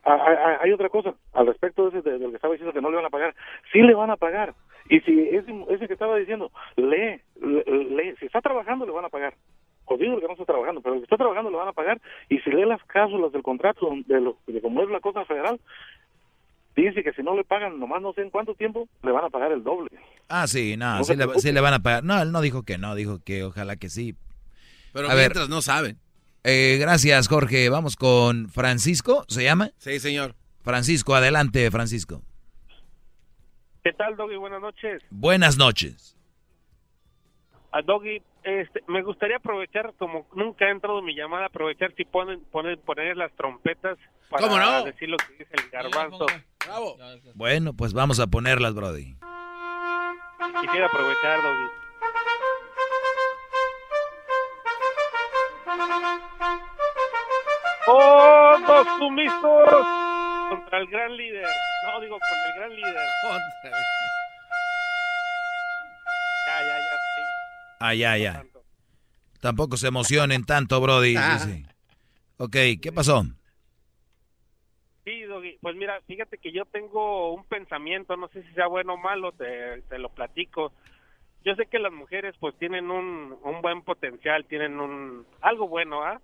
hay, otra cosa al respecto de ese de, del que estaba diciendo que no le van a pagar. Sí le van a pagar. Y si ese, ese que estaba diciendo, lee, le- lee, si está trabajando le van a pagar. Jodido el que no está trabajando, pero el que está trabajando le van a pagar. Y si lee las cláusulas del contrato, de, lo, de cómo es la cosa federal, dice que si no le pagan nomás no sé en cuánto tiempo, le van a pagar el doble. Ah, sí, no, No sí, le, sí le van a pagar. No, él no dijo que no, dijo que ojalá que sí. Pero A ver. mientras no saben. Eh, gracias, Jorge. Vamos con Francisco, ¿se llama? Sí, señor. Francisco, adelante, Francisco. ¿Qué tal, Doggy? Buenas noches. Buenas noches. A Doggy, este, me gustaría aprovechar, como nunca ha entrado mi llamada, aprovechar si ponen, ponen poner las trompetas para ¿Cómo no? decir lo que dice el garbanzo. Bravo. Bueno, pues vamos a ponerlas, Brody. Quisiera aprovechar, Doggy. Todos sumisos contra el gran líder. No, digo, con el gran líder. Ah, ya, ya. Tampoco se emocionen tanto, Brody. Ah. Sí, sí. Ok, ¿qué pasó? Sí, Doggy. Pues mira, fíjate que yo tengo un pensamiento, no sé si sea bueno o malo, te, te lo platico. Yo sé que las mujeres pues tienen un, un buen potencial, tienen un algo bueno, ¿ah?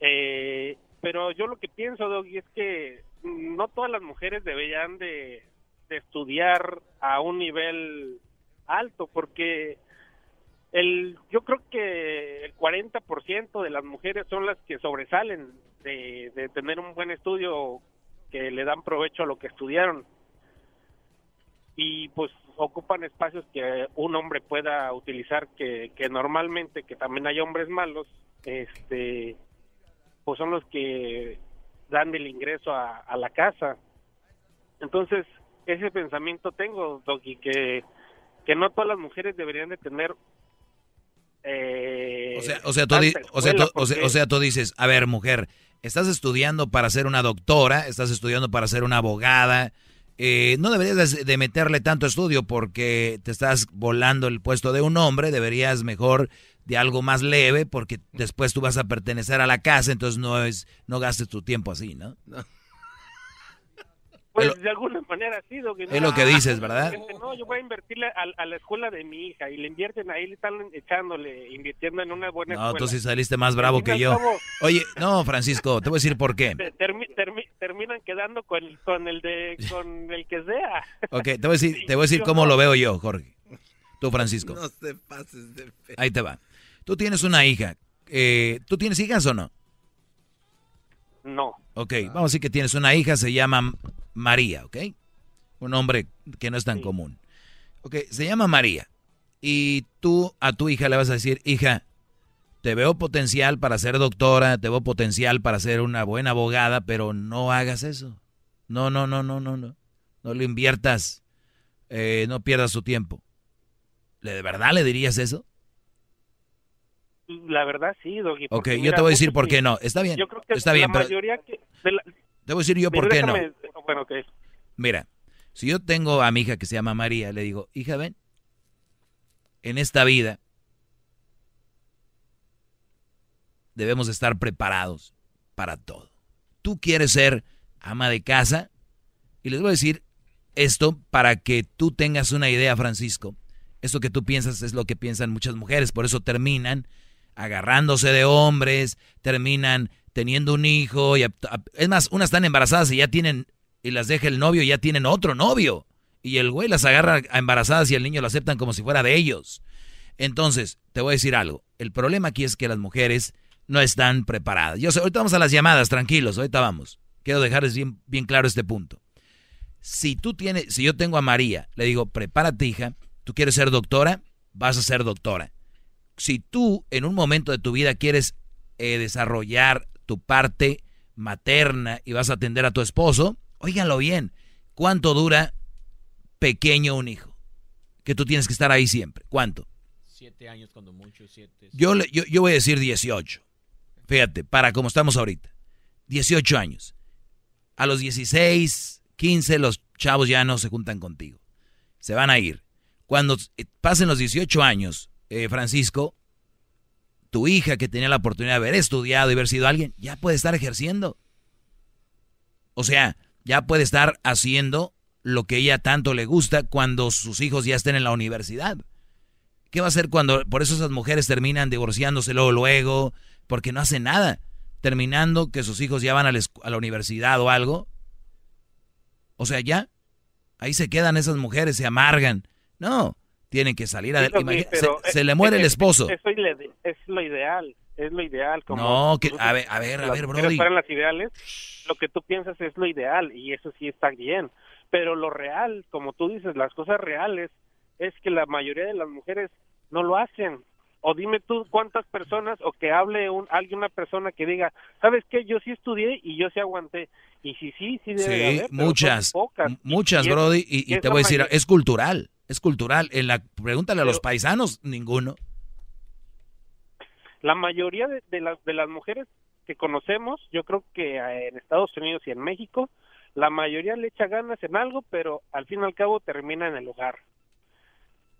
Eh, pero yo lo que pienso, Doggy, es que no todas las mujeres deberían de, de estudiar a un nivel alto, porque el yo creo que el 40% de las mujeres son las que sobresalen de, tener un buen estudio que le dan provecho a lo que estudiaron. Y pues ocupan espacios que un hombre pueda utilizar que, que normalmente que también hay hombres malos este pues son los que dan el ingreso a, a la casa entonces ese pensamiento tengo Doggy que que no todas las mujeres deberían de tener eh, O sea, o sea, tú, o, sea, tú, o, sea, tú dices, a ver, mujer, estás estudiando para ser una doctora, estás estudiando para ser una abogada, eh, no deberías de, de meterle tanto estudio porque te estás volando el puesto de un hombre, deberías mejor de algo más leve porque después tú vas a pertenecer a la casa, entonces no es no gastes tu tiempo así, ¿no? Pues de alguna manera sí, Doggy, es lo que dices, ¿verdad? No, yo voy a invertirle a, a la escuela de mi hija y le invierten ahí, le están echándole, invirtiendo en una buena No, escuela. tú sí saliste más bravo que yo. cabo, Oye, no, Francisco, te voy a decir por qué. te- termi- termi- terminan quedando con, con el de con el que sea. Ok, te voy a decir, te voy a decir cómo lo veo yo, Jorge. Tú, Francisco. No te pases de fe. Ahí te va. Tú tienes una hija. Eh, ¿Tú tienes hijas o no? No. Ok, vamos a decir que tienes una hija, se llama María, ¿ok? Un nombre que no es tan común. Ok, se llama María. Y tú a tu hija le vas a decir, hija, te veo potencial para ser doctora, te veo potencial para ser una buena abogada, pero no hagas eso. No, no, no, no, no, no. No lo inviertas, eh, no pierdas tu tiempo. ¿Le- ¿De verdad le dirías eso? La verdad sí, Doggy. Ok, yo te voy a decir por que- qué no. Está bien, Yo creo que está la bien, pero mayoría que... de la- te voy a decir yo por Pero qué no. Bueno. Mira, si yo tengo a mi hija que se llama María, le digo, hija, ven, en esta vida debemos estar preparados para todo. Tú quieres ser ama de casa y les voy a decir esto para que tú tengas una idea, Francisco. Esto que tú piensas es lo que piensan muchas mujeres, por eso terminan agarrándose de hombres, terminan teniendo un hijo, y es más, unas están embarazadas y ya tienen, y las deja el novio y ya tienen otro novio. Y el güey las agarra a embarazadas y el niño lo aceptan como si fuera de ellos. Entonces, te voy a decir algo. El problema aquí es que las mujeres no están preparadas. Yo ahorita vamos a las llamadas, tranquilos, ahorita vamos. Quiero dejarles bien, bien claro este punto. Si tú tienes, si yo tengo a María, le digo, prepárate hija, tú quieres ser doctora, vas a ser doctora. Si tú en un momento de tu vida quieres eh, desarrollar tu parte materna y vas a atender a tu esposo, óiganlo bien, ¿cuánto dura pequeño un hijo? Que tú tienes que estar ahí siempre. ¿Cuánto? Siete años cuando mucho, siete. Yo, le- yo, yo voy a decir 18. Fíjate, para como estamos ahorita. 18 años. A los 16, 15, los chavos ya no se juntan contigo. Se van a ir. Cuando eh, pasen los 18 años, eh, Francisco, tu hija que tenía la oportunidad de haber estudiado y haber sido alguien, ya puede estar ejerciendo. O sea, ya puede estar haciendo lo que ella tanto le gusta cuando sus hijos ya estén en la universidad. ¿Qué va a hacer cuando, por eso esas mujeres terminan divorciándose luego, luego, porque no hacen nada? Terminando que sus hijos ya van a la, a la universidad o algo. O sea, ya, ahí se quedan esas mujeres, se amargan. No, tienen que salir adelante. Se, se eh, le muere el esposo. Eso es, lo- ideal, es lo ideal. Como No, que- a ver, a ver, a ver, Brody. fueran las ideales, lo que tú piensas es lo ideal y eso sí está bien. Pero lo real, como tú dices, las cosas reales, es que la mayoría de las mujeres no lo hacen. O dime tú cuántas personas, o que hable un, alguien, una persona que diga, ¿sabes qué? Yo sí estudié y yo sí aguanté. Y sí, sí, sí debe de Sí, haber, muchas, pocas. muchas, Y Brody, y, te voy a decir, es cultural, es cultural. En la, pregúntale a los paisanos, ninguno. La mayoría de, de las, de las mujeres que conocemos, yo creo que eh, en Estados Unidos y en México, la mayoría le echa ganas en algo, pero al fin y al cabo termina en el hogar.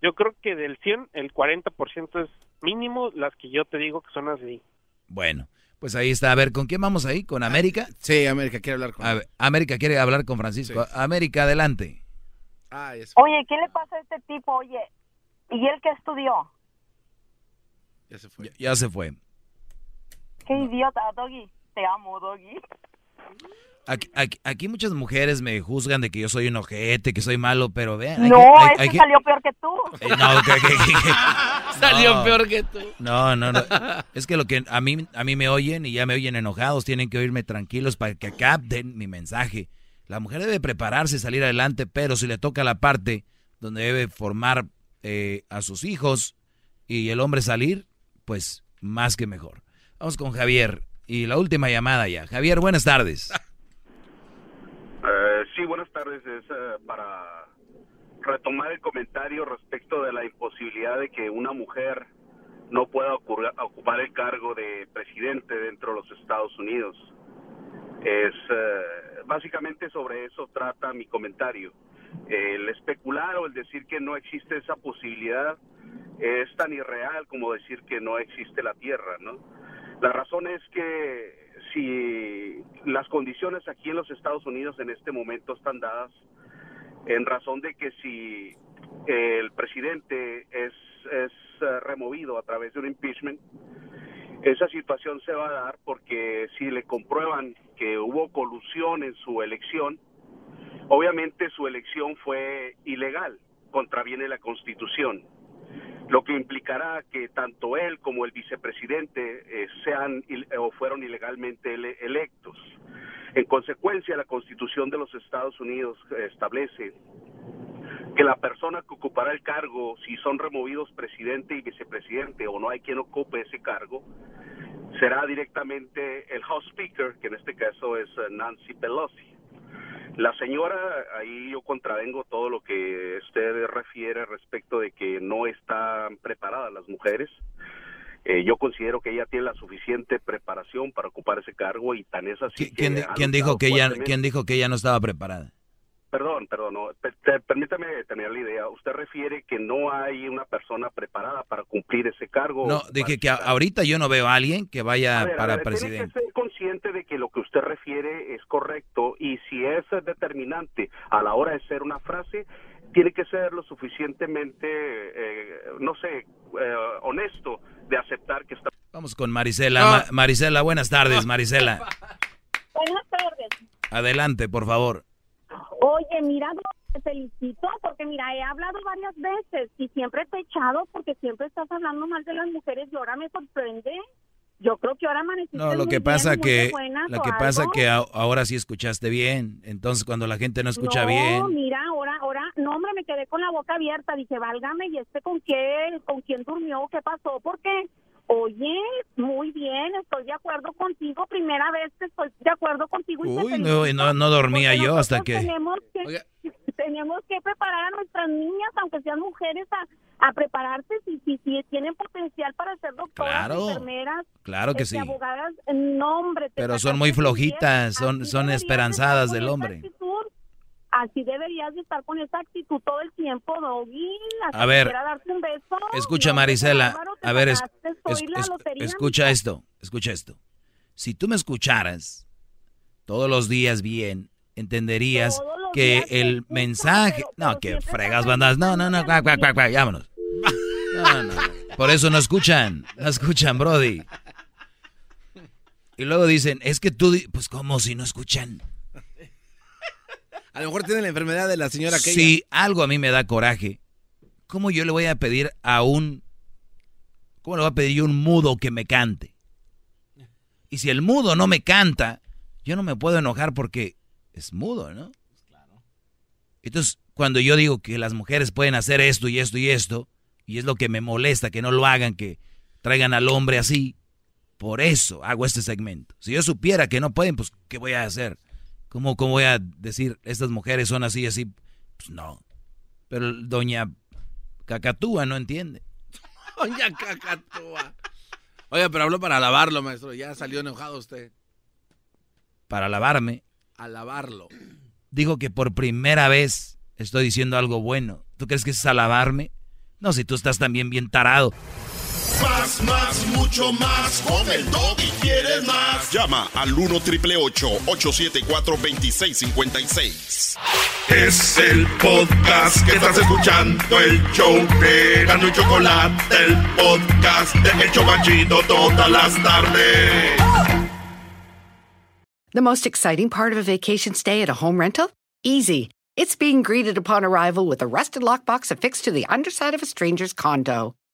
Yo creo que del 100, el 40% es mínimo las que yo te digo que son así. Bueno, pues ahí está. A ver, ¿con quién vamos ahí? ¿Con América? Sí, América quiere hablar con A ver, América quiere hablar con Francisco. América, adelante. Ah, eso. Oye, ¿qué le pasa a este tipo? Oye, ¿y él qué estudió? Ya se fue. Ya, ya se fue. Qué idiota, Doggy. Te amo, Doggy. Aquí, aquí- aquí muchas mujeres me juzgan de que yo soy un ojete, que soy malo, pero vean. No, hay- este hay que- salió peor que tú. Eh, no, que- que- que- que- Salió no. peor que tú. No, no, no. Es que lo que a mí, a mí me oyen y ya me oyen enojados, tienen que oírme tranquilos para que capten mi mensaje. La mujer debe prepararse, salir adelante, pero si le toca la parte donde debe formar eh, a sus hijos y el hombre salir, pues más que mejor. Vamos con Javier y la última llamada ya. Javier, buenas tardes. Eh, sí, buenas tardes. Es eh, para retomar el comentario respecto de la imposibilidad de que una mujer no pueda ocupar el cargo de presidente dentro de los Estados Unidos. Es eh, básicamente sobre eso trata mi comentario. El especular o el decir que no existe esa posibilidad es tan irreal como decir que no existe la Tierra, ¿no? La razón es que si las condiciones aquí en los Estados Unidos en este momento están dadas en razón de que si el presidente es, es eh, removido a través de un impeachment, esa situación se va a dar porque si le comprueban que hubo colusión en su elección, obviamente su elección fue ilegal, contraviene la constitución, lo que implicará que tanto él como el vicepresidente eh, sean o fueron ilegalmente electos. En consecuencia, la constitución de los Estados Unidos establece que la persona que ocupará el cargo, si son removidos presidente y vicepresidente o no hay quien ocupe ese cargo, será directamente el House Speaker, que en este caso es eh, Nancy Pelosi. La señora, ahí yo contravengo todo lo que usted refiere respecto de que no están preparadas las mujeres. Eh, yo considero que ella tiene la suficiente preparación para ocupar ese cargo y tan es así. ¿Quién, ¿quién dijo que ella, ¿Quién dijo que ella no estaba preparada? Perdón, perdón, permítame tener la idea. Usted refiere que no hay una persona preparada para cumplir ese cargo. No, dije que ahorita yo no veo a alguien que vaya para presidente. Tiene que ser consciente de que lo que usted refiere es correcto y si es determinante a la hora de ser una frase, tiene que ser lo suficientemente, eh, no sé, eh, honesto de aceptar que está. Vamos con Marisela. Marisela, buenas tardes, Marisela. Buenas tardes. Adelante, por favor. Oye, mira, te felicito porque mira, he hablado varias veces y siempre te he echado porque siempre estás hablando mal de las mujeres y ahora me sorprende. Yo creo que ahora amaneciste No, lo que pasa que lo que pasa que ahora sí escuchaste bien. Entonces cuando la gente no escucha no, bien. mira, ahora ahora no, hombre, me quedé con la boca abierta, dije, "Válgame, ¿y este con quién? ¿Con quién durmió? ¿Qué pasó?" ¿Por qué? Oye, muy bien, estoy de acuerdo contigo. Primera vez que estoy de acuerdo contigo. Y Uy, no, no, no dormía yo hasta que... Tenemos que, tenemos que preparar a nuestras niñas, aunque sean mujeres, a, a prepararse si, si, si, tienen potencial para ser doctoras, enfermeras, claro que este, sí. abogadas. No, hombre, Pero son muy flojitas, son, son esperanzadas del hombre. Así deberías de estar con esa actitud todo el tiempo, Doggy. A ver, darte un beso. escucha Marisela, a ver, es, escucha esto, escucha esto. Si tú me escucharas todos los días bien, entenderías que el mensaje... no, que fregas bandas, no, no, no, cuac, cuac, cuac, vámonos. No, no, por eso no escuchan, no escuchan, Brody. Y luego dicen, es que tú, pues como si no escuchan. A lo mejor tiene la enfermedad de la señora que Si algo a mí me da coraje, ¿cómo yo le voy a pedir a un... ¿Cómo le voy a pedir yo un mudo que me cante? Y si el mudo no me canta, yo no me puedo enojar porque es mudo, ¿no? Entonces, cuando yo digo que las mujeres pueden hacer esto y esto y esto, y es lo que me molesta que no lo hagan, que traigan al hombre así, por eso hago este segmento. Si yo supiera que no pueden, pues, ¿qué voy a hacer? ¿Cómo, ¿Cómo voy a decir, estas mujeres son así, así? Pues no. Pero doña Cacatúa no entiende. Doña Cacatúa. Oiga, pero habló para lavarlo, maestro. Ya salió enojado usted. Para lavarme. A lavarlo. Dijo que por primera vez estoy diciendo algo bueno. ¿Tú crees que es alabarme? No, si tú estás también bien tarado. Más, más, mucho más. Con el y quieres más. Llama al 1 triple 874 2656. Es el podcast que estás escuchando. El show de Gano y Chocolate. El podcast de El Chocachito todas las tardes. The most exciting part of a vacation stay at a home rental? Easy. It's being greeted upon arrival with a rusted lockbox affixed to the underside of a stranger's condo.